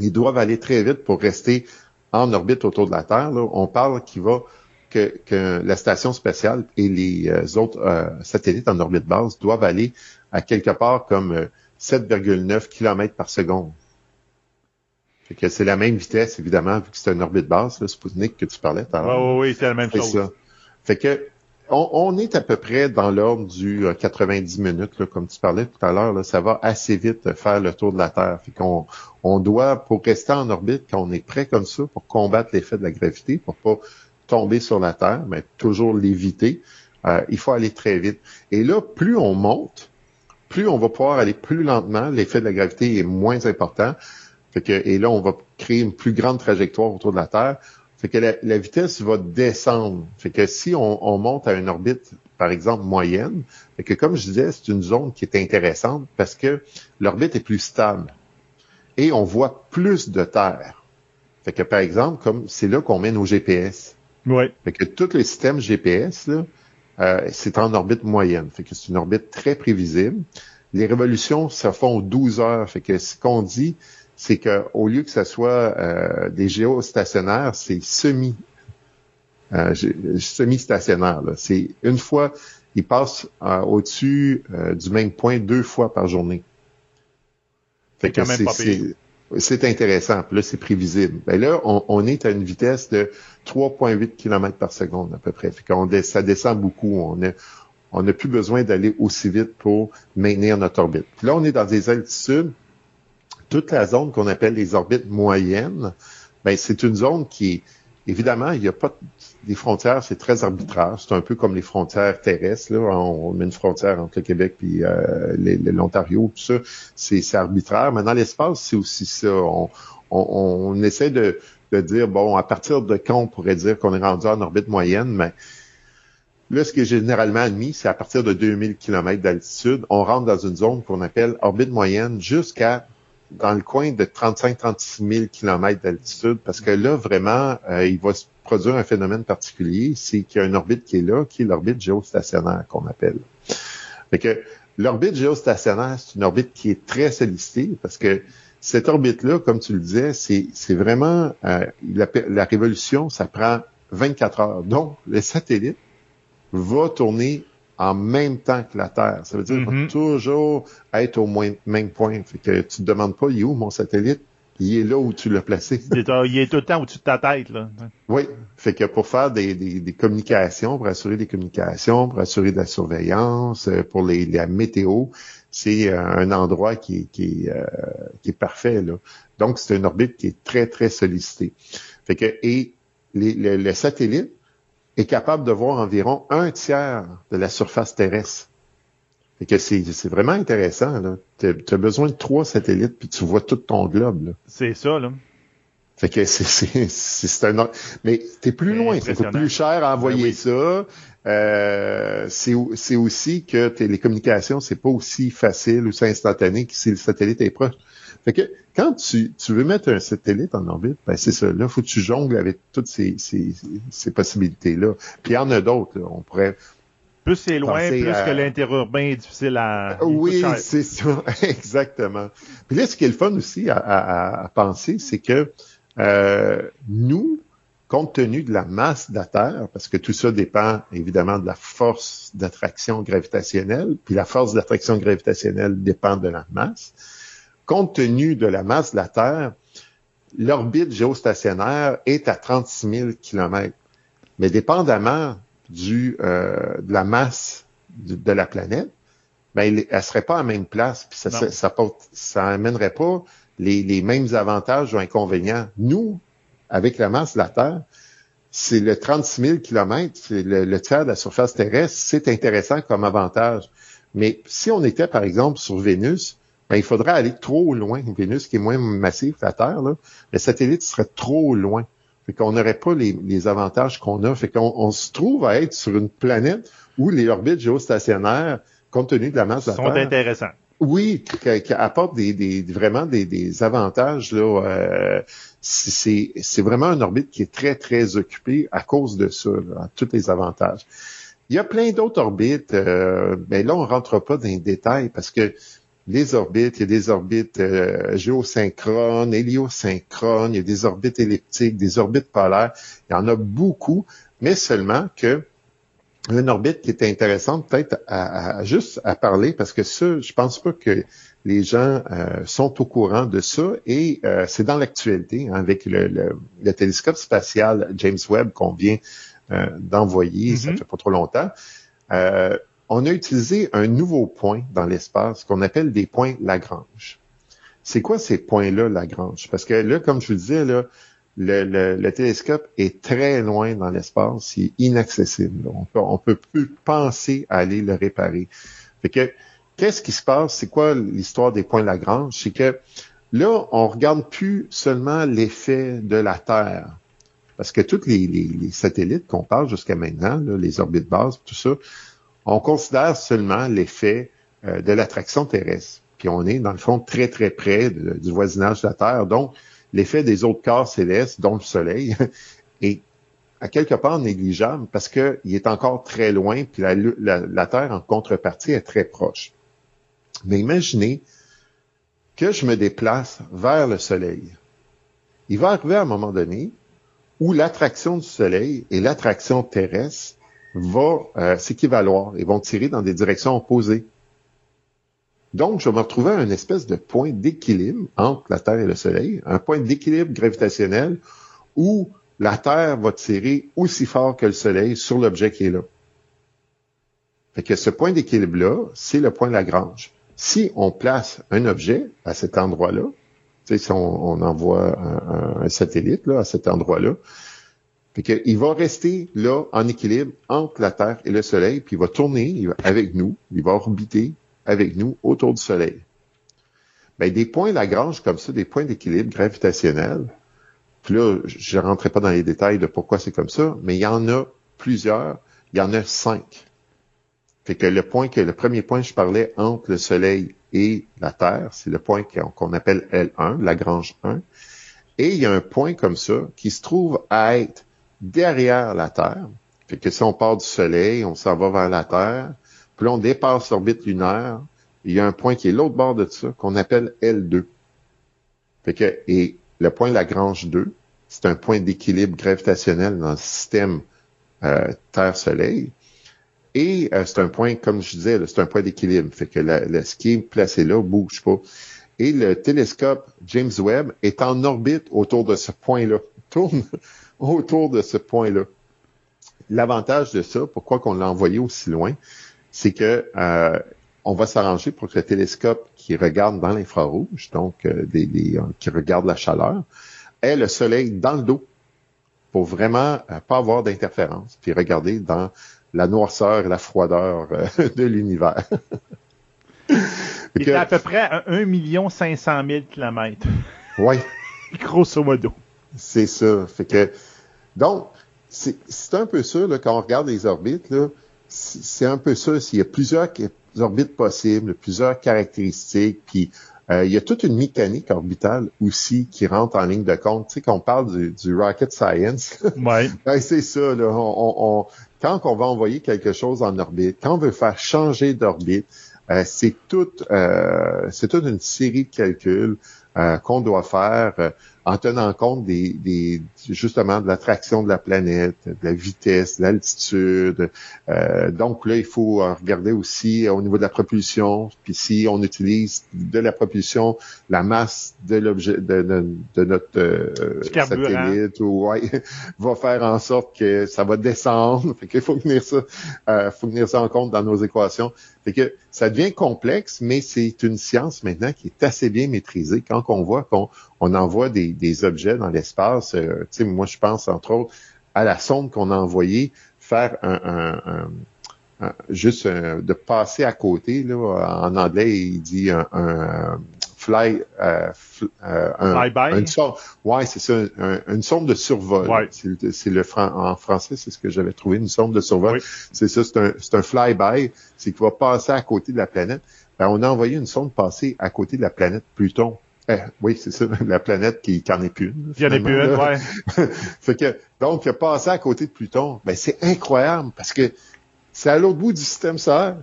Ils doivent aller très vite pour rester en orbite autour de la Terre. On parle qu'il va que, la station spatiale et les euh, autres euh, satellites en orbite basse doivent aller à quelque part comme 7,9 euh, km par seconde. Fait que c'est la même vitesse, évidemment, vu que c'est une orbite basse, le Sputnik que tu parlais tout Oui, oui, c'est la même chose. Ça. Fait que on, est à peu près dans l'ordre du 90 euh, minutes, comme tu parlais tout à l'heure. Ça va assez vite faire le tour de la Terre. Fait qu'on on doit, pour rester en orbite, quand on est prêt comme ça, pour combattre l'effet de la gravité, pour pas tomber sur la Terre, mais toujours l'éviter, euh, il faut aller très vite. Et là, plus on monte, plus on va pouvoir aller plus lentement. L'effet de la gravité est moins important. Fait que, et là, on va créer une plus grande trajectoire autour de la Terre fait que la, vitesse va descendre. Fait que si on, monte à une orbite, par exemple, moyenne, fait que comme je disais, c'est une zone qui est intéressante parce que l'orbite est plus stable. Et on voit plus de terre. Fait que, par exemple, comme c'est là qu'on met nos GPS. Oui. Fait que tous les systèmes GPS, là, euh, c'est en orbite moyenne. Fait que c'est une orbite très prévisible. Les révolutions se font 12 heures. Fait que ce qu'on dit, c'est qu'au lieu que ce soit euh, des géostationnaires, c'est semi euh, semi-stationnaire. C'est une fois, ils passent euh, au-dessus du même point deux fois par journée. C'est c'est intéressant. Puis là, c'est prévisible. Ben là, on, est à une vitesse de 3,8 km par seconde à peu près. Fait qu'on ça descend beaucoup. On a, on n'a plus besoin d'aller aussi vite pour maintenir notre orbite. Puis là, on est dans des altitudes toute la zone qu'on appelle les orbites moyennes, ben, c'est une zone qui, évidemment, il n'y a pas des frontières, c'est très arbitraire. C'est un peu comme les frontières terrestres. Là. On, met une frontière entre le Québec et euh, l'Ontario, tout ça, c'est arbitraire. Mais dans l'espace, c'est aussi ça. On, essaie de, dire, bon, à partir de quand on pourrait dire qu'on est rendu en orbite moyenne, mais Là, ce qui est généralement admis, c'est à partir de 2000 km d'altitude, on rentre dans une zone qu'on appelle orbite moyenne jusqu'à dans le coin de 35-36 000 km d'altitude, parce que là, vraiment, euh, il va se produire un phénomène particulier, c'est qu'il y a une orbite qui est là, qui est l'orbite géostationnaire qu'on appelle. Fait que l'orbite géostationnaire, c'est une orbite qui est très sollicitée, parce que cette orbite-là, comme tu le disais, c'est vraiment euh, la, la révolution, ça prend 24 heures. Donc, le satellite va tourner en même temps que la Terre. Ça veut dire va mm-hmm. toujours être au même point. Fait que tu te demandes pas, il est où mon satellite? Il est là où tu l'as placé. il est tout le temps au-dessus de ta tête, là. Oui. Fait que pour faire des, des, communications, pour assurer des communications, pour assurer de la surveillance, euh, pour les, la météo, c'est euh, un endroit qui est, qui euh, qui est parfait, là. Donc, c'est une orbite qui est très, très sollicitée. Fait que, et les, les satellites, est capable de voir environ un tiers de la surface terrestre. Et que c'est, vraiment intéressant. Tu as besoin de trois satellites, puis tu vois tout ton globe. C'est ça, là. Fait que c'est, c'est, c'est un... Mais t'es plus loin, c'est plus cher à envoyer ben ça. Euh, c'est, c'est aussi que les communications, c'est pas aussi facile ou c'est instantané que si le satellite est proche. Fait que quand tu, tu veux mettre un satellite en orbite, ben c'est ça. Là, faut que tu jongles avec toutes ces, ces, ces possibilités-là. Puis il y en a d'autres. On pourrait Plus c'est loin, Pensez plus à- que l'interurbain est difficile à. Oui, c'est ça, exactement. Puis là, ce qui est le fun aussi à, à- à penser, c'est que euh, nous, compte tenu de la masse de la Terre, parce que tout ça dépend évidemment de la force d'attraction gravitationnelle, puis la force d'attraction gravitationnelle dépend de la masse. Compte tenu de la masse de la Terre, l'orbite géostationnaire est à 36 000 km. Mais dépendamment du, euh, de la masse de, de la planète, ben, elle, serait pas à la même place, puis ça, ça, ça, porte- ça amènerait pas les, les mêmes avantages ou inconvénients. Nous, avec la masse de la Terre, c'est le 36 000 km, c'est le, le tiers de la surface terrestre, c'est intéressant comme avantage. Mais si on était, par exemple, sur Vénus, ben, il faudrait aller trop loin. Vénus, qui est moins massif que la Terre, là, le satellite serait trop loin. Fait qu'on n'aurait pas les, les avantages qu'on a. Fait qu'on on se trouve à être sur une planète où les orbites géostationnaires, compte tenu de la masse de la sont Terre, intéressants. oui, qui, qui apporte des, des- vraiment des, des avantages. Là, euh, c'est c'est vraiment une orbite qui est très, très occupée à cause de ça, là, tous les avantages. Il y a plein d'autres orbites, euh, mais là, on rentre pas dans les détails parce que les orbites, il y a des orbites euh, géosynchrones, héliosynchrones, il y a des orbites elliptiques, des orbites polaires. Il y en a beaucoup, mais seulement que une orbite qui est intéressante peut-être à, à- juste à parler parce que ça, je pense pas que les gens euh, sont au courant de ça et euh, c'est dans l'actualité hein, avec le, le- le télescope spatial James Webb qu'on vient euh, d'envoyer, ça Mhm. fait pas trop longtemps. On a utilisé un nouveau point dans l'espace qu'on appelle des points Lagrange. C'est quoi ces points-là, Lagrange? Parce que là, comme je vous disais, le, le- le télescope est très loin dans l'espace, il est inaccessible. On peut, peut plus penser à aller le réparer. Fait que, qu'est-ce qui se passe? C'est quoi l'histoire des points Lagrange? C'est que là, on regarde plus seulement l'effet de la Terre. Parce que tous les, satellites qu'on parle jusqu'à maintenant, les orbites basses, tout ça, on considère seulement l'effet euh, de l'attraction terrestre. Puis on est, dans le fond, très, très près du voisinage de la Terre. Donc, l'effet des autres corps célestes, dont le Soleil, est à quelque part négligeable parce qu'il est encore très loin, puis la- la Terre, en contrepartie, est très proche. Mais imaginez que je me déplace vers le Soleil. Il va arriver à un moment donné où l'attraction du Soleil et l'attraction terrestre euh, s'équivaloir et vont tirer dans des directions opposées. Donc, je vais me retrouver à une espèce de point d'équilibre entre la Terre et le Soleil, un point d'équilibre gravitationnel où la Terre va tirer aussi fort que le Soleil sur l'objet qui est là. Fait que ce point d'équilibre-là, c'est le point Lagrange. Si on place un objet à cet endroit-là, si on, envoie un, un- un satellite là, à cet endroit-là, fait que il va rester là en équilibre entre la Terre et le Soleil, puis il va tourner avec nous, il va orbiter avec nous autour du Soleil. Ben, des points Lagrange comme ça, des points d'équilibre gravitationnel, puis là, je ne rentrerai pas dans les détails de pourquoi c'est comme ça, mais il y en a plusieurs, il y en a cinq. Fait que le point que le premier point que je parlais entre le Soleil et la Terre, c'est le point qu'on appelle L1, Lagrange 1. Et il y a un point comme ça qui se trouve à être derrière la Terre. Fait que si on part du Soleil, on s'en va vers la Terre, puis là on dépasse l'orbite lunaire, il y a un point qui est l'autre bord de ça qu'on appelle L2. Fait que, et le point Lagrange 2, c'est un point d'équilibre gravitationnel dans le système euh, Terre-Soleil. Et euh, c'est un point, comme je disais, c'est un point d'équilibre. Fait que la- le, ce qui est placé là bouge pas. Et le télescope James Webb est en orbite autour de ce point-là. Tourne autour de ce point-là. L'avantage de ça, pourquoi qu'on l'a envoyé aussi loin, c'est que euh, on va s'arranger pour que le télescope qui regarde dans l'infrarouge, donc euh, des, des- euh, qui regarde la chaleur, ait le soleil dans le dos pour vraiment euh, pas avoir d'interférence, puis regarder dans la noirceur et la froideur de l'univers. Il est à peu près à 1 500 000 km. ouais, Grosso modo. c'est ça. Fait que donc c'est un peu ça là, quand on regarde les orbites là, c'est un peu ça. S'il y a plusieurs orbites possibles, plusieurs caractéristiques, puis Euh, il y a toute une mécanique orbitale aussi qui rentre en ligne de compte. Tu sais, qu'on parle du, du rocket science. Ouais. Ben, c'est ça. Là. On, on- quand on va envoyer quelque chose en orbite, quand on veut faire changer d'orbite, euh, c'est toute, euh, c'est toute une série de calculs euh, qu'on doit faire euh, en tenant compte des, des justement de l'attraction de la planète, de la vitesse, de l'altitude. Euh, donc là, il faut regarder aussi au niveau de la propulsion. Puis si on utilise de la propulsion, la masse de l'objet de, de, de notre euh, satellite ou ouais, va faire en sorte que ça va descendre. Fait qu'il faut tenir ça, euh, faut tenir ça en compte dans nos équations. Fait que ça devient complexe, mais c'est une science maintenant qui est assez bien maîtrisée. Quand on voit qu'on on envoie des, des objets dans l'espace, euh, moi je pense entre autres à la sonde qu'on a envoyée faire un, un- un- un- juste un- de passer à côté. Là, en anglais, il dit un, un fly, euh, fl- euh, un- Flyby? une sonde. Ouais, c'est ça, un- une sonde de survol. Ouais. C'est le- en français, c'est ce que j'avais trouvé, une sonde de survol. Oui. C'est ça, c'est un, c'est un flyby, c'est qu'il va passer à côté de la planète. Ben, on a envoyé une sonde passer à côté de la planète Pluton. Eh, oui, c'est ça, la planète qui n'en est plus une. Il en a plus une, ouais. fait que, donc, passer à côté de Pluton, ben, c'est incroyable parce que c'est à l'autre bout du système solaire.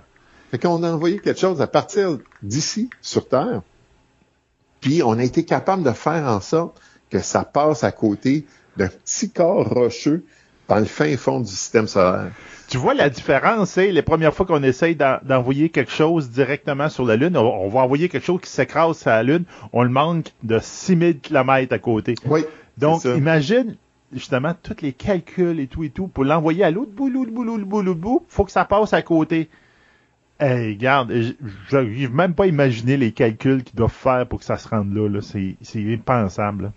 Fait qu'on a envoyé quelque chose à partir d'ici, sur Terre. Puis, on a été capable de faire en sorte que ça passe à côté d'un petit corps rocheux dans le fin fond du système solaire. Tu vois la différence, c'est les premières fois qu'on essaye d'en- d'envoyer quelque chose directement sur la Lune, on, va envoyer quelque chose qui s'écrase sur la Lune, on le manque de 6000 km à côté. Oui. Donc, imagine justement tous les calculs et tout et tout pour l'envoyer à l'autre bout, l'autre bout, l'autre bout, l'autre bout, faut que ça passe à côté. Hey, regarde, j- j'arrive même pas à imaginer les calculs qu'ils doivent faire pour que ça se rende là. c'est impensable.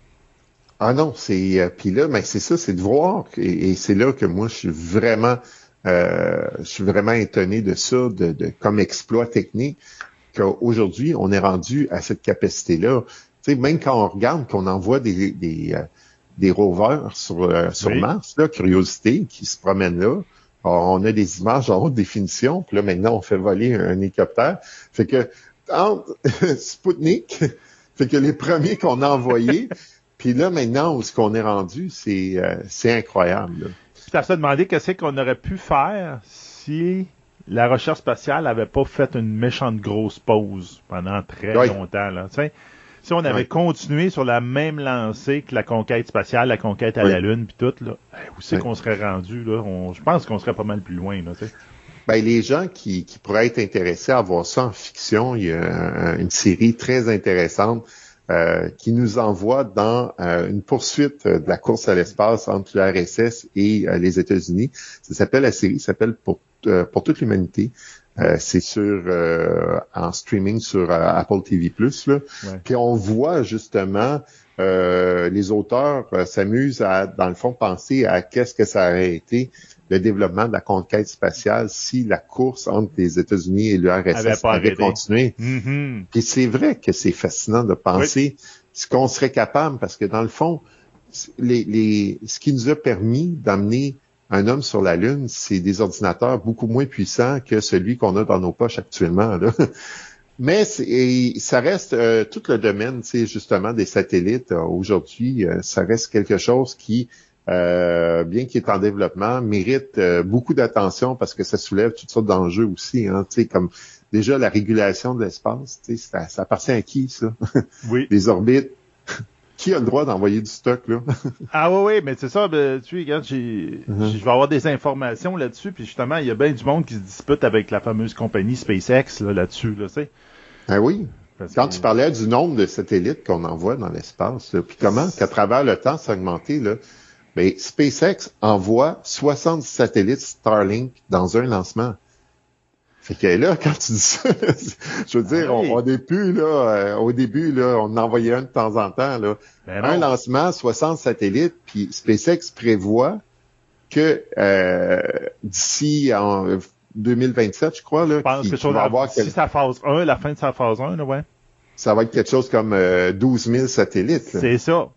Ah non, c'est euh, puis là, mais c'est ça, c'est de voir et, et c'est là que moi je suis vraiment, euh, je suis vraiment étonné de ça, de, de comme exploit technique qu'aujourd'hui on est rendu à cette capacité-là. Tu sais, même quand on regarde qu'on envoie des des, euh, des rovers sur euh, sur Oui. Mars, là, Curiosité, qui se promènent là. On a des images en haute définition, puis là maintenant on fait voler un hélicoptère. Fait que entre Sputnik, fait que les premiers qu'on a envoyés, puis là, maintenant, où ce qu'on est rendu, c'est euh, incroyable. à se demander qu'est-ce qu'on aurait pu faire si la recherche spatiale avait pas fait une méchante grosse pause pendant très longtemps. Là. Tu sais, si on avait continué sur la même lancée que la conquête spatiale, la conquête à la Lune, puis tout, là, hey, où c'est qu'on serait rendu? Là? On- je pense qu'on serait pas mal plus loin. Là, tu sais. Ben, les gens qui, qui pourraient être intéressés à voir ça en fiction, il y a un- une série très intéressante euh, qui nous envoie dans euh, une poursuite euh, de la course à l'espace entre l'URSS et euh, les États-Unis. Ça s'appelle la série, ça s'appelle pour, euh, pour toute l'humanité. Euh, c'est sur euh, en streaming sur Apple TV Là. Ouais. Puis on voit justement euh, les auteurs s'amusent à, dans le fond, penser à qu'est-ce que ça aurait été le développement de la conquête spatiale si la course entre les États-Unis et l'URSS avait continué. Mhm. Puis c'est vrai que c'est fascinant de penser ce qu'on serait capable, parce que dans le fond, les, les, ce qui nous a permis d'amener un homme sur la Lune, c'est des ordinateurs beaucoup moins puissants que celui qu'on a dans nos poches actuellement. Là. Mais c'est- et ça reste euh, tout le domaine, sais, justement, des satellites. euh, Aujourd'hui, euh, ça reste quelque chose qui, euh, bien qu'il est en développement, mérite euh, beaucoup d'attention parce que ça soulève toutes sortes d'enjeux aussi. Hein, tu sais, comme déjà la régulation de l'espace, tu sais, ça, ça appartient à qui ça? Oui. Les orbites. qui a le droit d'envoyer du stock là? Ah oui, oui, mais c'est ça, ben, tu sais, regarde, j'ai, Mhm. je vais avoir des informations là-dessus, puis justement, il y a bien du monde qui se dispute avec la fameuse compagnie SpaceX là, là-dessus, là, tu sais. Ah oui. Parce Quand que- tu parlais du nombre de satellites qu'on envoie dans l'espace, là, puis comment qu'à travers le temps, ça a augmenté, là, ben, SpaceX envoie 60 satellites Starlink dans un lancement. Fait que là, quand tu dis ça, je veux dire, Ah oui. on, on est plus, là, euh, au début, là, on en envoyait un de temps en temps, là. Ben un lancement, 60 satellites, puis SpaceX prévoit que euh, d'ici en 2027, je crois, là, Je pense que va avoir si quel- sa phase 1, la fin de sa phase 1, là, ouais. ça va être quelque chose comme euh, 12 000 satellites. C'est ça.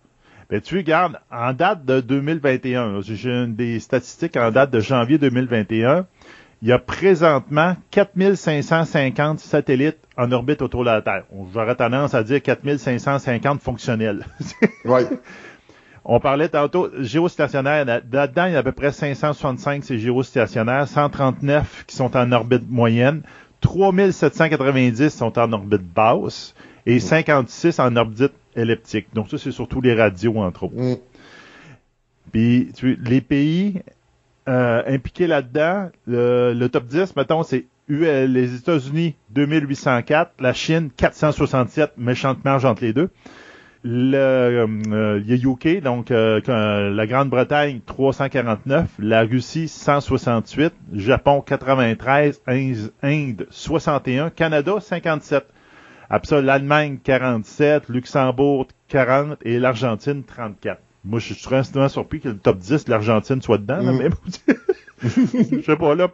Ben, tu regardes, en date de 2021, là, j'ai des statistiques en date de janvier 2021, il y a présentement 4550 satellites en orbite autour de la Terre. J'aurais tendance à dire 4550 fonctionnels. Oui. On parlait tantôt géostationnaire. Là-dedans, il y a à peu près 565 c'est géostationnaires, 139 qui sont en orbite moyenne, 3790 sont en orbite basse et 56 en orbite elliptique. Donc ça, c'est surtout les radios, entre autres. Mm. Puis tu, les pays euh, impliqués là-dedans, le, le top 10, mettons, c'est UL les États-Unis 2804, la Chine 467, méchante marge entre les deux. Le euh, il y a UK, donc euh, la Grande-Bretagne 349, la Russie 168, Japon 93, Inde, Inde 61, Canada 57. Après ça, l'Allemagne 47, Luxembourg 40 et l'Argentine 34. Moi, je suis extrêmement surpris que le top 10 de l'Argentine soit dedans, là, Mm. mais je sais pas là.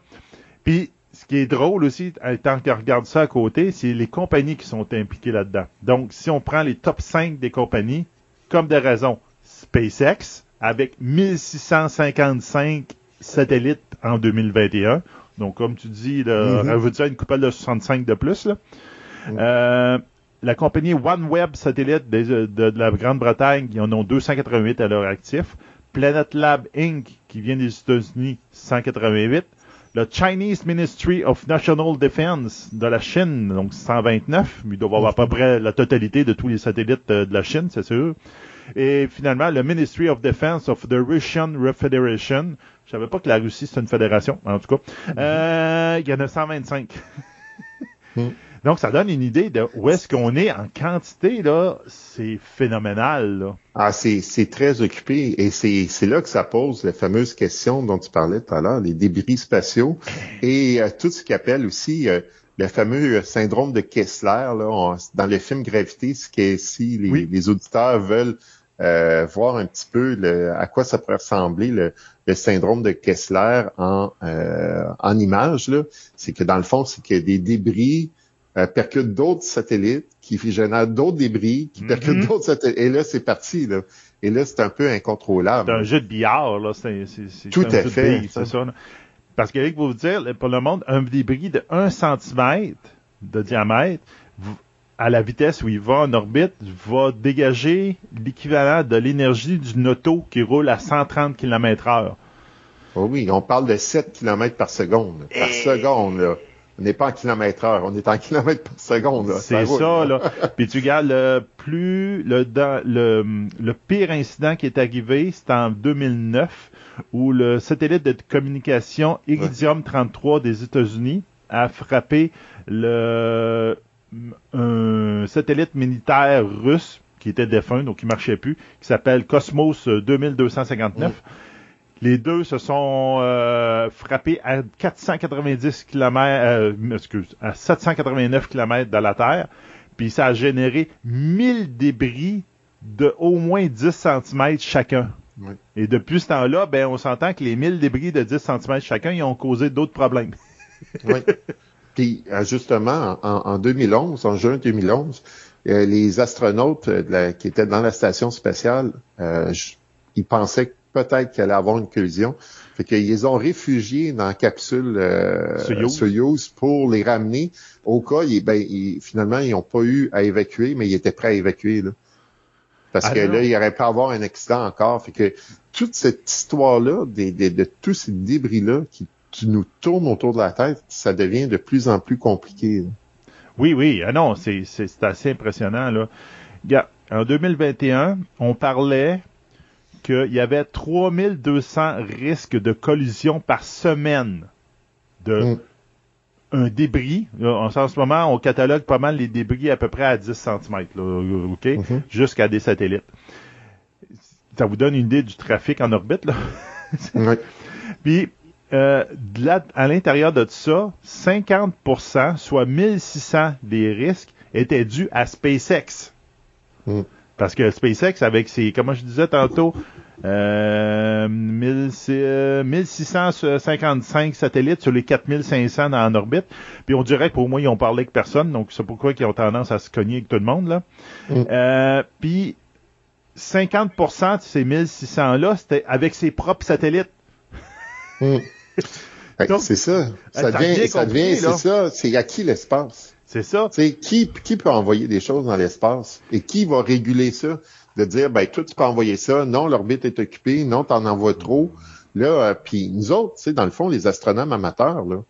Puis, ce qui est drôle aussi, tant qu'on regarde ça à côté, c'est les compagnies qui sont impliquées là-dedans. Donc, si on prend les top 5 des compagnies, comme de raison, SpaceX, avec 1655 satellites en 2021. Donc, comme tu dis, là, Mhm. rajoute-ça une couple de 65 de plus. Là. Mhm. Euh, la compagnie OneWeb Satellite des- de, la Grande-Bretagne, ils en ont 288 à leur actif. Planet Lab Inc., qui vient des États-Unis, 188. Le Chinese Ministry of National Defense de la Chine, donc 129. Il doit avoir à peu près la totalité de tous les satellites euh, de la Chine, c'est sûr. Et finalement, le Ministry of Defense of the Russian Federation. Je savais pas que la Russie, c'est une fédération, en tout cas. Euh, il y en a 125. Mm. Donc, ça donne une idée de où est-ce qu'on est en quantité, là. C'est phénoménal, là. Ah, c'est, c'est très occupé et c'est, c'est là que ça pose la fameuse question dont tu parlais tout à l'heure, les débris spatiaux et euh, tout ce qui appelle aussi euh, le fameux syndrome de Kessler. Là, On- dans le film Gravité, ce qui est si les, Oui. les auditeurs veulent euh, voir un petit peu le- à quoi ça pourrait ressembler le, le syndrome de Kessler en, euh, en image, là, c'est que dans le fond, c'est que des débris euh, percutent d'autres satellites, qui génèrent d'autres débris, qui Mhm. percutent d'autres satellites. Et là, c'est parti. Là. Et là, c'est un peu incontrôlable. C'est un jeu de billard, là. C'est, Tout un à jeu fait, c'est ça. Parce qu'avec vous dire, pour le monde, un débris de 1 cm de diamètre, à la vitesse où il va en orbite, va dégager l'équivalent de l'énergie d'une auto qui roule à 130 km heure. Oh oui, on parle de 7 km par seconde. Par seconde, là. On n'est pas en kilomètre heure, on est en kilomètre par seconde. C'est ça, là. Puis tu regardes le plus le, dans- le le pire incident qui est arrivé, c'était en 2009 où le satellite de communication Iridium 33 des États-Unis a frappé le un satellite militaire russe qui était défunt, donc qui marchait plus, qui s'appelle Cosmos 2259. Les deux se sont euh, frappés à 490 km, euh, excuse, à 789 km de la Terre, puis ça a généré 1000 débris de au moins 10 cm chacun. Oui. Et depuis ce temps-là, ben, on s'entend que les 1000 débris de 10 cm chacun, ils ont causé d'autres problèmes. Oui. Puis euh, justement, en, en 2011, en juin 2011, euh, les astronautes de la- qui étaient dans la station spatiale, euh, ils pensaient que peut-être qu'il allait avoir une collision. Fait qu'ils les ont réfugiés dans la capsule euh. Soyouz pour les ramener. Au cas, ils, ben, ils- finalement, ils n'ont pas eu à évacuer, mais ils étaient prêts à évacuer. Là. Parce Ah que non. là, il aurait pu avoir un accident encore. Fait que toute cette histoire-là, des, des- de tous ces débris-là qui, qui nous tournent autour de la tête, ça devient de plus en plus compliqué. là. Oui, oui, ah non, c'est, assez impressionnant, là. En 2021, on parlait qu'il y avait 3200 risques de collision par semaine de Mm. un débris. En ce moment, on catalogue pas mal les débris à peu près à 10 cm, là, OK? Mhm. Jusqu'à des satellites. Ça vous donne une idée du trafic en orbite, là? Puis, euh, de là, à l'intérieur de tout ça, 50%, soit 1600 des risques, étaient dus à SpaceX. Mm. Parce que SpaceX, avec ses, comment je disais tantôt, euh, 1000 euh, 1655 satellites sur les 4500 en orbite. Puis on dirait que pour moi, ils ont parlé avec personne, donc c'est pourquoi ils ont tendance à se cogner avec tout le monde. là. Mm. Euh, puis 50% de ces 1600-là, c'était avec ses propres satellites. Mm. C'est ça. Ça devient, ça c'est ça. C'est à qui l'espace? C'est ça. Qui, qui peut envoyer des choses dans l'espace? Et qui va réguler ça? De dire, ben, toi, tu peux envoyer ça. Non, l'orbite est occupée. Non, t'en envoies trop. Là, euh, puis nous autres, tu sais, dans le fond, les astronomes amateurs, là,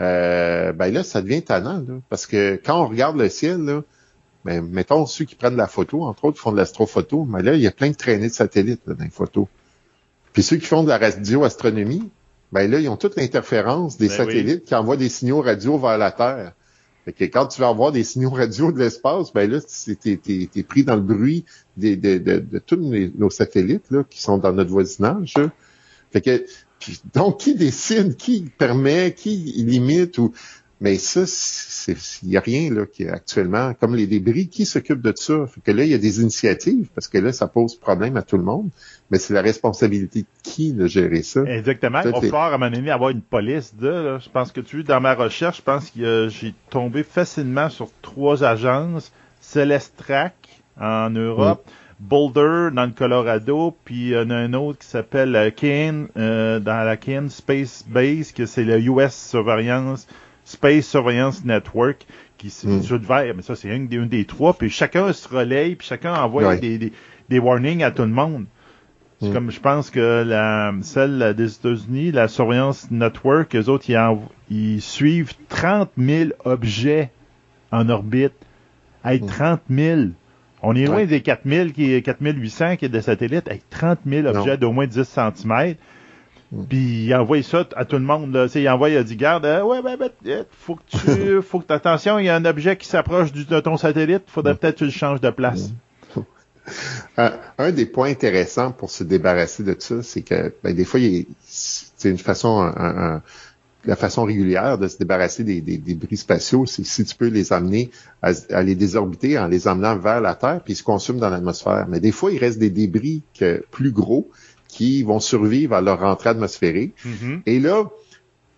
euh, ben là, ça devient tannant, là. Parce que quand on regarde le ciel, là, ben, mettons, ceux qui prennent la photo, entre autres, font de l'astrophoto, mais là, il y a plein de traînées de satellites, là, dans les photos. Puis ceux qui font de la radioastronomie, ben là, ils ont toute l'interférence des Ben satellites qui envoient des signaux radio vers la Terre. Fait que quand tu vas avoir des signaux radio de l'espace, ben là, t'es, t'es, t'es pris dans le bruit de, de, de tous nos satellites là, qui sont dans notre voisinage. Fait que, donc, qui décide, qui permet, qui limite ou mais ça, c'est il y a rien là qui est actuellement comme les débris. Qui s'occupe de ça? Fait que là, il y a des initiatives parce que là, ça pose problème à tout le monde. Mais c'est la responsabilité de qui de gérer ça? Exactement. Il va falloir à un moment donné avoir une police de. là. Je pense que tu dans ma recherche, je pense que euh, j'ai tombé facilement sur trois agences. Celestrac en Europe, Boulder dans le Colorado, puis il y en a un autre qui s'appelle euh, Kane euh, dans la Kane Space Base, que c'est le US Surveillance Space Surveillance Network qui se Mm. mais ça c'est une, des- une des trois, puis chacun se relaye, puis chacun envoie Ouais. des, des, des warnings à tout le monde. C'est Mm. comme je pense que la, celle des États-Unis, la Surveillance Network, eux autres, ils, suivent 30 000 objets en orbite. Hey, Mm. 30 000! On est loin Ouais. des 4 000 qui est 4 800 qui est de satellites. Hey, 30 000 Non. objets d'au moins 10 cm. Mm. Puis il envoie ça à tout le monde. Là. Il envoie, il a dit, garde, euh, ouais, ben, ben, faut que tu, faut que attention, il y a un objet qui s'approche de ton satellite, faudrait Mm. peut-être que tu le changes de place. Un, un des points intéressants pour se débarrasser de ça, c'est que ben, des fois, c'est une façon, un- un- la façon régulière de se débarrasser des, des débris spatiaux, c'est si tu peux les amener à, à les désorbiter en les emmenant vers la Terre, puis ils se consument dans l'atmosphère. Mais des fois, il reste des débris que, plus gros qui vont survivre à leur rentrée atmosphérique. Mhm. Et là,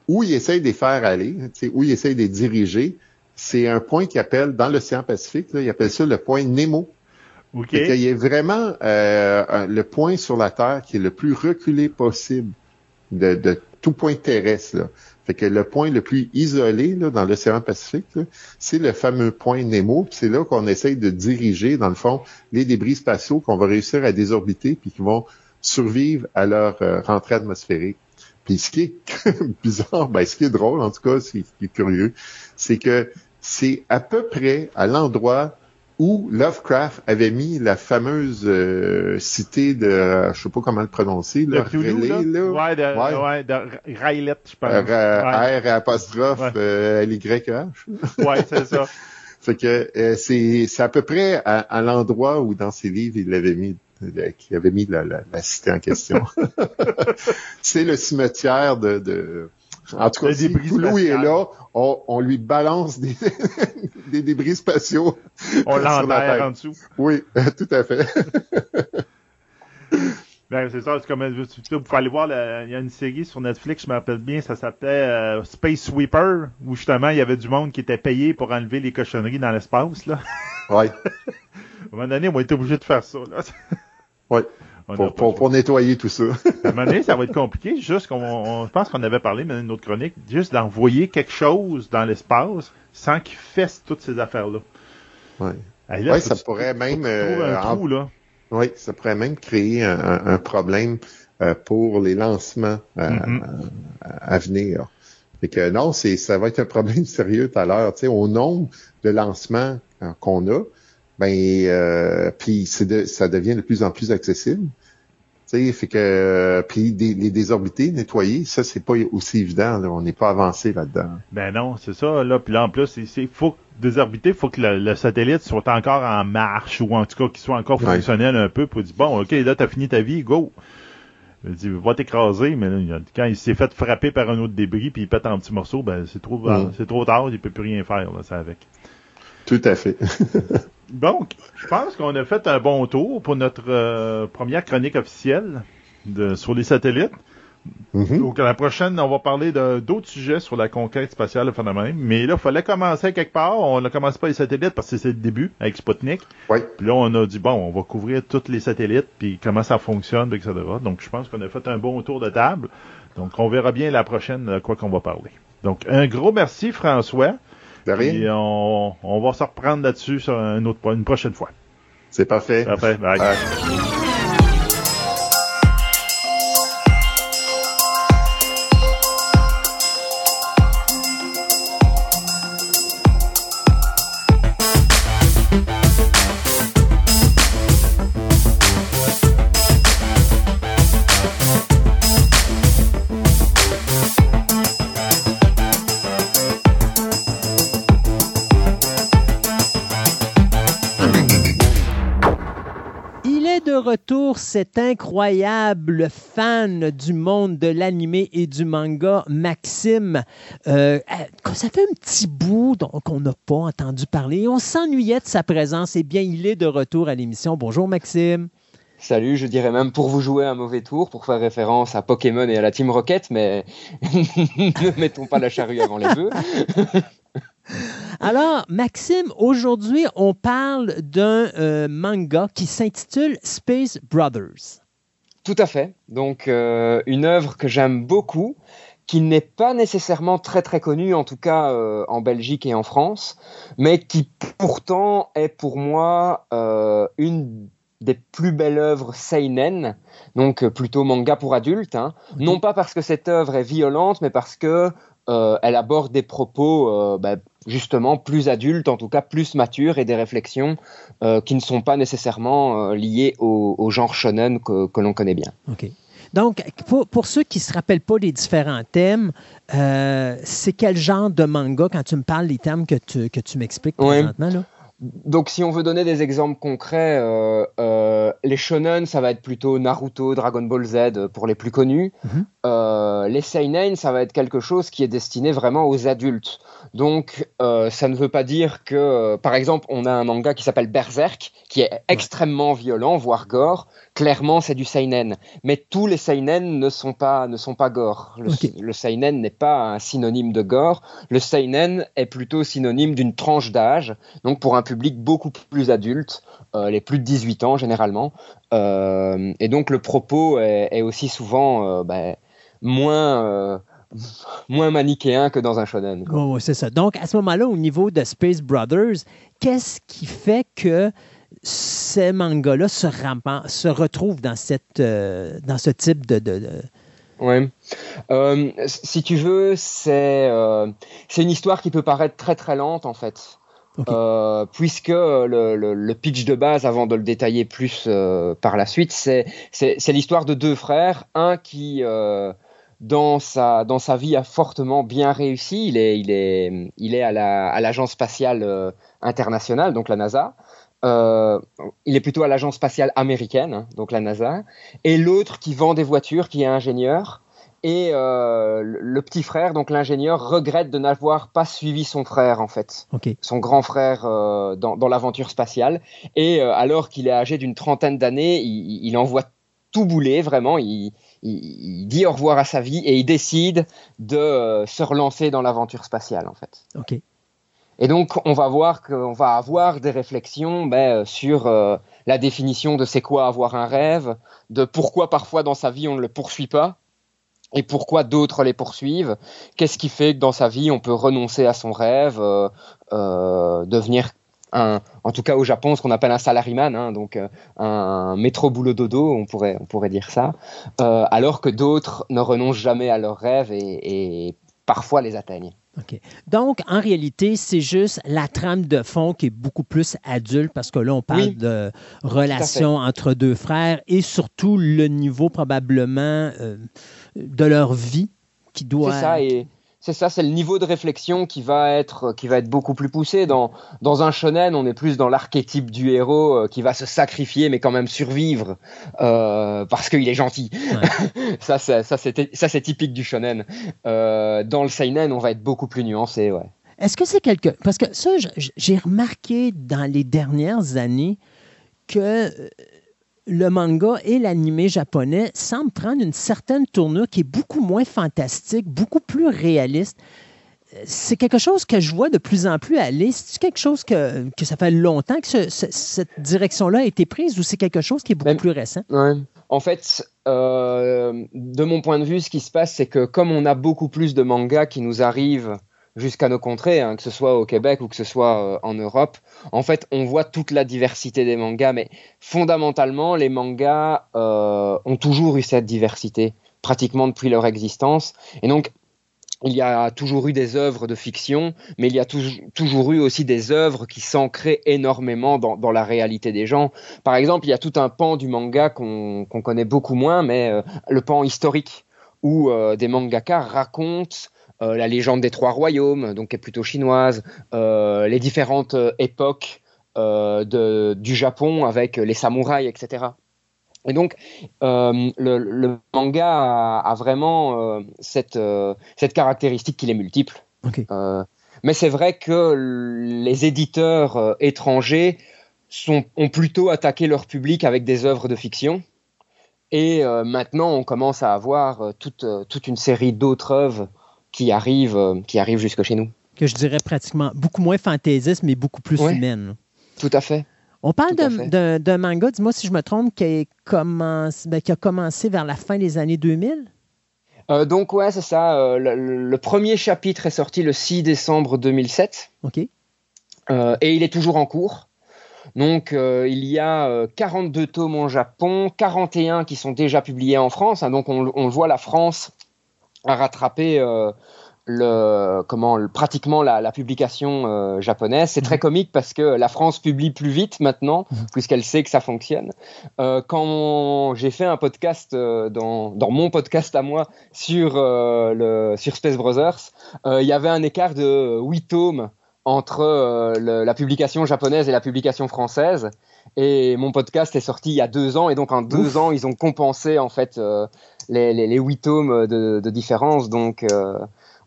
où ils essayent de les faire aller, où ils essayent de les diriger, c'est un point qu'ils appellent, dans l'océan Pacifique, là, ils appellent ça le point Nemo. Qu'il y a vraiment euh, le point sur la Terre qui est le plus reculé possible de, de tout point terrestre. Là. Fait que le point le plus isolé là, dans l'océan Pacifique, c'est le fameux point Nemo. C'est là qu'on essaye de diriger, dans le fond, les débris spatiaux qu'on va réussir à désorbiter puis qui vont survivre à leur euh, rentrée atmosphérique. Puis ce qui est bizarre, ben, ce qui est drôle, en tout cas, ce qui est curieux, c'est que c'est à peu près à l'endroit où Lovecraft avait mis la fameuse euh, cité de, je sais pas comment le prononcer, Le là, Cthulhu, Relais, là? Ouais, de, Ouais. ouais, de je pense. Euh, ouais, R apostrophe Ouais. euh, L-Y-H. ouais c'est ça. Fait que euh, c'est c'est à peu près à, à l'endroit où dans ses livres il l'avait mis euh, qu'il avait mis la, la, la cité en question. c'est le cimetière de, de en tout cas, Le si débris Cthulhu est là, on, on lui balance des, des débris spatiaux. On l'enterre en dessous. Oui, tout à fait. Ben, c'est ça, c'est comme, euh, vous pouvez aller voir, le- il y a une série sur Netflix, je me rappelle bien, ça s'appelait euh, Space Sweeper, où justement, il y avait du monde qui était payé pour enlever les cochonneries dans l'espace, là. Oui, À un moment donné, on être obligé de faire ça, là. Oui. Pour, nettoyer tout ça. À un moment donné, ça va être compliqué, juste qu'on, on- je pense qu'on avait parlé, mais dans une autre chronique, juste d'envoyer quelque chose dans l'espace sans qu'il fesse toutes ces affaires-là. Là, Ouais, faut ça tu- pourrait même, euh, un en- trou, là. Oui, ça pourrait même créer un, un- un problème euh, pour les lancements euh, Mhm. à, à venir. Fait que non, c'est ça va être un problème sérieux tout à l'heure. Tu sais, au nombre de lancements euh, qu'on a, ben euh, puis de- ça devient de plus en plus accessible. Tu sais, fait que euh, puis des, les désorbités nettoyer, ça c'est pas aussi évident. là. On n'est pas avancé là-dedans. Ben non, c'est ça, là. Puis là, en plus, c'est faut que- désorbiter, faut que le, le satellite soit encore en marche, ou en tout cas qu'il soit encore Ouais. fonctionnel un peu pour dire, bon, ok, là, t'as fini ta vie, go. Il dit, va t'écraser, mais là, il quand il s'est fait frapper par un autre débris, puis il pète en petits morceaux, ben c'est trop, Mm. c'est trop tard, il peut plus rien faire, là, ça avec. Tout à fait. Donc, je pense qu'on a fait un bon tour pour notre euh, première chronique officielle de, sur les satellites. Mhm. Donc, la prochaine, on va parler d'autres sujets sur la conquête spatiale, le phénomène. Mais là, il fallait commencer quelque part. On ne commence pas les satellites parce que c'est le début avec Sputnik. Oui. Puis là, on a dit, bon, on va couvrir tous les satellites, puis comment ça fonctionne, etc. Donc, je pense qu'on a fait un bon tour de table. Donc, on verra bien la prochaine de quoi qu'on va parler. Donc, un gros merci, François. Et on, on va se reprendre là-dessus sur un autre, une prochaine fois. C'est parfait. Parfait. Bye. Bye. Retour, cet incroyable fan du monde de l'animé et du manga, Maxime. Euh, euh, ça fait un petit bout donc, qu'on n'a pas entendu parler. On s'ennuyait de sa présence. Eh bien, il est de retour à l'émission. Bonjour, Maxime. Salut, je dirais même pour vous jouer un mauvais tour, pour faire référence à Pokémon et à la Team Rocket, mais ne mettons pas la charrue avant les bœufs. Alors, Maxime, aujourd'hui, on parle d'un euh, manga qui s'intitule Space Brothers. Tout à fait. Donc, euh, une œuvre que j'aime beaucoup, qui n'est pas nécessairement très très connue, en tout cas euh, en Belgique et en France, mais qui pourtant est pour moi une des plus belles œuvres seinen, donc plutôt manga pour adultes. Hein. Non pas parce que cette œuvre est violente, mais parce que euh, elle aborde des propos euh, bah, justement plus adultes, en tout cas plus matures, et des réflexions euh, qui ne sont pas nécessairement euh, liées au, au genre shonen que, que l'on connaît bien. OK. Donc, pour, pour ceux qui ne se rappellent pas des différents thèmes, euh, c'est quel genre de manga quand tu me parles des thèmes que tu, que tu m'expliques présentement? Là? Donc, si on veut donner des exemples concrets, euh, euh, les shonen, ça va être plutôt Naruto, Dragon Ball Z euh, pour les plus connus. Mhm. Euh, les seinen, ça va être quelque chose qui est destiné vraiment aux adultes. Donc, ça ne veut pas dire que, par exemple, on a un manga qui s'appelle Berserk, qui est extrêmement violent, voire gore. Clairement, c'est du seinen. Mais tous les seinen ne sont pas, ne sont pas gore. Le, Ok. le seinen n'est pas un synonyme de gore. Le seinen est plutôt synonyme d'une tranche d'âge donc pour un public beaucoup plus adulte, euh, les plus de 18 ans généralement. Euh, et donc le propos est, est aussi souvent euh, ben, moins, moins manichéen que dans un shonen. Oh, c'est ça. Donc, à ce moment-là, au niveau de Space Brothers, qu'est-ce qui fait que ces mangas-là se, se retrouvent dans, cette, euh, dans ce type de... de- de- Ouais. Euh, si tu veux, c'est euh, c'est une histoire qui peut paraître très très lente en fait. Euh, puisque le, le- le pitch de base, avant de le détailler plus euh, par la suite, c'est l'histoire de deux frères, un qui euh, dans sa dans sa vie a fortement bien réussi, il est il est il est à la à l'agence spatiale internationale, donc la NASA. Euh, il est plutôt à l'agence spatiale américaine, donc la NASA, et l'autre qui vend des voitures, qui est ingénieur. Et euh, le petit frère, donc l'ingénieur, regrette de n'avoir pas suivi son frère en fait son grand frère euh, dans, dans l'aventure spatiale. Et alors qu'il est âgé d'une trentaine d'années, il, il envoie tout bouler, vraiment. Il, il- dit au revoir à sa vie et il décide de se relancer dans l'aventure spatiale, en fait. OK. Et donc, on va voir qu'on va avoir des réflexions ben, euh, sur euh, la définition de c'est quoi avoir un rêve, de pourquoi parfois dans sa vie on ne le poursuit pas, et pourquoi d'autres les poursuivent. Qu'est-ce qui fait que dans sa vie on peut renoncer à son rêve, euh, devenir un, en tout cas au Japon, ce qu'on appelle un salaryman, hein, donc un métro boulot dodo, on pourrait, on pourrait dire ça, alors que d'autres ne renoncent jamais à leurs rêves et parfois les atteignent. OK. Donc, en réalité, c'est juste la trame de fond qui est beaucoup plus adulte parce que là, on parle Oui. de relations entre deux frères et surtout le niveau probablement euh, de leur vie qui doit. C'est ça, et c'est ça, c'est le niveau de réflexion qui va être, qui va être beaucoup plus poussé. Dans, dans un shonen, on est plus dans l'archétype du héros euh, qui va se sacrifier mais quand même survivre euh, parce qu'il est gentil. ça, c'est, ça, c'est, ça, c'est typique du shonen. Euh, dans le seinen, on va être beaucoup plus nuancé, ouais. Est-ce que c'est quelque. Parce que ça, j'ai remarqué dans les dernières années que le manga et l'animé japonais semblent prendre une certaine tournure qui est beaucoup moins fantastique, beaucoup plus réaliste. C'est quelque chose que je vois de plus en plus aller. C'est quelque chose que, que ça fait longtemps que ce- ce- cette direction-là a été prise ou c'est quelque chose qui est beaucoup Même- plus récent? Ouais. En fait, euh, de mon point de vue, ce qui se passe, c'est que comme on a beaucoup plus de mangas qui nous arrivent jusqu'à nos contrées, hein, que ce soit au Québec ou que ce soit euh, en Europe, en fait, on voit toute la diversité des mangas, mais fondamentalement, les mangas euh, ont toujours eu cette diversité, pratiquement depuis leur existence. Et donc, il y a toujours eu des œuvres de fiction, mais il y a toujours eu aussi des œuvres qui s'ancraient énormément dans, la réalité des gens. Par exemple, il y a tout un pan du manga qu'on connaît beaucoup moins, mais euh, le pan historique, où des mangakas racontent la légende des trois royaumes, donc qui est plutôt chinoise, les différentes époques du Japon avec les samouraïs, etc. Et donc, euh, le, manga a, vraiment euh, cette, euh, cette caractéristique qu'il est multiple. mais c'est vrai que les éditeurs étrangers sont, ont plutôt attaqué leur public avec des œuvres de fiction. Et maintenant, on commence à avoir toute, toute une série d'autres œuvres qui arrivent, qui arrivent jusque chez nous. Que je dirais pratiquement beaucoup moins fantaisistes, mais beaucoup plus humaines. Tout à fait. On parle d'un manga, dis-moi si je me trompe, qui, ben, qui, a commencé vers la fin des années 2000? Euh, donc, ouais, c'est ça. Euh, le, premier chapitre est sorti le 6 décembre 2007. OK. Euh, et il est toujours en cours. Donc, il y a 42 tomes au Japon, 41 qui sont déjà publiés en France. Hein. donc, on, on, voit la France a rattrapé le, comment, pratiquement la, publication euh, japonaise. C'est très mhm. comique parce que la France publie plus vite maintenant, mhm. puisqu'elle sait que ça fonctionne. Euh, quand j'ai fait un podcast, euh, dans, dans, mon podcast à moi, sur, le, sur Space Brothers, il y avait un écart de 8 tomes entre la publication japonaise et la publication française. Et mon podcast est sorti il y a deux ans, et donc en deux ans, ils ont compensé en fait les, les, 8 tomes de, de différence. Donc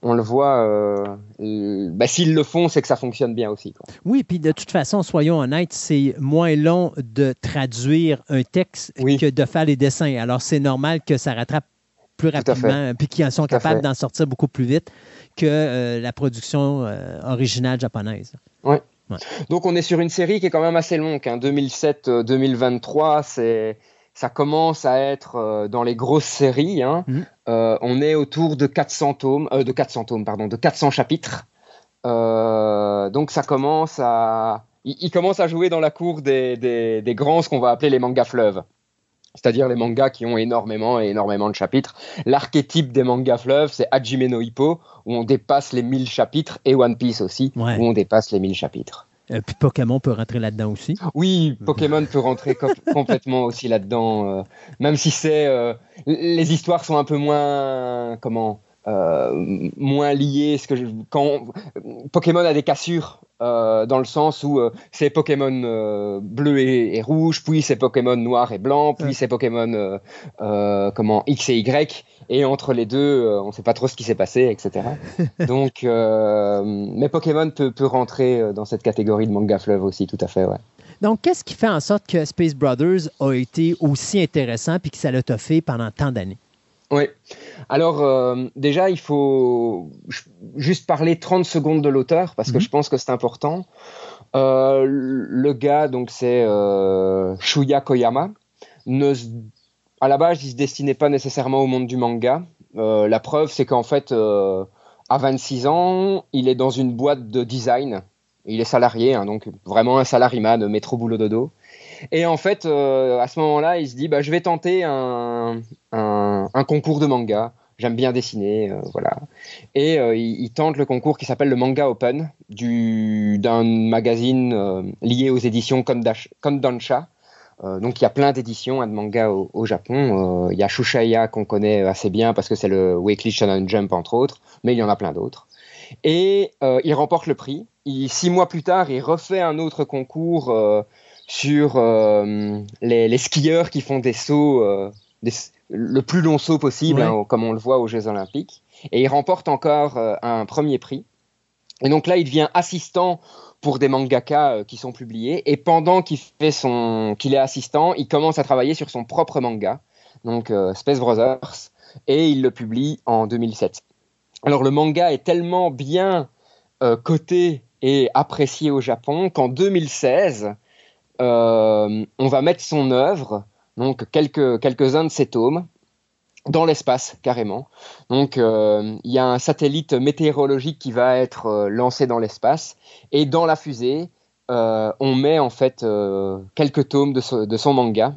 on le voit, euh, bah, s'ils le font, c'est que ça fonctionne bien aussi. Oui, puis de toute façon, soyons honnêtes, c'est moins long de traduire un texte que de faire les dessins. Alors, c'est normal que ça rattrape plus rapidement, puis qu'ils sont capables d'en sortir beaucoup plus vite que euh, la production euh, originale japonaise. Oui. Donc, on est sur une série qui est quand même assez longue. 2007-2023, hein. c'est ça commence à être euh, dans les grosses séries. Hein. Mhm. Euh, on est autour de 400 tomes, euh, de 400 tomes, pardon, de 400 chapitres. donc ça commence à, il, commence à jouer dans la cour des, des, grands, ce qu'on va appeler les mangas fleuves. C'est-à-dire les mangas qui ont énormément et énormément de chapitres. L'archétype des mangas fleuves, c'est Hajime no Hippo, où on dépasse les 1000 chapitres, et One Piece aussi, où on dépasse les 1000 chapitres. Euh, puis Pokémon peut rentrer là-dedans aussi. Oui, Pokémon peut rentrer complètement aussi là-dedans, euh, même si c'est euh, les histoires sont un peu moins comment moins liées. Ce que quand Pokémon a des cassures dans le sens où c'est Pokémon bleu et, rouge, puis c'est Pokémon noir et blanc, puis c'est Pokémon comment X et Y et entre les deux, euh, on ne sait pas trop ce qui s'est passé, etc. Donc, euh, mais Pokémon peut, peut, rentrer euh, dans cette catégorie de manga fleuve aussi, tout à fait, ouais. Donc, qu'est-ce qui fait en sorte que Space Brothers a été aussi intéressant puis que ça l'a toffé pendant tant d'années? Oui. Alors, déjà, il faut juste parler 30 secondes de l'auteur parce que mhm. je pense que c'est important. le gars, donc, c'est Shuya Koyama, ne à la base, il se destinait pas nécessairement au monde du manga. Euh, la preuve, c'est qu'en fait, euh, à 26 ans, il est dans une boîte de design. Il est salarié, hein, donc vraiment un salariman, métro boulot dodo. Et en fait, euh, à ce moment-là, il se dit, bah, je vais tenter un, concours de manga. J'aime bien dessiner, voilà. Et il, tente le concours qui s'appelle le Manga Open d'un magazine lié aux éditions Kondansha, euh, donc il y a plein d'éditions hein, de manga au, Japon. Euh, il y a Shushaya qu'on connaît assez bien parce que c'est le Weekly Shonen Jump entre autres, mais il y en a plein d'autres. Et euh, il remporte le prix. six mois plus tard, il refait un autre concours sur les, skieurs qui font des sauts, le plus long saut possible, hein, comme on le voit aux Jeux Olympiques. Et il remporte encore un premier prix. Et donc là, il devient assistant pour des mangakas euh, qui sont publiés. Et pendant qu'il fait son, qu'il est assistant, il commence à travailler sur son propre manga, donc euh, Space Brothers, et il le publie en 2007. Alors le manga est tellement bien euh, coté et apprécié au Japon qu'en 2016, on va mettre son œuvre donc quelques, quelques-uns de ces tomes dans l'espace carrément. Donc il y a un satellite météorologique qui va être lancé dans l'espace et dans la fusée, on met en fait quelques tomes de, son manga.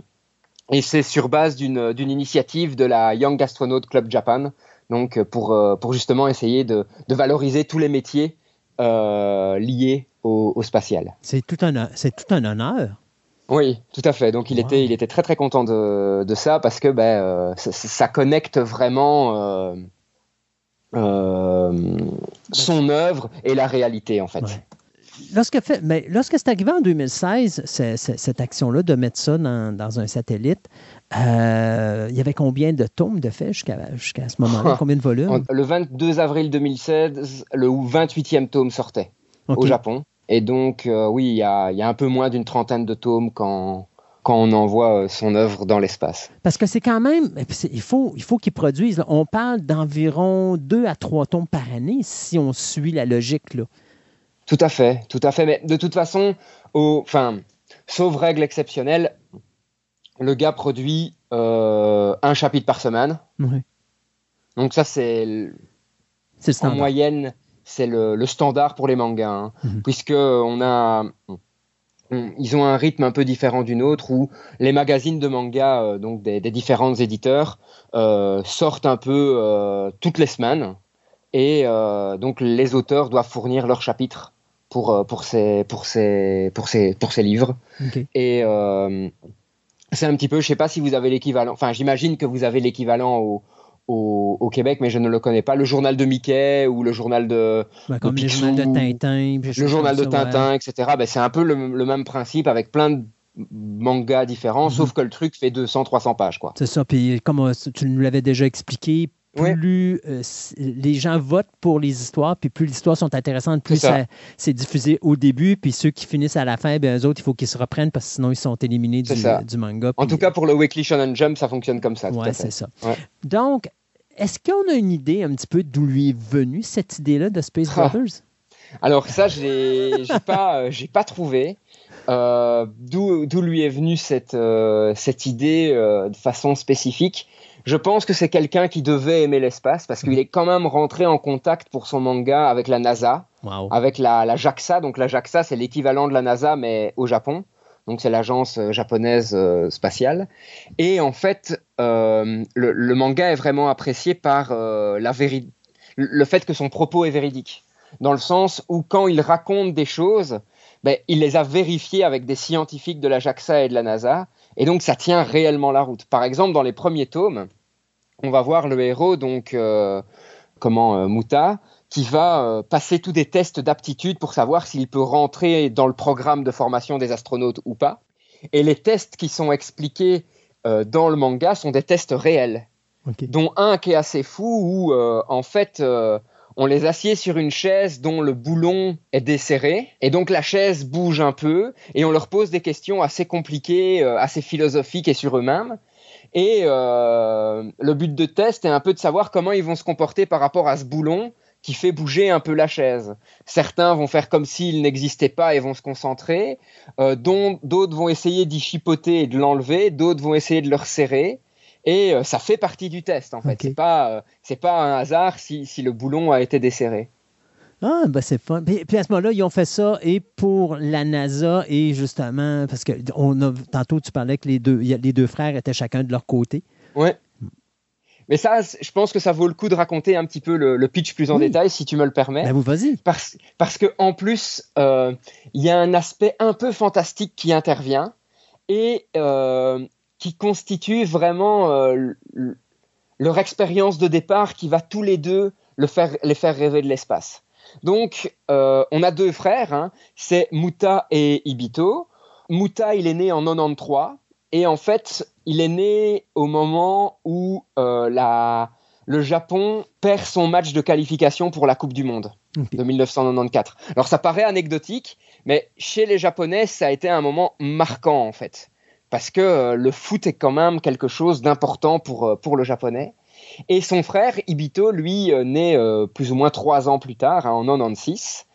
Et c'est sur base d'une initiative de la Young Astronaut Club Japan, donc pour, justement essayer de, de valoriser tous les métiers euh, au, spatial. C'est tout, un, c'est tout un honneur. Oui, tout à fait. Donc il, était, il était très très content de, de ça parce que ben, euh, ça, connecte vraiment euh, son œuvre et la réalité en fait lorsque, fait, mais lorsque c'est arrivé en 2016, cette action-là de mettre ça dans, un satellite, euh, il y avait combien de tomes de fait jusqu'à ce moment-là? Combien de volumes? Le 22 avril 2016, le 28e tome sortait au Japon. Et donc, euh, oui, il y, a, un peu moins d'une trentaine de tomes quand, quand on envoie euh, son œuvre dans l'espace. Parce que c'est quand même, il faut qu'il faut qu'ils produisent. On parle d'environ deux à trois tomes par année si on suit la logique. Là. Tout à fait, tout à fait. Mais de toute façon, au, enfin, sauf règle exceptionnelle, le gars produit euh, un chapitre par semaine. Donc ça, c'est en moyenne, c'est le, standard pour les mangas, hein. mhm. puisque on a, ils ont un rythme un peu différent d'une autre où les magazines de manga, euh, donc des, différents éditeurs, euh, sortent un peu toutes les semaines. Et donc les auteurs doivent fournir leur chapitre pour, euh, pour, ces, pour, ces, pour, ces, pour ces livres. Et euh, c'est un petit peu, je sais pas si vous avez l'équivalent, enfin j'imagine que vous avez l'équivalent au, au, au, Québec, mais je ne le connais pas. Le journal de Mickey ou le journal de, comme le journal de Tintin, le journal de Tintin, etc. Ben, c'est un peu le, même principe avec plein de mangas différents, mhm. sauf que le truc fait 200-300 pages. quoi. C'est ça. Puis comme euh, tu nous l'avais déjà expliqué, plus euh, les gens votent pour les histoires, puis plus les histoires sont intéressantes, plus c'est diffusé au début, puis ceux qui finissent à la fin, ben, eux autres, il faut qu'ils se reprennent parce que sinon ils sont éliminés du, manga. En tout cas, pour le Weekly Shonen Jump, ça fonctionne comme ça. Oui, c'est ça. Donc, est-ce qu'on a une idée un petit peu d'où lui est venue cette idée-là de Space ah. Brothers? Alors ça, je n'ai pas, euh, pas trouvé. Euh, d'où lui est venue cette, cette idée de façon spécifique? Je pense que c'est quelqu'un qui devait aimer l'espace parce qu'il est quand même rentré en contact pour son manga avec la NASA, avec la, JAXA. Donc la JAXA, c'est l'équivalent de la NASA, mais au Japon. Donc c'est l'agence euh, japonaise euh, spatiale. Et en fait, euh, le, manga est vraiment apprécié par la le fait que son propos est véridique. Dans le sens où quand il raconte des choses, ben, il les a vérifiées avec des scientifiques de la JAXA et de la NASA. Et donc ça tient réellement la route. Par exemple, dans les premiers tomes, on va voir le héros, donc euh, comment euh, Muta, qui va euh, passer tous des tests d'aptitude pour savoir s'il peut rentrer dans le programme de formation des astronautes ou pas. Et les tests qui sont expliqués dans le manga sont des tests réels, dont un qui est assez fou où en fait on les assied sur une chaise dont le boulon est desserré et donc la chaise bouge un peu et on leur pose des questions assez compliquées, assez philosophiques et sur eux-mêmes. Et euh, le but de test est un peu de savoir comment ils vont se comporter par rapport à ce boulon qui fait bouger un peu la chaise. Certains vont faire comme s'il n'existait pas et vont se concentrer, euh, d'autres vont essayer d'y chipoter et de l'enlever, d'autres vont essayer de le resserrer. Et euh, ça fait partie du test en fait. C'est pas pas un hasard si, si le boulon a été desserré. Ah, ben c'est fun. Puis, à ce moment-là, ils ont fait ça et pour la NASA et justement, parce que on a, tantôt tu parlais que les deux, les deux frères étaient chacun de leur côté. Oui. Mais ça, je pense que ça vaut le coup de raconter un petit peu le, pitch plus en détail, si tu me le permets. Ben vous, vas-y. Parce, parce qu'en plus, euh, il y a un aspect un peu fantastique qui intervient et euh, qui constitue vraiment euh, leur expérience de départ qui va tous les deux le faire, les faire rêver de l'espace. Donc, euh, on a deux frères, hein. c'est Muta et Ibito. Muta, il est né en 93, et en fait, il est né au moment où euh, le Japon perd son match de qualification pour la Coupe du Monde de 1994. Alors, ça paraît anecdotique, mais chez les Japonais, ça a été un moment marquant, en fait. Parce que euh, le foot est quand même quelque chose d'important pour, pour le Japonais. Et son frère, Ibito, lui, euh, naît euh, plus ou moins trois ans plus tard, hein, en 96.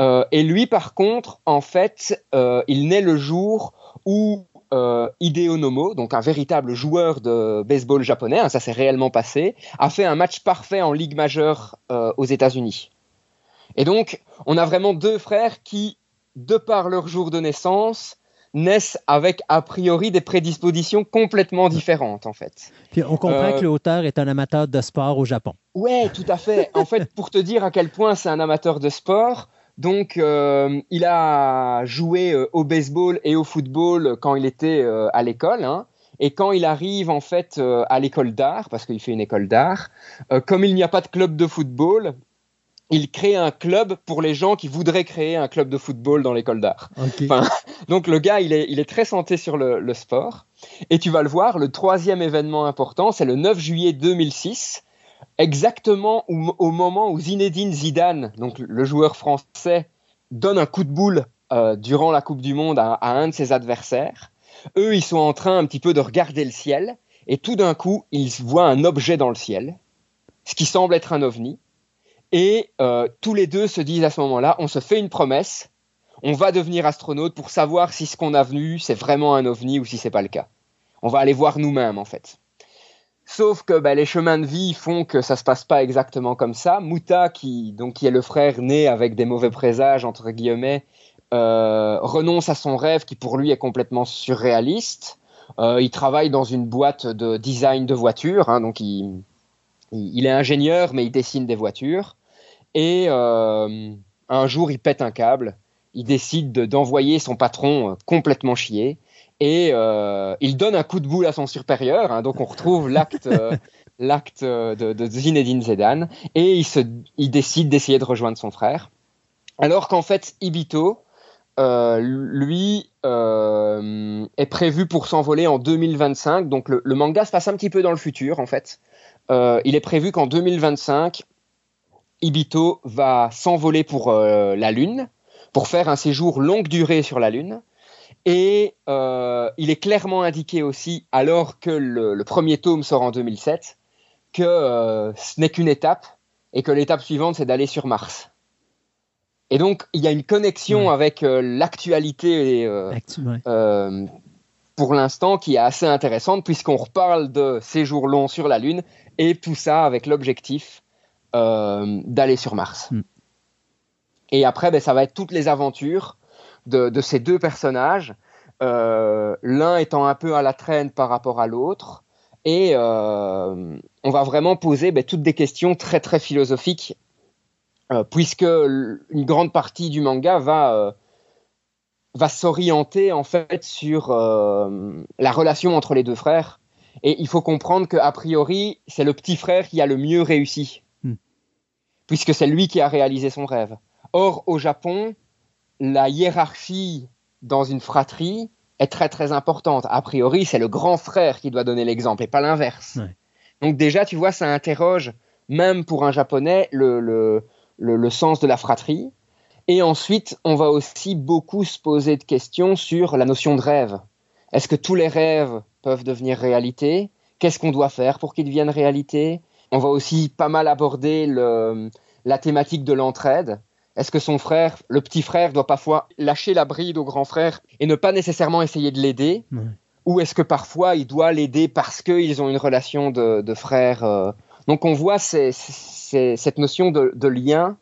Euh, et lui, par contre, en fait, il naît le jour où euh, Hideo Nomo, donc un véritable joueur de baseball japonais, hein, ça s'est réellement passé, a fait un match parfait en Ligue majeure aux États-Unis. Et donc, on a vraiment deux frères qui, de par leur jour de naissance, naissent avec a priori des prédispositions complètement différentes en fait. Puis on comprend Euh, que l'auteur est un amateur de sport au Japon. Ouais, tout à fait. En fait, pour te dire à quel point c'est un amateur de sport, donc euh, il a joué euh, au baseball et au football quand il était euh, à l'école. hein. Et quand il arrive en fait à l'école d'art, parce qu'il fait une école d'art, comme il n'y a pas de club de football, il crée un club pour les gens qui voudraient créer un club de football dans l'école d'art. Enfin, Donc le gars, il est, il est très santé sur le, le sport. Et tu vas le voir, le troisième événement important, c'est le 9 juillet 2006, exactement au, au moment où Zinedine Zidane, donc le joueur français, donne un coup de boule euh, durant la Coupe du Monde à, à un de ses adversaires. Eux, ils sont en train un petit peu de regarder le ciel, et tout d'un coup, ils voient un objet dans le ciel, ce qui semble être un ovni. Et euh, tous les deux se disent à ce moment-là, on se fait une promesse, on va devenir astronaute pour savoir si ce qu'on a vu c'est vraiment un ovni ou si c'est pas le cas. On va aller voir nous-mêmes en fait. Sauf que bah, les chemins de vie font que ça se passe pas exactement comme ça. Muta, qui donc qui est le frère né avec des mauvais présages entre guillemets, euh, renonce à son rêve qui pour lui est complètement surréaliste. Euh, il travaille dans une boîte de design de voitures, hein, donc il est ingénieur mais il dessine des voitures. Et euh, un jour il pète un câble il décide de- d'envoyer son patron euh, complètement chier et euh, il donne un coup de boule à son supérieur. hein, donc on retrouve l'acte l'acte de, de Zinedine Zidane et il, se, il décide d'essayer de rejoindre son frère. Alors qu'en fait Ibito, euh, lui, euh, est prévu pour s'envoler en 2025. Donc le, le manga se passe un petit peu dans le futur en fait. Euh, il est prévu qu'en 2025, Ibito va s'envoler pour euh, la Lune pour faire un séjour longue durée sur la Lune. Et euh, il est clairement indiqué aussi, alors que le, le premier tome sort en 2007, que euh, ce n'est qu'une étape et que l'étape suivante, c'est d'aller sur Mars. Et donc, il y a une connexion Ouais. avec l'actualité ouais. pour l'instant qui est assez intéressante puisqu'on reparle de séjours longs sur la Lune et tout ça avec l'objectif d'aller sur Mars. Mm. Et après, ben, ça va être toutes les aventures de, de ces deux personnages, euh, l'un étant un peu à la traîne par rapport à l'autre. Et euh, on va vraiment poser ben, toutes des questions très très philosophiques, euh, puisque une grande partie du manga va euh, va s'orienter en fait sur euh, la relation entre les deux frères. Et il faut comprendre qu'a priori, c'est le petit frère qui a le mieux réussi, Hmm. Puisque c'est lui qui a réalisé son rêve. Or, au Japon, la hiérarchie dans une fratrie est très très importante. A priori, c'est le grand frère qui doit donner l'exemple et pas l'inverse. Ouais. Donc déjà, tu vois, ça interroge, même pour un japonais, le, le, le, le sens de la fratrie. Et ensuite, on va aussi beaucoup se poser de questions sur la notion de rêve. Est-ce que tous les rêves peuvent devenir réalité? Qu'est-ce qu'on doit faire pour qu'ils deviennent réalité? On va aussi pas mal aborder le, la thématique de l'entraide. Est-ce que son frère, le petit frère, doit parfois lâcher la bride au grand frère et ne pas nécessairement essayer de l'aider? Ou est-ce que parfois il doit l'aider parce qu'ils ont une relation de, de frère euh? Donc on voit ces- ces- cette notion de, de lien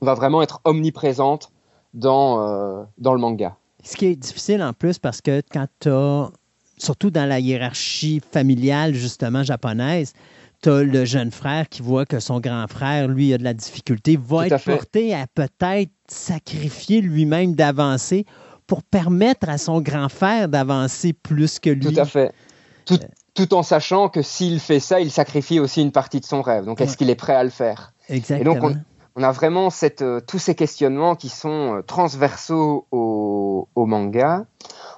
va vraiment être omniprésente dans, euh, dans le manga. Ce qui est difficile en plus parce que quand tu as, surtout dans la hiérarchie familiale justement japonaise, tu as le jeune frère qui voit que son grand frère, lui, a de la difficulté, va être fait. porté à peut-être sacrifier lui-même d'avancer pour permettre à son grand frère d'avancer plus que lui. Tout à fait. Tout, tout en sachant que s'il fait ça, il sacrifie aussi une partie de son rêve. Donc est-ce Ouais. qu'il est prêt à le faire? Exactement. Et donc, On a vraiment cette, euh, tous ces questionnements qui sont euh, transversaux au, au manga.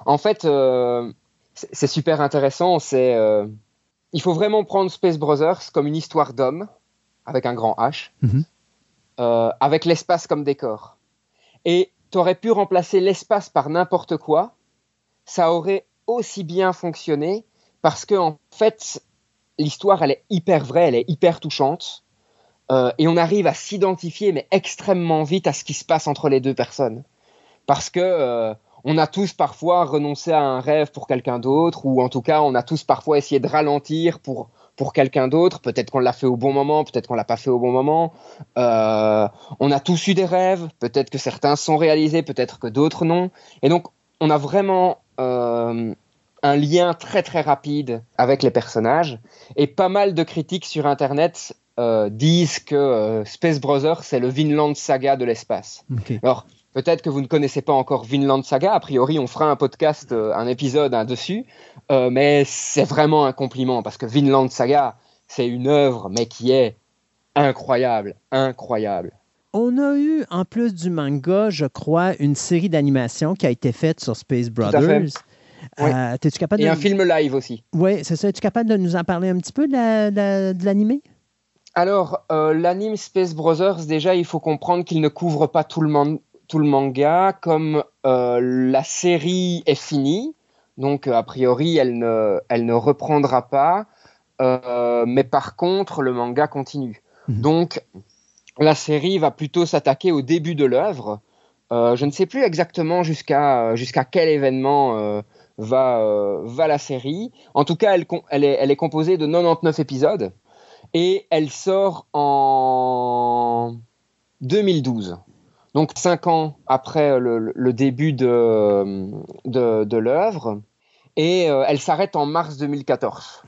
En fait, euh, c'est super intéressant. C'est, euh, il faut vraiment prendre Space Brothers comme une histoire d'homme, avec un grand H, Mhm. euh, avec l'espace comme décor. Et tu aurais pu remplacer l'espace par n'importe quoi, ça aurait aussi bien fonctionné, parce que en fait, l'histoire, elle est hyper vraie, elle est hyper touchante. Euh, et on arrive à s'identifier, mais extrêmement vite, à ce qui se passe entre les deux personnes. Parce que euh, on a tous parfois renoncé à un rêve pour quelqu'un d'autre, ou en tout cas, on a tous parfois essayé de ralentir pour, pour quelqu'un d'autre. Peut-être qu'on l'a fait au bon moment, peut-être qu'on l'a pas fait au bon moment. Euh, on a tous eu des rêves, peut-être que certains sont réalisés, peut-être que d'autres non. Et donc, on a vraiment euh, un lien très très rapide avec les personnages. Et pas mal de critiques sur Internet euh, disent que Space Brothers, c'est le Vinland Saga de l'espace. Alors, peut-être que vous ne connaissez pas encore Vinland Saga. A priori, on fera un podcast, euh, un épisode hein, dessus. Euh, mais c'est vraiment un compliment parce que Vinland Saga, c'est une œuvre, mais qui est incroyable, incroyable. On a eu, en plus du manga, je crois, une série d'animation qui a été faite sur Space. Brothers. Oui. Euh, T'es-tu capable Et de... un film live aussi. Oui, c'est ça. Es-tu capable de nous en parler un petit peu de la- de la- de l'animé? Alors, euh, l'anime Space Brothers, déjà, il faut comprendre qu'il ne couvre pas tout le, man- tout le manga, comme euh, la série est finie, donc euh, a priori, elle ne, elle ne reprendra pas, euh, mais par contre, le manga continue. Mhm. Donc, la série va plutôt s'attaquer au début de l'œuvre. Euh, je ne sais plus exactement jusqu'à jusqu'à quel événement euh, va, euh, va la série. En tout cas, elle, com- elle, est, elle est composée de 99 épisodes et elle sort en 2012. Donc cinq ans après le, le début de, de, de l'œuvre et euh, elle s'arrête en mars 2014.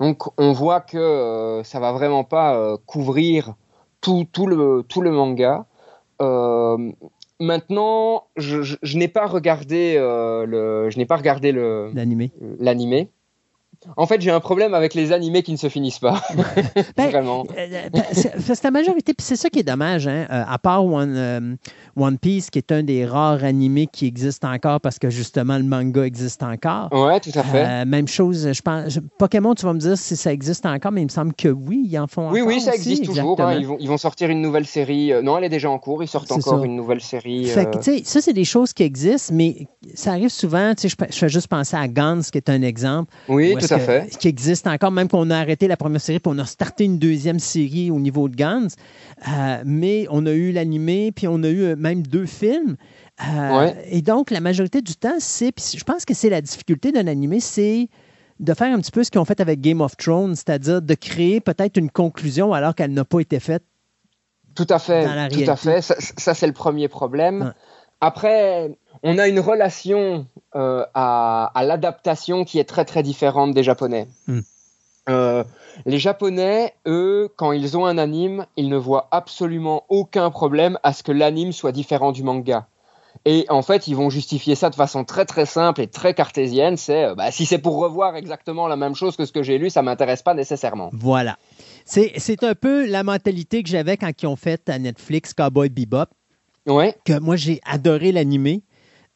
Donc on voit que euh, ça va vraiment pas euh, couvrir tout, tout, le, tout le manga. Euh, maintenant, je, je- je n'ai pas regardé euh, le, je n'ai pas regardé le L'animé. En fait, j'ai un problème avec les animés qui ne se finissent pas. Ben, Vraiment. Euh, ben, c'est c'est la majorité, c'est ça qui est dommage, hein, euh, à part One, euh, One Piece, qui est un des rares animés qui existe encore parce que justement le manga existe encore. Ouais, tout à fait. Euh, même chose, je pense. Pokémon, tu vas me dire si ça existe encore, mais il me semble que oui, ils en font oui, encore. oui, ça aussi, existe toujours. hein. Ils, vont, ils vont sortir une nouvelle série. Euh, non, elle est déjà en cours. Ils sortent encore ça. une nouvelle série. Fait que, euh, ça, c'est des choses qui existent, mais ça arrive souvent. Je, je fais juste penser à Gans, qui est un exemple. Oui, où est-ce tout à que- fait. Qui existe encore, même qu'on a arrêté la première série, puis on a starté une deuxième série au niveau de Gans. Euh, mais on a eu l'animé, puis on a eu euh, même deux films. Euh, Ouais. Et donc, la majorité du temps, c'est. puis Je pense que c'est la difficulté d'un animé, c'est de faire un petit peu ce qu'ils ont fait avec Game of Thrones, c'est-à-dire de créer peut-être une conclusion alors qu'elle n'a pas été faite. Tout à fait. Dans la Tout à fait. Ça, ça, c'est le premier problème. Ouais. Après, on a une relation euh, à, à l'adaptation qui est très très différente des Japonais. Hmm. Euh, les Japonais, eux, quand ils ont un anime, ils ne voient absolument aucun problème à ce que l'anime soit différent du manga. Et en fait, ils vont justifier ça de façon très très simple et très cartésienne. C'est euh, bah, si c'est pour revoir exactement la même chose que ce que j'ai lu, ça m'intéresse pas nécessairement. Voilà. C'est c'est un peu la mentalité que j'avais quand ils ont fait à Netflix Cowboy Bebop. Ouais. que moi, j'ai adoré l'animé,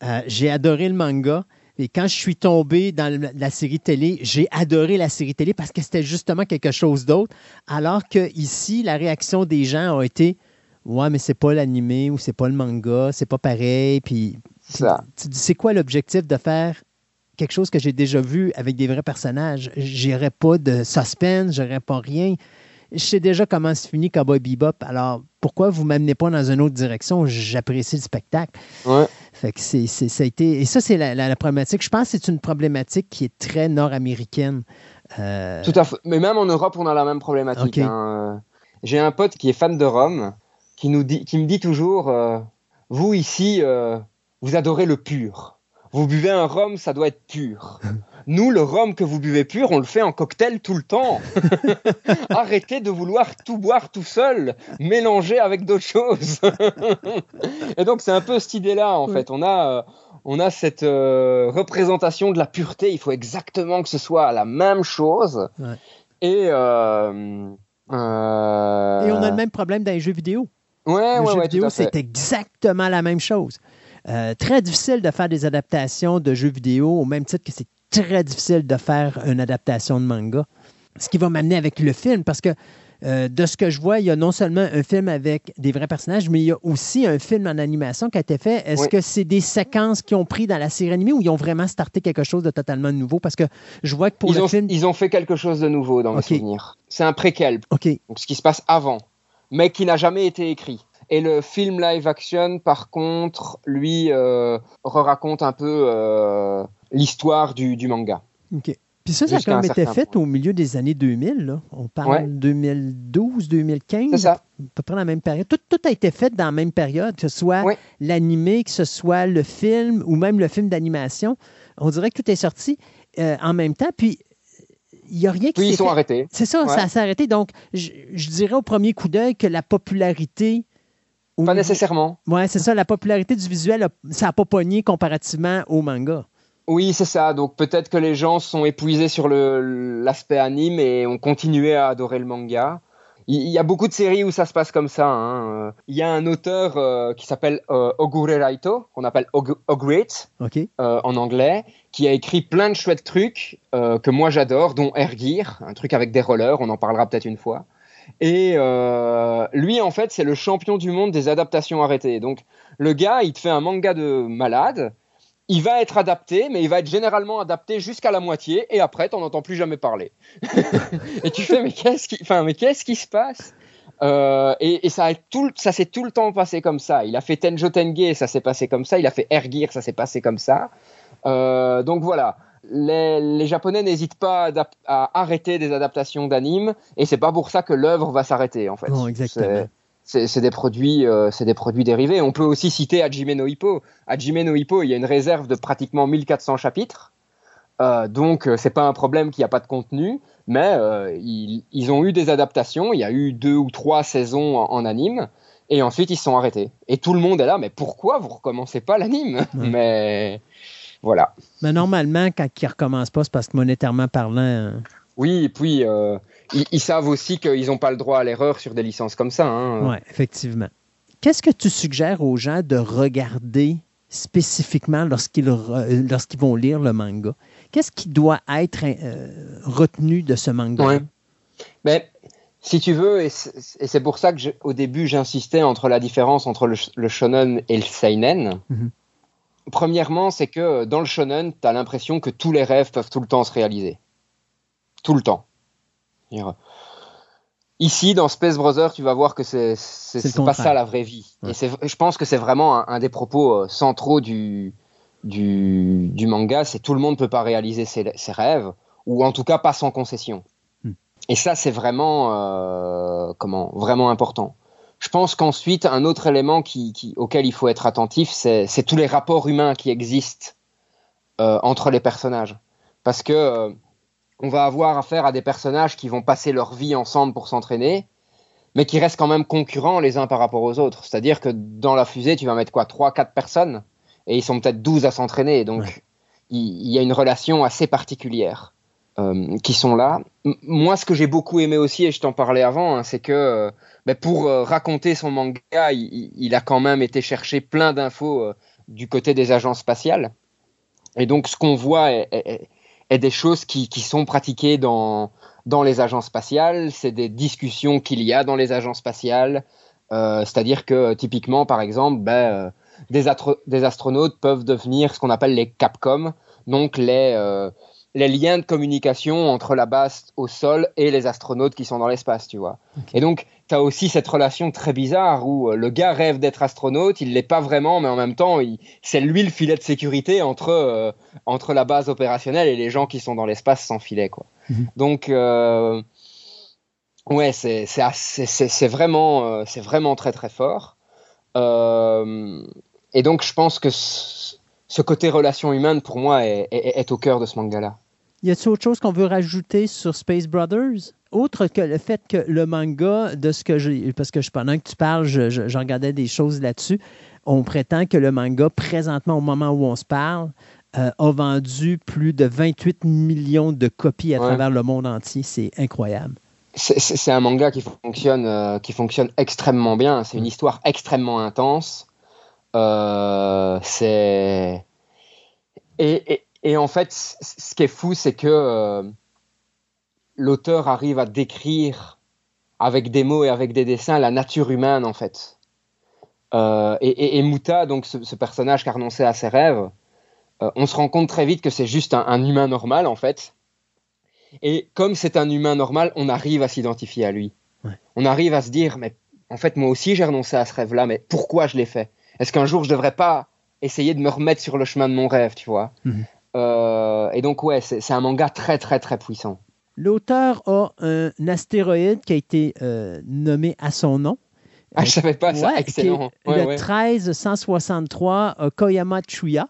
euh, j'ai adoré le manga. Et quand je suis tombé dans la série télé, j'ai adoré la série télé parce que c'était justement quelque chose d'autre. Alors que ici, la réaction des gens a été Ouais, mais c'est pas l'animé ou c'est pas le manga, c'est pas pareil. Puis Ça. tu dis c'est quoi l'objectif de faire quelque chose que j'ai déjà vu avec des vrais personnages? J'aurais pas de suspense, j'aurais pas rien. Je sais déjà comment se finit Cowboy Bebop. Alors, pourquoi vous m'amenez pas dans une autre direction? J'apprécie le spectacle. Ouais. Fait que c'est, c'est- ça a été. Et ça, c'est la, la- la problématique. Je pense que c'est une problématique qui est très nord-américaine. Euh, Tout à fait. Mais même en Europe, on a la même problématique. Hein. Euh, J'ai un pote qui est fan de rhum, qui, nous dit, qui me dit toujours euh, Vous, ici, euh, vous adorez le pur. Vous buvez un rhum, ça doit être pur. Nous, le rhum que vous buvez pur, on le fait en cocktail tout le temps. Arrêtez de vouloir tout boire tout seul, mélanger avec d'autres choses. Et donc, c'est un peu cette idée-là, en fait. On a, euh, on a cette euh, représentation de la pureté. Il faut exactement que ce soit la même chose. Ouais. Et, euh, Et on a le même problème dans les jeux vidéo. Ouais, le ouais, jeu ouais, vidéo, c'est exactement la même chose. Euh, très difficile de faire des adaptations de jeux vidéo, au même titre que c'est très difficile de faire une adaptation de manga. Ce qui va m'amener avec le film, parce que euh, de ce que je vois, il y a non seulement un film avec des vrais personnages, mais il y a aussi un film en animation qui a été fait. Est-ce Oui. que c'est des séquences qu'ils ont pris dans la série animée ou ils ont vraiment starté quelque chose de totalement nouveau? Parce que je vois que pour Ils le ont, film. ils ont fait quelque chose de nouveau dans mes Ok. souvenirs. C'est un préquel, OK. donc ce qui se passe avant, mais qui n'a jamais été écrit. Et le film live action, par contre, lui, euh, raconte un peu euh, l'histoire du, du, manga. OK. Puis ça, ça a quand même été fait point. au milieu des années 2000. Là. On parle ouais. 2012, 2015. C'est ça. À peu près la même période. Tout, tout, a été fait dans la même période, que ce soit ouais. l'animé, que ce soit le film ou même le film d'animation. On dirait que tout est sorti euh, en même temps. Puis il n'y a rien qui Puis ils sont fait. arrêtés. C'est ça, Ouais. ça s'est arrêté. Donc, je, je dirais au premier coup d'œil que la popularité. Au Pas nécessairement. Ouais, c'est ça. La popularité du visuel, ça n'a pas pogné comparativement au manga. Oui, c'est ça. Donc peut-être que les gens sont épuisés sur l'aspect anime et ont continué à adorer le manga. Il y a beaucoup de séries où ça se passe comme ça. hein. Il y a un auteur euh, qui s'appelle euh, Ogure Raito, qu'on appelle Og- euh, en anglais, qui a écrit plein de chouettes trucs euh, que moi j'adore, dont Air Gear, un truc avec des rollers, on en parlera peut-être une fois. Et euh, lui, en fait, c'est le champion du monde des adaptations arrêtées. Donc, le gars, il te fait un manga de malade. Il va être adapté, mais il va être généralement adapté jusqu'à la moitié, et après, t'en entends plus jamais parler. et tu fais, mais qu'est-ce qui, enfin, mais qu'est-ce qui se passe? Euh, et, ça, tout, ça s'est tout le temps passé comme ça. Il a fait Tenjo Tenge, ça s'est passé comme ça. Il a fait Gear, ça s'est passé comme ça. Euh, donc voilà, les, les Japonais n'hésitent pas à, arrêter des adaptations d'animes, et c'est pas pour ça que l'œuvre va s'arrêter en fait. Non, exactement. C'est- des produits, euh, c'est des produits dérivés. On peut aussi citer Hajime no Hippo. Hajime no Hippo, il y a une réserve de pratiquement 1400 chapitres, Euh, donc euh, c'est pas un problème qu'il n'y a pas de contenu, mais euh, ils, ils ont eu des adaptations. Il y a eu deux ou trois saisons en, en anime. Et ensuite, ils se sont arrêtés. Et tout le monde est là, mais pourquoi vous recommencez pas l'anime? Ouais. Mais voilà. Mais normalement, quand ils ne recommencent pas, c'est parce que monétairement parlant. euh, Oui, et puis euh, ils, ils savent aussi qu'ils n'ont pas le droit à l'erreur sur des licences comme ça. hein. Oui, effectivement. Qu'est-ce que tu suggères aux gens de regarder spécifiquement lorsqu'ils lorsqu'ils vont lire le manga? Qu'est-ce qui doit être euh, retenu de ce manga? Ouais. Mais si tu veux, et c'est pour ça que je- au début j'insistais entre la différence entre le, sh- le shonen et le seinen. Mhm. Premièrement, c'est que dans le shonen, tu as l'impression que tous les rêves peuvent tout le temps se réaliser. Tout le temps. C'est-à-dire, Ici, dans Space Brother, tu vas voir que c'est pas ça la vraie vie. Ouais. Et je pense que c'est vraiment un, un des propos euh, centraux du, du, du manga, c'est tout le monde peut pas réaliser ses, ses rêves, ou en tout cas pas sans concession. Hmm. Et ça, c'est vraiment, euh, comment, vraiment important. Je pense qu'ensuite, un autre élément qui, qui- auquel il faut être attentif, c'est tous les rapports humains qui existent euh, entre les personnages. Parce que euh, on va avoir affaire à des personnages qui vont passer leur vie ensemble pour s'entraîner, mais qui restent quand même concurrents les uns par rapport aux autres. C'est-à-dire que dans la fusée, tu vas mettre quoi 3 quatre personnes, et ils sont peut-être 12 à s'entraîner. Donc, Ouais. il, il y a une relation assez particulière euh, qui sont là. Moi, ce que j'ai beaucoup aimé aussi, et je t'en parlais avant, hein, c'est que euh, ben, pour euh, raconter son manga, il, a quand même été chercher plein d'infos du côté des agences spatiales. Et donc, ce qu'on voit est, des choses qui, sont pratiquées dans, dans les agences spatiales. C'est des discussions qu'il y a dans les agences spatiales. C'est-à-dire que, typiquement, par exemple, ben, des, des astronautes peuvent devenir ce qu'on appelle les Capcom, donc les, les liens de communication entre la base au sol et les astronautes qui sont dans l'espace, tu vois. Et donc, tu as aussi cette relation très bizarre où euh, le gars rêve d'être astronaute, il l'est pas vraiment, mais en même temps, c'est lui le filet de sécurité entre, euh, entre la base opérationnelle et les gens qui sont dans l'espace sans filet, quoi. Mhm. Donc, euh, ouais, c'est vraiment, euh, c'est vraiment très très fort. Et donc, je pense que ce, ce côté relation humaine, pour moi, est, est- est au cœur de ce manga-là. Y a-t-il autre chose qu'on veut rajouter sur Space Brothers? Autre que le fait que le manga, de ce que j'ai. Parce que je- pendant que tu parles, je, je- je regardais des choses là-dessus. On prétend que le manga, présentement, au moment où on se parle, euh, a vendu plus de 28 millions de copies à Ouais. travers le monde entier. C'est incroyable. C'est- un manga qui fonctionne, euh, qui fonctionne extrêmement bien. C'est une histoire extrêmement intense. Euh, c'est et, et, et en fait, ce qui est fou, c'est que euh, l'auteur arrive à décrire avec des mots et avec des dessins la nature humaine en fait. Euh, et, et, et Muta, donc ce, ce personnage qui a renoncé à ses rêves, euh, on se rend compte très vite que c'est juste un, un humain normal en fait. Et comme c'est un humain normal, on arrive à s'identifier à lui. Ouais. On arrive à se dire, mais en fait, moi aussi, j'ai renoncé à ce rêve-là, mais pourquoi je l'ai fait? Est-ce qu'un jour, je devrais pas essayer de me remettre sur le chemin de mon rêve, tu vois? Mhm. Euh, Et donc, ouais, c'est un manga très, très, très puissant. L'auteur a un astéroïde qui a été euh, nommé à son nom. Ah, je savais pas ça, Ouais, excellent. qui est Ouais, le ouais. 1363 euh, Koyama Chuya.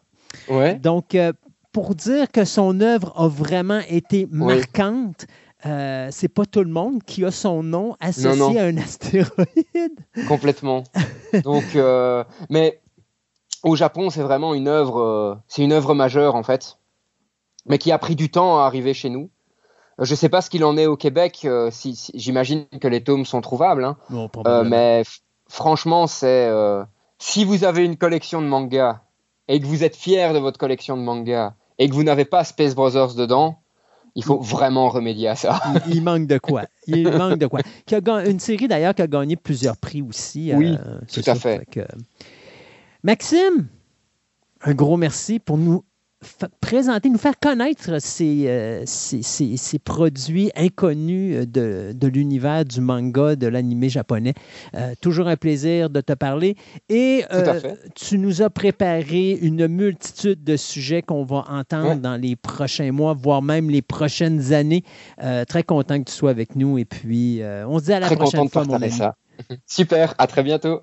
Ouais. Donc, euh, pour dire que son œuvre a vraiment été marquante, euh, c'est pas tout le monde qui a son nom associé Non, non. à un astéroïde. Complètement. Donc, euh, mais au Japon, c'est vraiment une œuvre, euh, c'est une œuvre majeure en fait, mais qui a pris du temps à arriver chez nous. Euh, Je sais pas ce qu'il en est au Québec. euh, si, si- J'imagine que les tomes sont trouvables, hein. Euh, mais franchement, c'est euh, si vous avez une collection de mangas et que vous êtes fier de votre collection de mangas et que vous n'avez pas Space Brothers dedans, il faut vraiment remédier à ça. il, manque de quoi? Il manque de quoi? Qui a une série d'ailleurs qui a gagné plusieurs prix aussi. Oui, tout à fait. que- Maxime, un gros merci pour nous présenter, nous faire connaître ces, euh, ces- ces- ces produits inconnus de, de l'univers du manga, de l'animé japonais. Euh, toujours un plaisir de te parler. Et euh, tu nous as préparé une multitude de sujets qu'on va entendre Ouais. dans les prochains mois, voire même les prochaines années. Euh, très content que tu sois avec nous. Et puis, euh, on se dit à la Très prochaine content de fois, mon ami. ça. Super, à très bientôt.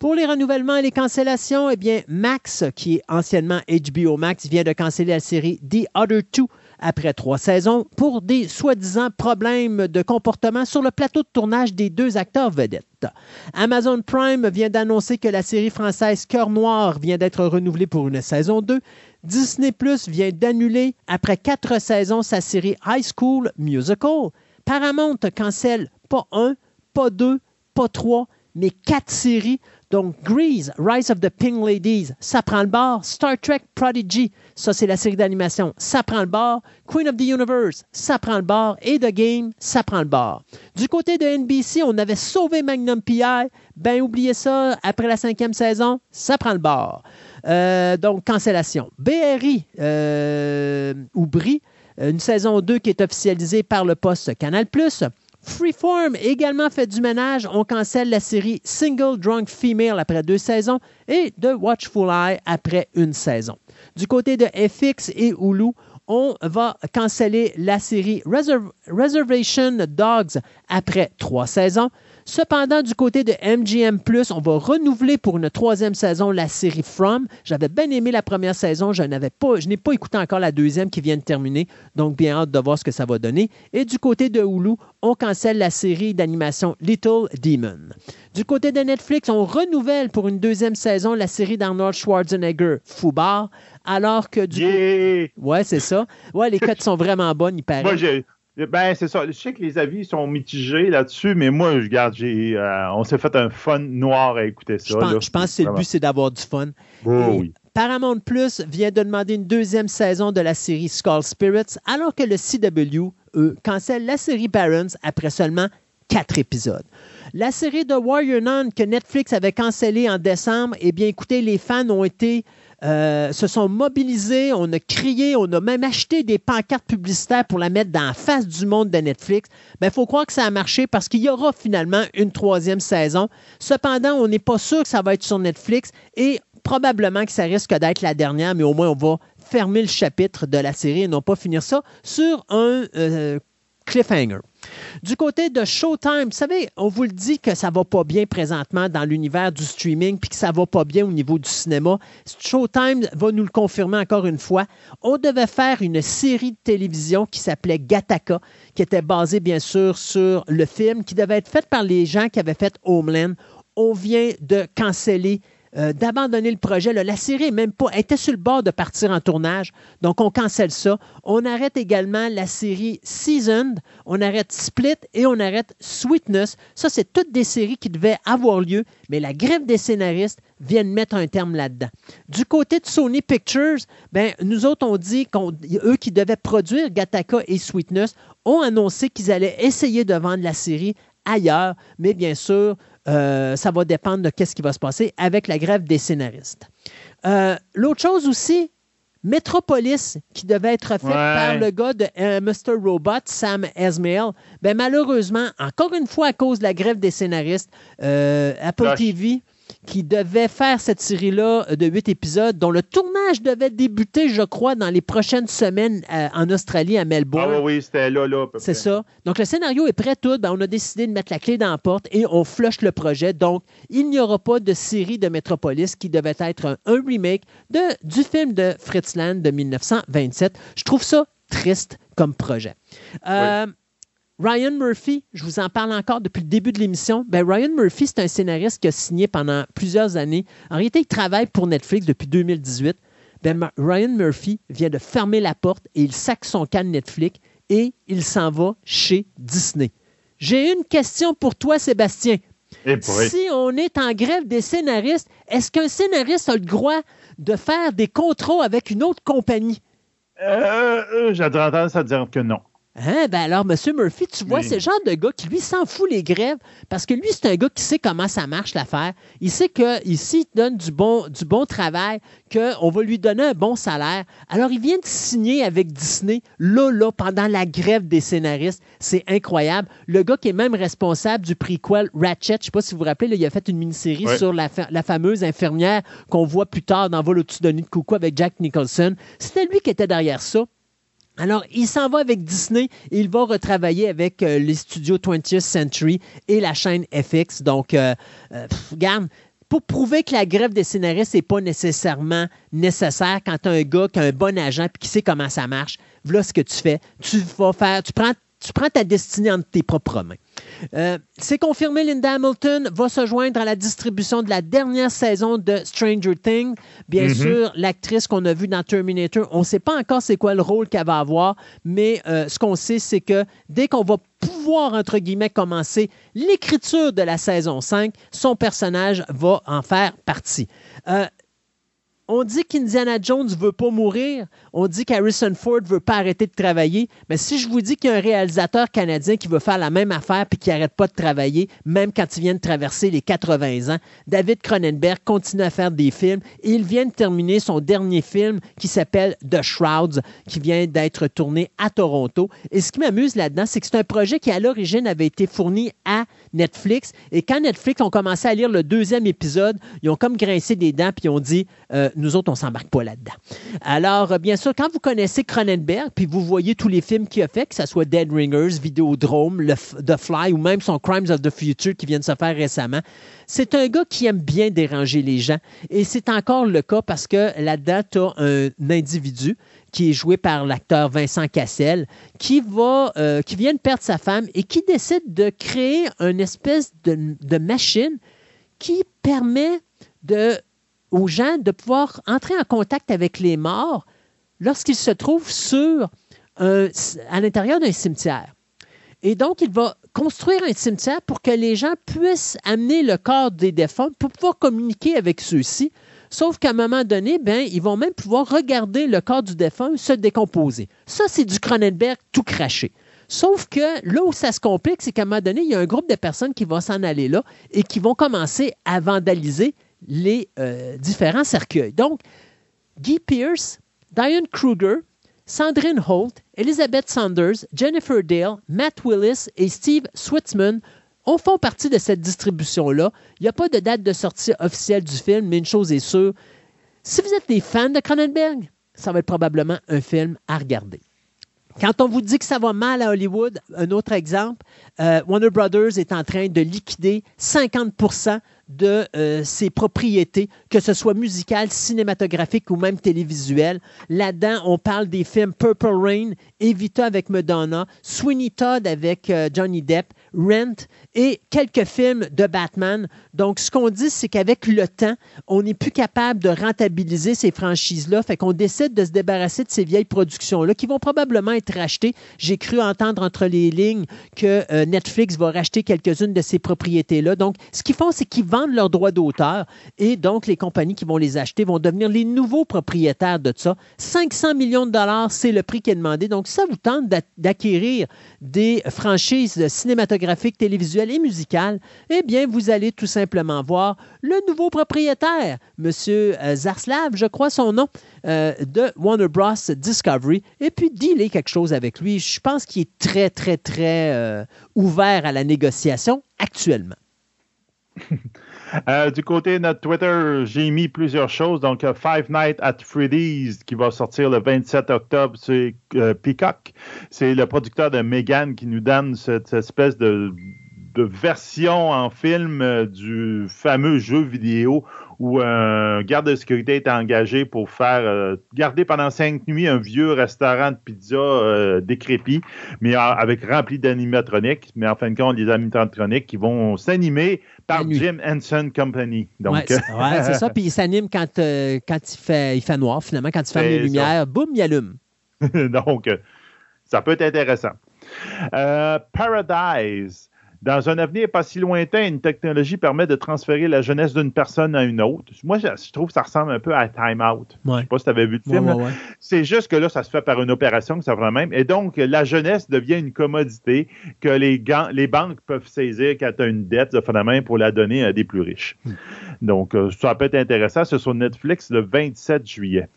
Pour les renouvellements et les cancellations, eh bien, Max, qui est anciennement HBO Max, vient de canceller la série The Other Two après trois saisons pour des soi-disant problèmes de comportement sur le plateau de tournage des deux acteurs vedettes. Amazon Prime vient d'annoncer que la série française Cœur Noir vient d'être renouvelée pour une saison 2. Disney Plus vient d'annuler, après quatre saisons, sa série High School Musical. Paramount cancelle pas un, pas deux, pas trois, mais quatre séries. Donc, Grease, Rise of the Pink Ladies, ça prend le bord. Star Trek Prodigy, ça c'est la série d'animation, ça prend le bord. Queen of the Universe, ça prend le bord. Et The Game, ça prend le bord. Du côté de NBC, on avait sauvé Magnum PI. Ben, oubliez ça, après la cinquième saison, ça prend le bord. Euh, donc, cancellation. BRI, euh, ou BRI, une saison 2 qui est officialisée par le poste Canal+. Freeform également fait du ménage. On cancelle la série Single Drunk Female après deux saisons et The Watchful Eye après une saison. Du côté de FX et Hulu, on va canceller la série Reserv- Reservation Dogs après trois saisons. Cependant, du côté de MGM+, on va renouveler pour une troisième saison la série From. J'avais bien aimé la première saison, je n'avais pas, je n'ai pas écouté encore la deuxième qui vient de terminer, donc bien hâte de voir ce que ça va donner. Et du côté de Hulu, on cancelle la série d'animation Little Demon. Du côté de Netflix, on renouvelle pour une deuxième saison la série d'Arnold Schwarzenegger, Foubar, alors que du Yeah! coup... Ouais, c'est ça. Ouais, les cotes sont vraiment bonnes, il paraît. Moi, j'ai. Ben, c'est ça. Je sais que les avis sont mitigés là-dessus, mais moi, je regarde, j'ai, euh, on s'est fait un fun noir à écouter ça. je, pense, là. je pense que c'est le but, c'est d'avoir du fun. Oh, oui. Paramount Plus vient de demander une deuxième saison de la série Skull Spirits, alors que le CW, eux, cancelle la série Barons après seulement quatre épisodes. La série de Warrior Nun que Netflix avait cancellée en décembre, eh bien, écoutez, les fans ont été euh, se sont mobilisés, on a crié, on a même acheté des pancartes publicitaires pour la mettre dans la face du monde de Netflix. Il ben, faut croire que ça a marché parce qu'il y aura finalement une troisième saison. Cependant, on n'est pas sûr que ça va être sur Netflix et probablement que ça risque d'être la dernière, mais au moins on va fermer le chapitre de la série et non pas finir ça sur un euh, cliffhanger. Du côté de Showtime, vous savez, on vous le dit que ça va pas bien présentement dans l'univers du streaming, puis que ça va pas bien au niveau du cinéma. Showtime va nous le confirmer encore une fois. On devait faire une série de télévision qui s'appelait Gattaca, qui était basée bien sûr sur le film, qui devait être faite par les gens qui avaient fait Homeland. On vient de canceller euh, d'abandonner le projet. La série même pas, était sur le bord de partir en tournage, donc on cancelle ça. On arrête également la série Seasoned, on arrête Split et on arrête Sweetness. Ça, c'est toutes des séries qui devaient avoir lieu, mais la grève des scénaristes vient mettre un terme là-dedans. Du côté de Sony Pictures, ben, nous autres, on dit qu'eux qui devaient produire Gattaca et Sweetness ont annoncé qu'ils allaient essayer de vendre la série ailleurs, mais bien sûr, euh, ça va dépendre de ce qui va se passer avec la grève des scénaristes. Euh, l'autre chose aussi, Metropolis, qui devait être fait par le gars de euh, Mr. Robot, Sam Esmail, ben malheureusement, encore une fois à cause de la grève des scénaristes, Apple TV qui devait faire cette série-là de huit épisodes, dont le tournage devait débuter, je crois, dans les prochaines semaines euh, en Australie, à Melbourne. Ah oui, c'était là, là. C'est ça. Donc, le scénario est prêt tout. Ben, on a décidé de mettre la clé dans la porte et on flush le projet. Donc, il n'y aura pas de série de Metropolis qui devait être un, remake de, du film de Fritz Lang de 1927. Je trouve ça triste comme projet. Euh, Ryan Murphy, je vous en parle encore depuis le début de l'émission. Ben, Ryan Murphy, c'est un scénariste qui a signé pendant plusieurs années. En réalité, il travaille pour Netflix depuis 2018. Ben, Ryan Murphy vient de fermer la porte et il sac son de Netflix et il s'en va chez Disney. J'ai une question pour toi, Sébastien. Eh si on est en grève des scénaristes, est-ce qu'un scénariste a le droit de faire des contrats avec une autre compagnie? Euh, euh J'ai tendance à dire que non. Hein? Ben alors, M. Murphy, tu vois, c'est le genre de gars qui, lui, s'en fout les grèves parce que lui, c'est un gars qui sait comment ça marche l'affaire. Il sait qu'ici, il donne du bon, du bon travail, qu'on va lui donner un bon salaire. Alors, il vient de signer avec Disney, là, là, pendant la grève des scénaristes. C'est incroyable. Le gars qui est même responsable du prequel Ratchet, je ne sais pas si vous vous rappelez, il a fait une mini-série sur la, fameuse infirmière qu'on voit plus tard dans Vol au-dessus de nid de coucou avec Jack Nicholson. C'était lui qui était derrière ça. Alors, il s'en va avec Disney il va retravailler avec euh, les studios 20th Century et la chaîne FX. Donc, euh, euh, regarde, pour prouver que la grève des scénaristes n'est pas nécessairement nécessaire quand tu as un gars qui a un bon agent et qui sait comment ça marche, voilà ce que tu fais. Tu vas faire, tu prends tu prends ta destinée entre tes propres mains. Euh, c'est confirmé, Linda Hamilton va se joindre à la distribution de la dernière saison de Stranger Things. Bien mm-hmm. sûr, l'actrice qu'on a vue dans Terminator, on ne sait pas encore c'est quoi le rôle qu'elle va avoir, mais euh, ce qu'on sait, c'est que dès qu'on va pouvoir, entre guillemets, commencer l'écriture de la saison 5, son personnage va en faire partie. Euh, on dit qu'Indiana Jones ne veut pas mourir. On dit qu'Harrison Ford ne veut pas arrêter de travailler. Mais si je vous dis qu'il y a un réalisateur canadien qui veut faire la même affaire puis qui n'arrête pas de travailler, même quand il vient de traverser les 80 ans, David Cronenberg continue à faire des films et il vient de terminer son dernier film qui s'appelle The Shrouds, qui vient d'être tourné à Toronto. Et ce qui m'amuse là-dedans, c'est que c'est un projet qui, à l'origine, avait été fourni à Netflix. Et quand Netflix ont commencé à lire le deuxième épisode, ils ont comme grincé des dents puis ils ont dit euh, nous autres, on s'embarque pas là-dedans. Alors, euh, bien sûr, quand vous connaissez Cronenberg, puis vous voyez tous les films qu'il a fait, que ce soit Dead Ringers, Videodrome, The Fly ou même son Crimes of the Future qui vient de se faire récemment, c'est un gars qui aime bien déranger les gens. Et c'est encore le cas parce que là-dedans, tu as un individu qui est joué par l'acteur Vincent Cassel, qui, va, euh, qui vient de perdre sa femme et qui décide de créer une espèce de, machine qui permet aux gens de pouvoir entrer en contact avec les morts lorsqu'ils se trouvent sur à l'intérieur d'un cimetière. Et donc, il va construire un cimetière pour que les gens puissent amener le corps des défunts pour pouvoir communiquer avec ceux-ci. Sauf qu'à un moment donné, ben, ils vont même pouvoir regarder le corps du défunt se décomposer. Ça, c'est du Cronenberg tout craché. Sauf que là où ça se complique, c'est qu'à un moment donné, il y a un groupe de personnes qui vont s'en aller là et qui vont commencer à vandaliser les euh, différents cercueils. Donc, Guy Pierce, Diane Kruger, Sandrine Holt, Elizabeth Saunders, Jennifer Dale, Matt Willis et Steve Switzman on font partie de cette distribution-là. Il n'y a pas de date de sortie officielle du film, mais une chose est sûre, si vous êtes des fans de Cronenberg, ça va être probablement un film à regarder. Quand on vous dit que ça va mal à Hollywood, un autre exemple, euh, Warner Brothers est en train de liquider 50 de euh, ses propriétés, que ce soit musicales, cinématographiques ou même télévisuelles. Là-dedans, on parle des films Purple Rain, Evita avec Madonna, Sweeney Todd avec euh, Johnny Depp, Rent et quelques films de Batman. Donc, ce qu'on dit, c'est qu'avec le temps, on n'est plus capable de rentabiliser ces franchises-là. Fait qu'on décide de se débarrasser de ces vieilles productions-là qui vont probablement être rachetées. J'ai cru entendre entre les lignes que euh, Netflix va racheter quelques-unes de ces propriétés-là. Donc, ce qu'ils font, c'est qu'ils vendent leurs droits d'auteur et donc les compagnies qui vont les acheter vont devenir les nouveaux propriétaires de ça. 500 millions de dollars, c'est le prix qui est demandé. Donc, ça vous tente d'acquérir des franchises cinématographiques, télévisuelles et musicales, eh bien, vous allez tout simplement voir le nouveau propriétaire, M. Euh, Zarslav, je crois son nom, euh, de Warner Bros. Discovery, et puis dealer quelque chose avec lui. Je pense qu'il est très, très, très euh, ouvert à la négociation actuellement. du côté de notre Twitter, j'ai mis plusieurs choses. Donc, Five Nights at Freddy's qui va sortir le 27 octobre, c'est Peacock. C'est le producteur de Megan qui nous donne cette espèce de de version en film euh, du fameux jeu vidéo où un garde de sécurité est engagé pour faire euh, garder pendant cinq nuits un vieux restaurant de pizza euh, décrépit, mais avec rempli d'animatroniques. Mais en fin de compte, les animatroniques qui vont s'animer par Jim Henson Company. Donc, ouais, c'est ça. Puis il s'anime quand, quand il, fait, il fait noir, finalement. Quand il ferme les lumières, boum, il allume. donc, ça peut être intéressant. Paradise. Dans un avenir pas si lointain, une technologie permet de transférer la jeunesse d'une personne à une autre. Moi, je, trouve que ça ressemble un peu à Time Out. Je ne sais pas si tu avais vu le film. c'est juste que là, ça se fait par une opération que ça va même. Et donc, la jeunesse devient une commodité que les, les banques peuvent saisir quand tu as une dette de phénomène pour la donner à des plus riches. Hmm. Donc, euh, ça peut être intéressant. C'est sur Netflix le 27 juillet.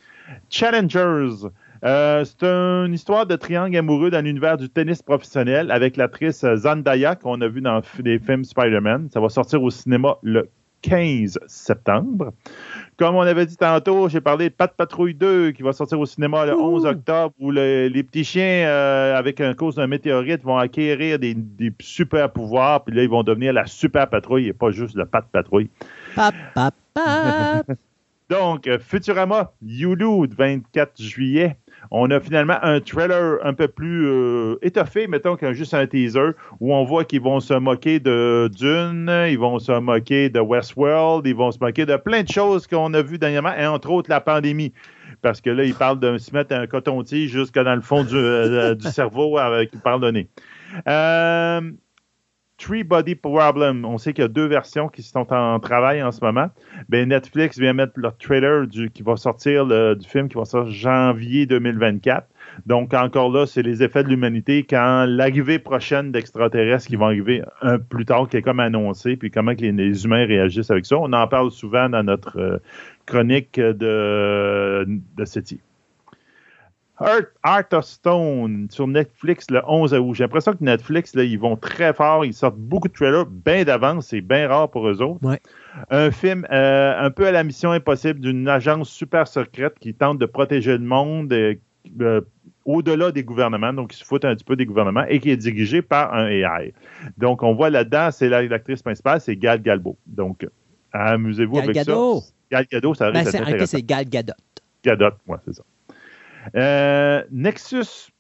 Challengers. Euh, c'est une histoire de triangle amoureux dans l'univers du tennis professionnel avec l'actrice Zandaya qu'on a vu dans les films Spider-Man. Ça va sortir au cinéma le 15 septembre. Comme on avait dit tantôt, j'ai parlé de Pat Patrouille 2 qui va sortir au cinéma le 11 octobre où les petits chiens, euh, avec un cause d'un météorite, vont acquérir des, super pouvoirs. Puis là, ils vont devenir la super patrouille et pas juste le Pat Patrouille. Donc, Futurama, Yulu, 24 juillet on a finalement un trailer un peu plus euh, étoffé, mettons qu'un juste un teaser, où on voit qu'ils vont se moquer de Dune, ils vont se moquer de Westworld, ils vont se moquer de plein de choses qu'on a vues dernièrement, et entre autres la pandémie. Parce que là, ils parlent de se mettre un coton-tige jusque dans le fond du, euh, cerveau avec nez. Euh, Three Body Problem. On sait qu'il y a deux versions qui sont en travail en ce moment. Ben, Netflix vient mettre leur trailer du, qui va sortir du film qui va sortir janvier 2024. Donc, encore là, c'est les effets de l'humanité quand l'arrivée prochaine d'extraterrestres qui vont arriver un plus tard, qui est comme annoncé, puis comment que les, humains réagissent avec ça. On en parle souvent dans notre euh, chronique de, de CETI. Art, of Stone sur Netflix le 11 août. J'ai l'impression que Netflix, là, ils vont très fort. Ils sortent beaucoup de trailers bien d'avance. C'est bien rare pour eux autres. Un film euh, un peu à la mission impossible d'une agence super secrète qui tente de protéger le monde euh, euh, au-delà des gouvernements, donc qui se foutent un petit peu des gouvernements et qui est dirigé par un AI. Donc, on voit là-dedans, c'est l'actrice principale, c'est Gal Galbo. Donc, amusez-vous avec ça. Gal Gadot, ça ben, C'est Gal Gadot. Gadot, moi, c'est ça. Euh, Nexus,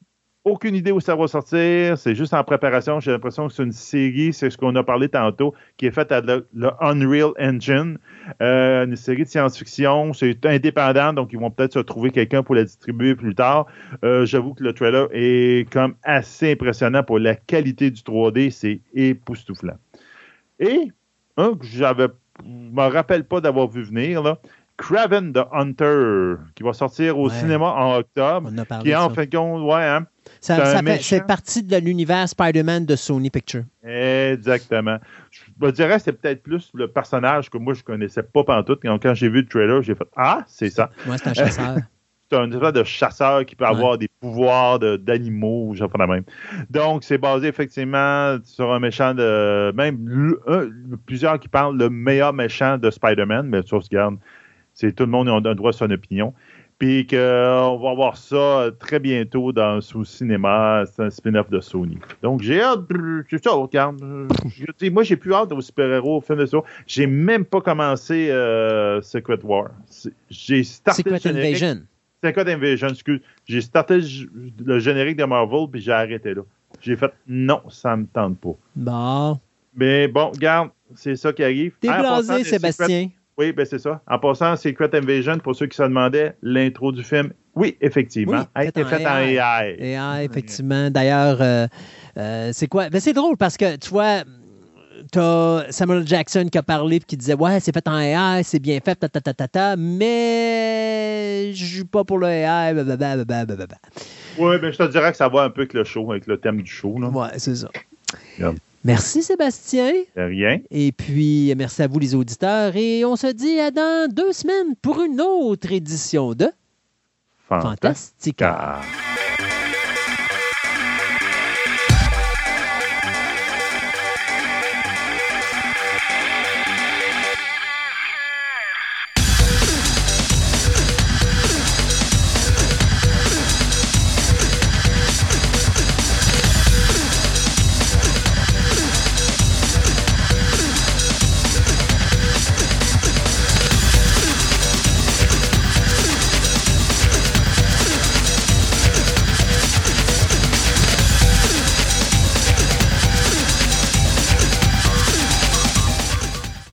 aucune idée où ça va sortir. C'est juste en préparation. J'ai l'impression que c'est une série, c'est ce qu'on a parlé tantôt, qui est faite à le, Unreal Engine. Euh, une série de science-fiction. C'est indépendant, donc ils vont peut-être se trouver quelqu'un pour la distribuer plus tard. Euh, j'avoue que le trailer est comme assez impressionnant pour la qualité du 3D. C'est époustouflant. Et un que j'avais, me rappelle pas d'avoir vu venir, Craven the Hunter, qui va sortir au cinéma en octobre. qui est en fin de compte, ouais, hein, Ça, ça c'est partie de l'univers Spider-Man de Sony Pictures. Exactement. Je me dirais que c'est peut-être plus le personnage que moi je connaissais pas pantoute. Quand, quand j'ai vu le trailer, j'ai fait Ah, c'est ça. Moi, c'est un chasseur. C'est un espèce de chasseur qui peut Ouais. avoir des pouvoirs de- d'animaux, j'en fais la même. Donc, c'est basé effectivement sur un méchant de. Même plusieurs qui parlent le meilleur méchant de Spider-Man, mais ça, regarde, c'est tout le monde a un droit à son opinion. Puis qu'on va voir ça très bientôt dans sous cinéma. C'est un spin-off de Sony. Donc, j'ai hâte. C'est ça, regarde. Je moi, j'ai plus hâte aux super-héros, aux films de ça. J'ai même pas commencé euh, Secret War. J'ai starté le Secret générique. Invasion. Secret Invasion, excuse. J'ai starté le, le générique de Marvel, puis j'ai arrêté là. J'ai fait non, ça me tente pas. Bon. Mais bon, regarde, c'est ça qui arrive. T'es blasé, Sébastien. Secret- Oui, ben c'est ça. En passant, Secret Invasion, pour ceux qui se demandaient, l'intro du film, oui, effectivement, Oui, a été faite en AI. AI. Effectivement. D'ailleurs, euh, euh, c'est quoi? Ben, c'est drôle parce que, tu vois, t'as Samuel Jackson qui a parlé et qui disait Ouais, c'est fait en AI, c'est bien fait, ta, ta, ta, ta, ta, mais je suis pas pour le AI. blablabla, blablabla. Oui, ben je te dirais que ça va un peu avec le show, avec le thème du show. Là. Ouais, c'est ça. Merci, Sébastien. A Rien. Et puis, merci à vous, les auditeurs. Et on se dit à dans deux semaines pour une autre édition de Fantastique. Fantastica. Ah.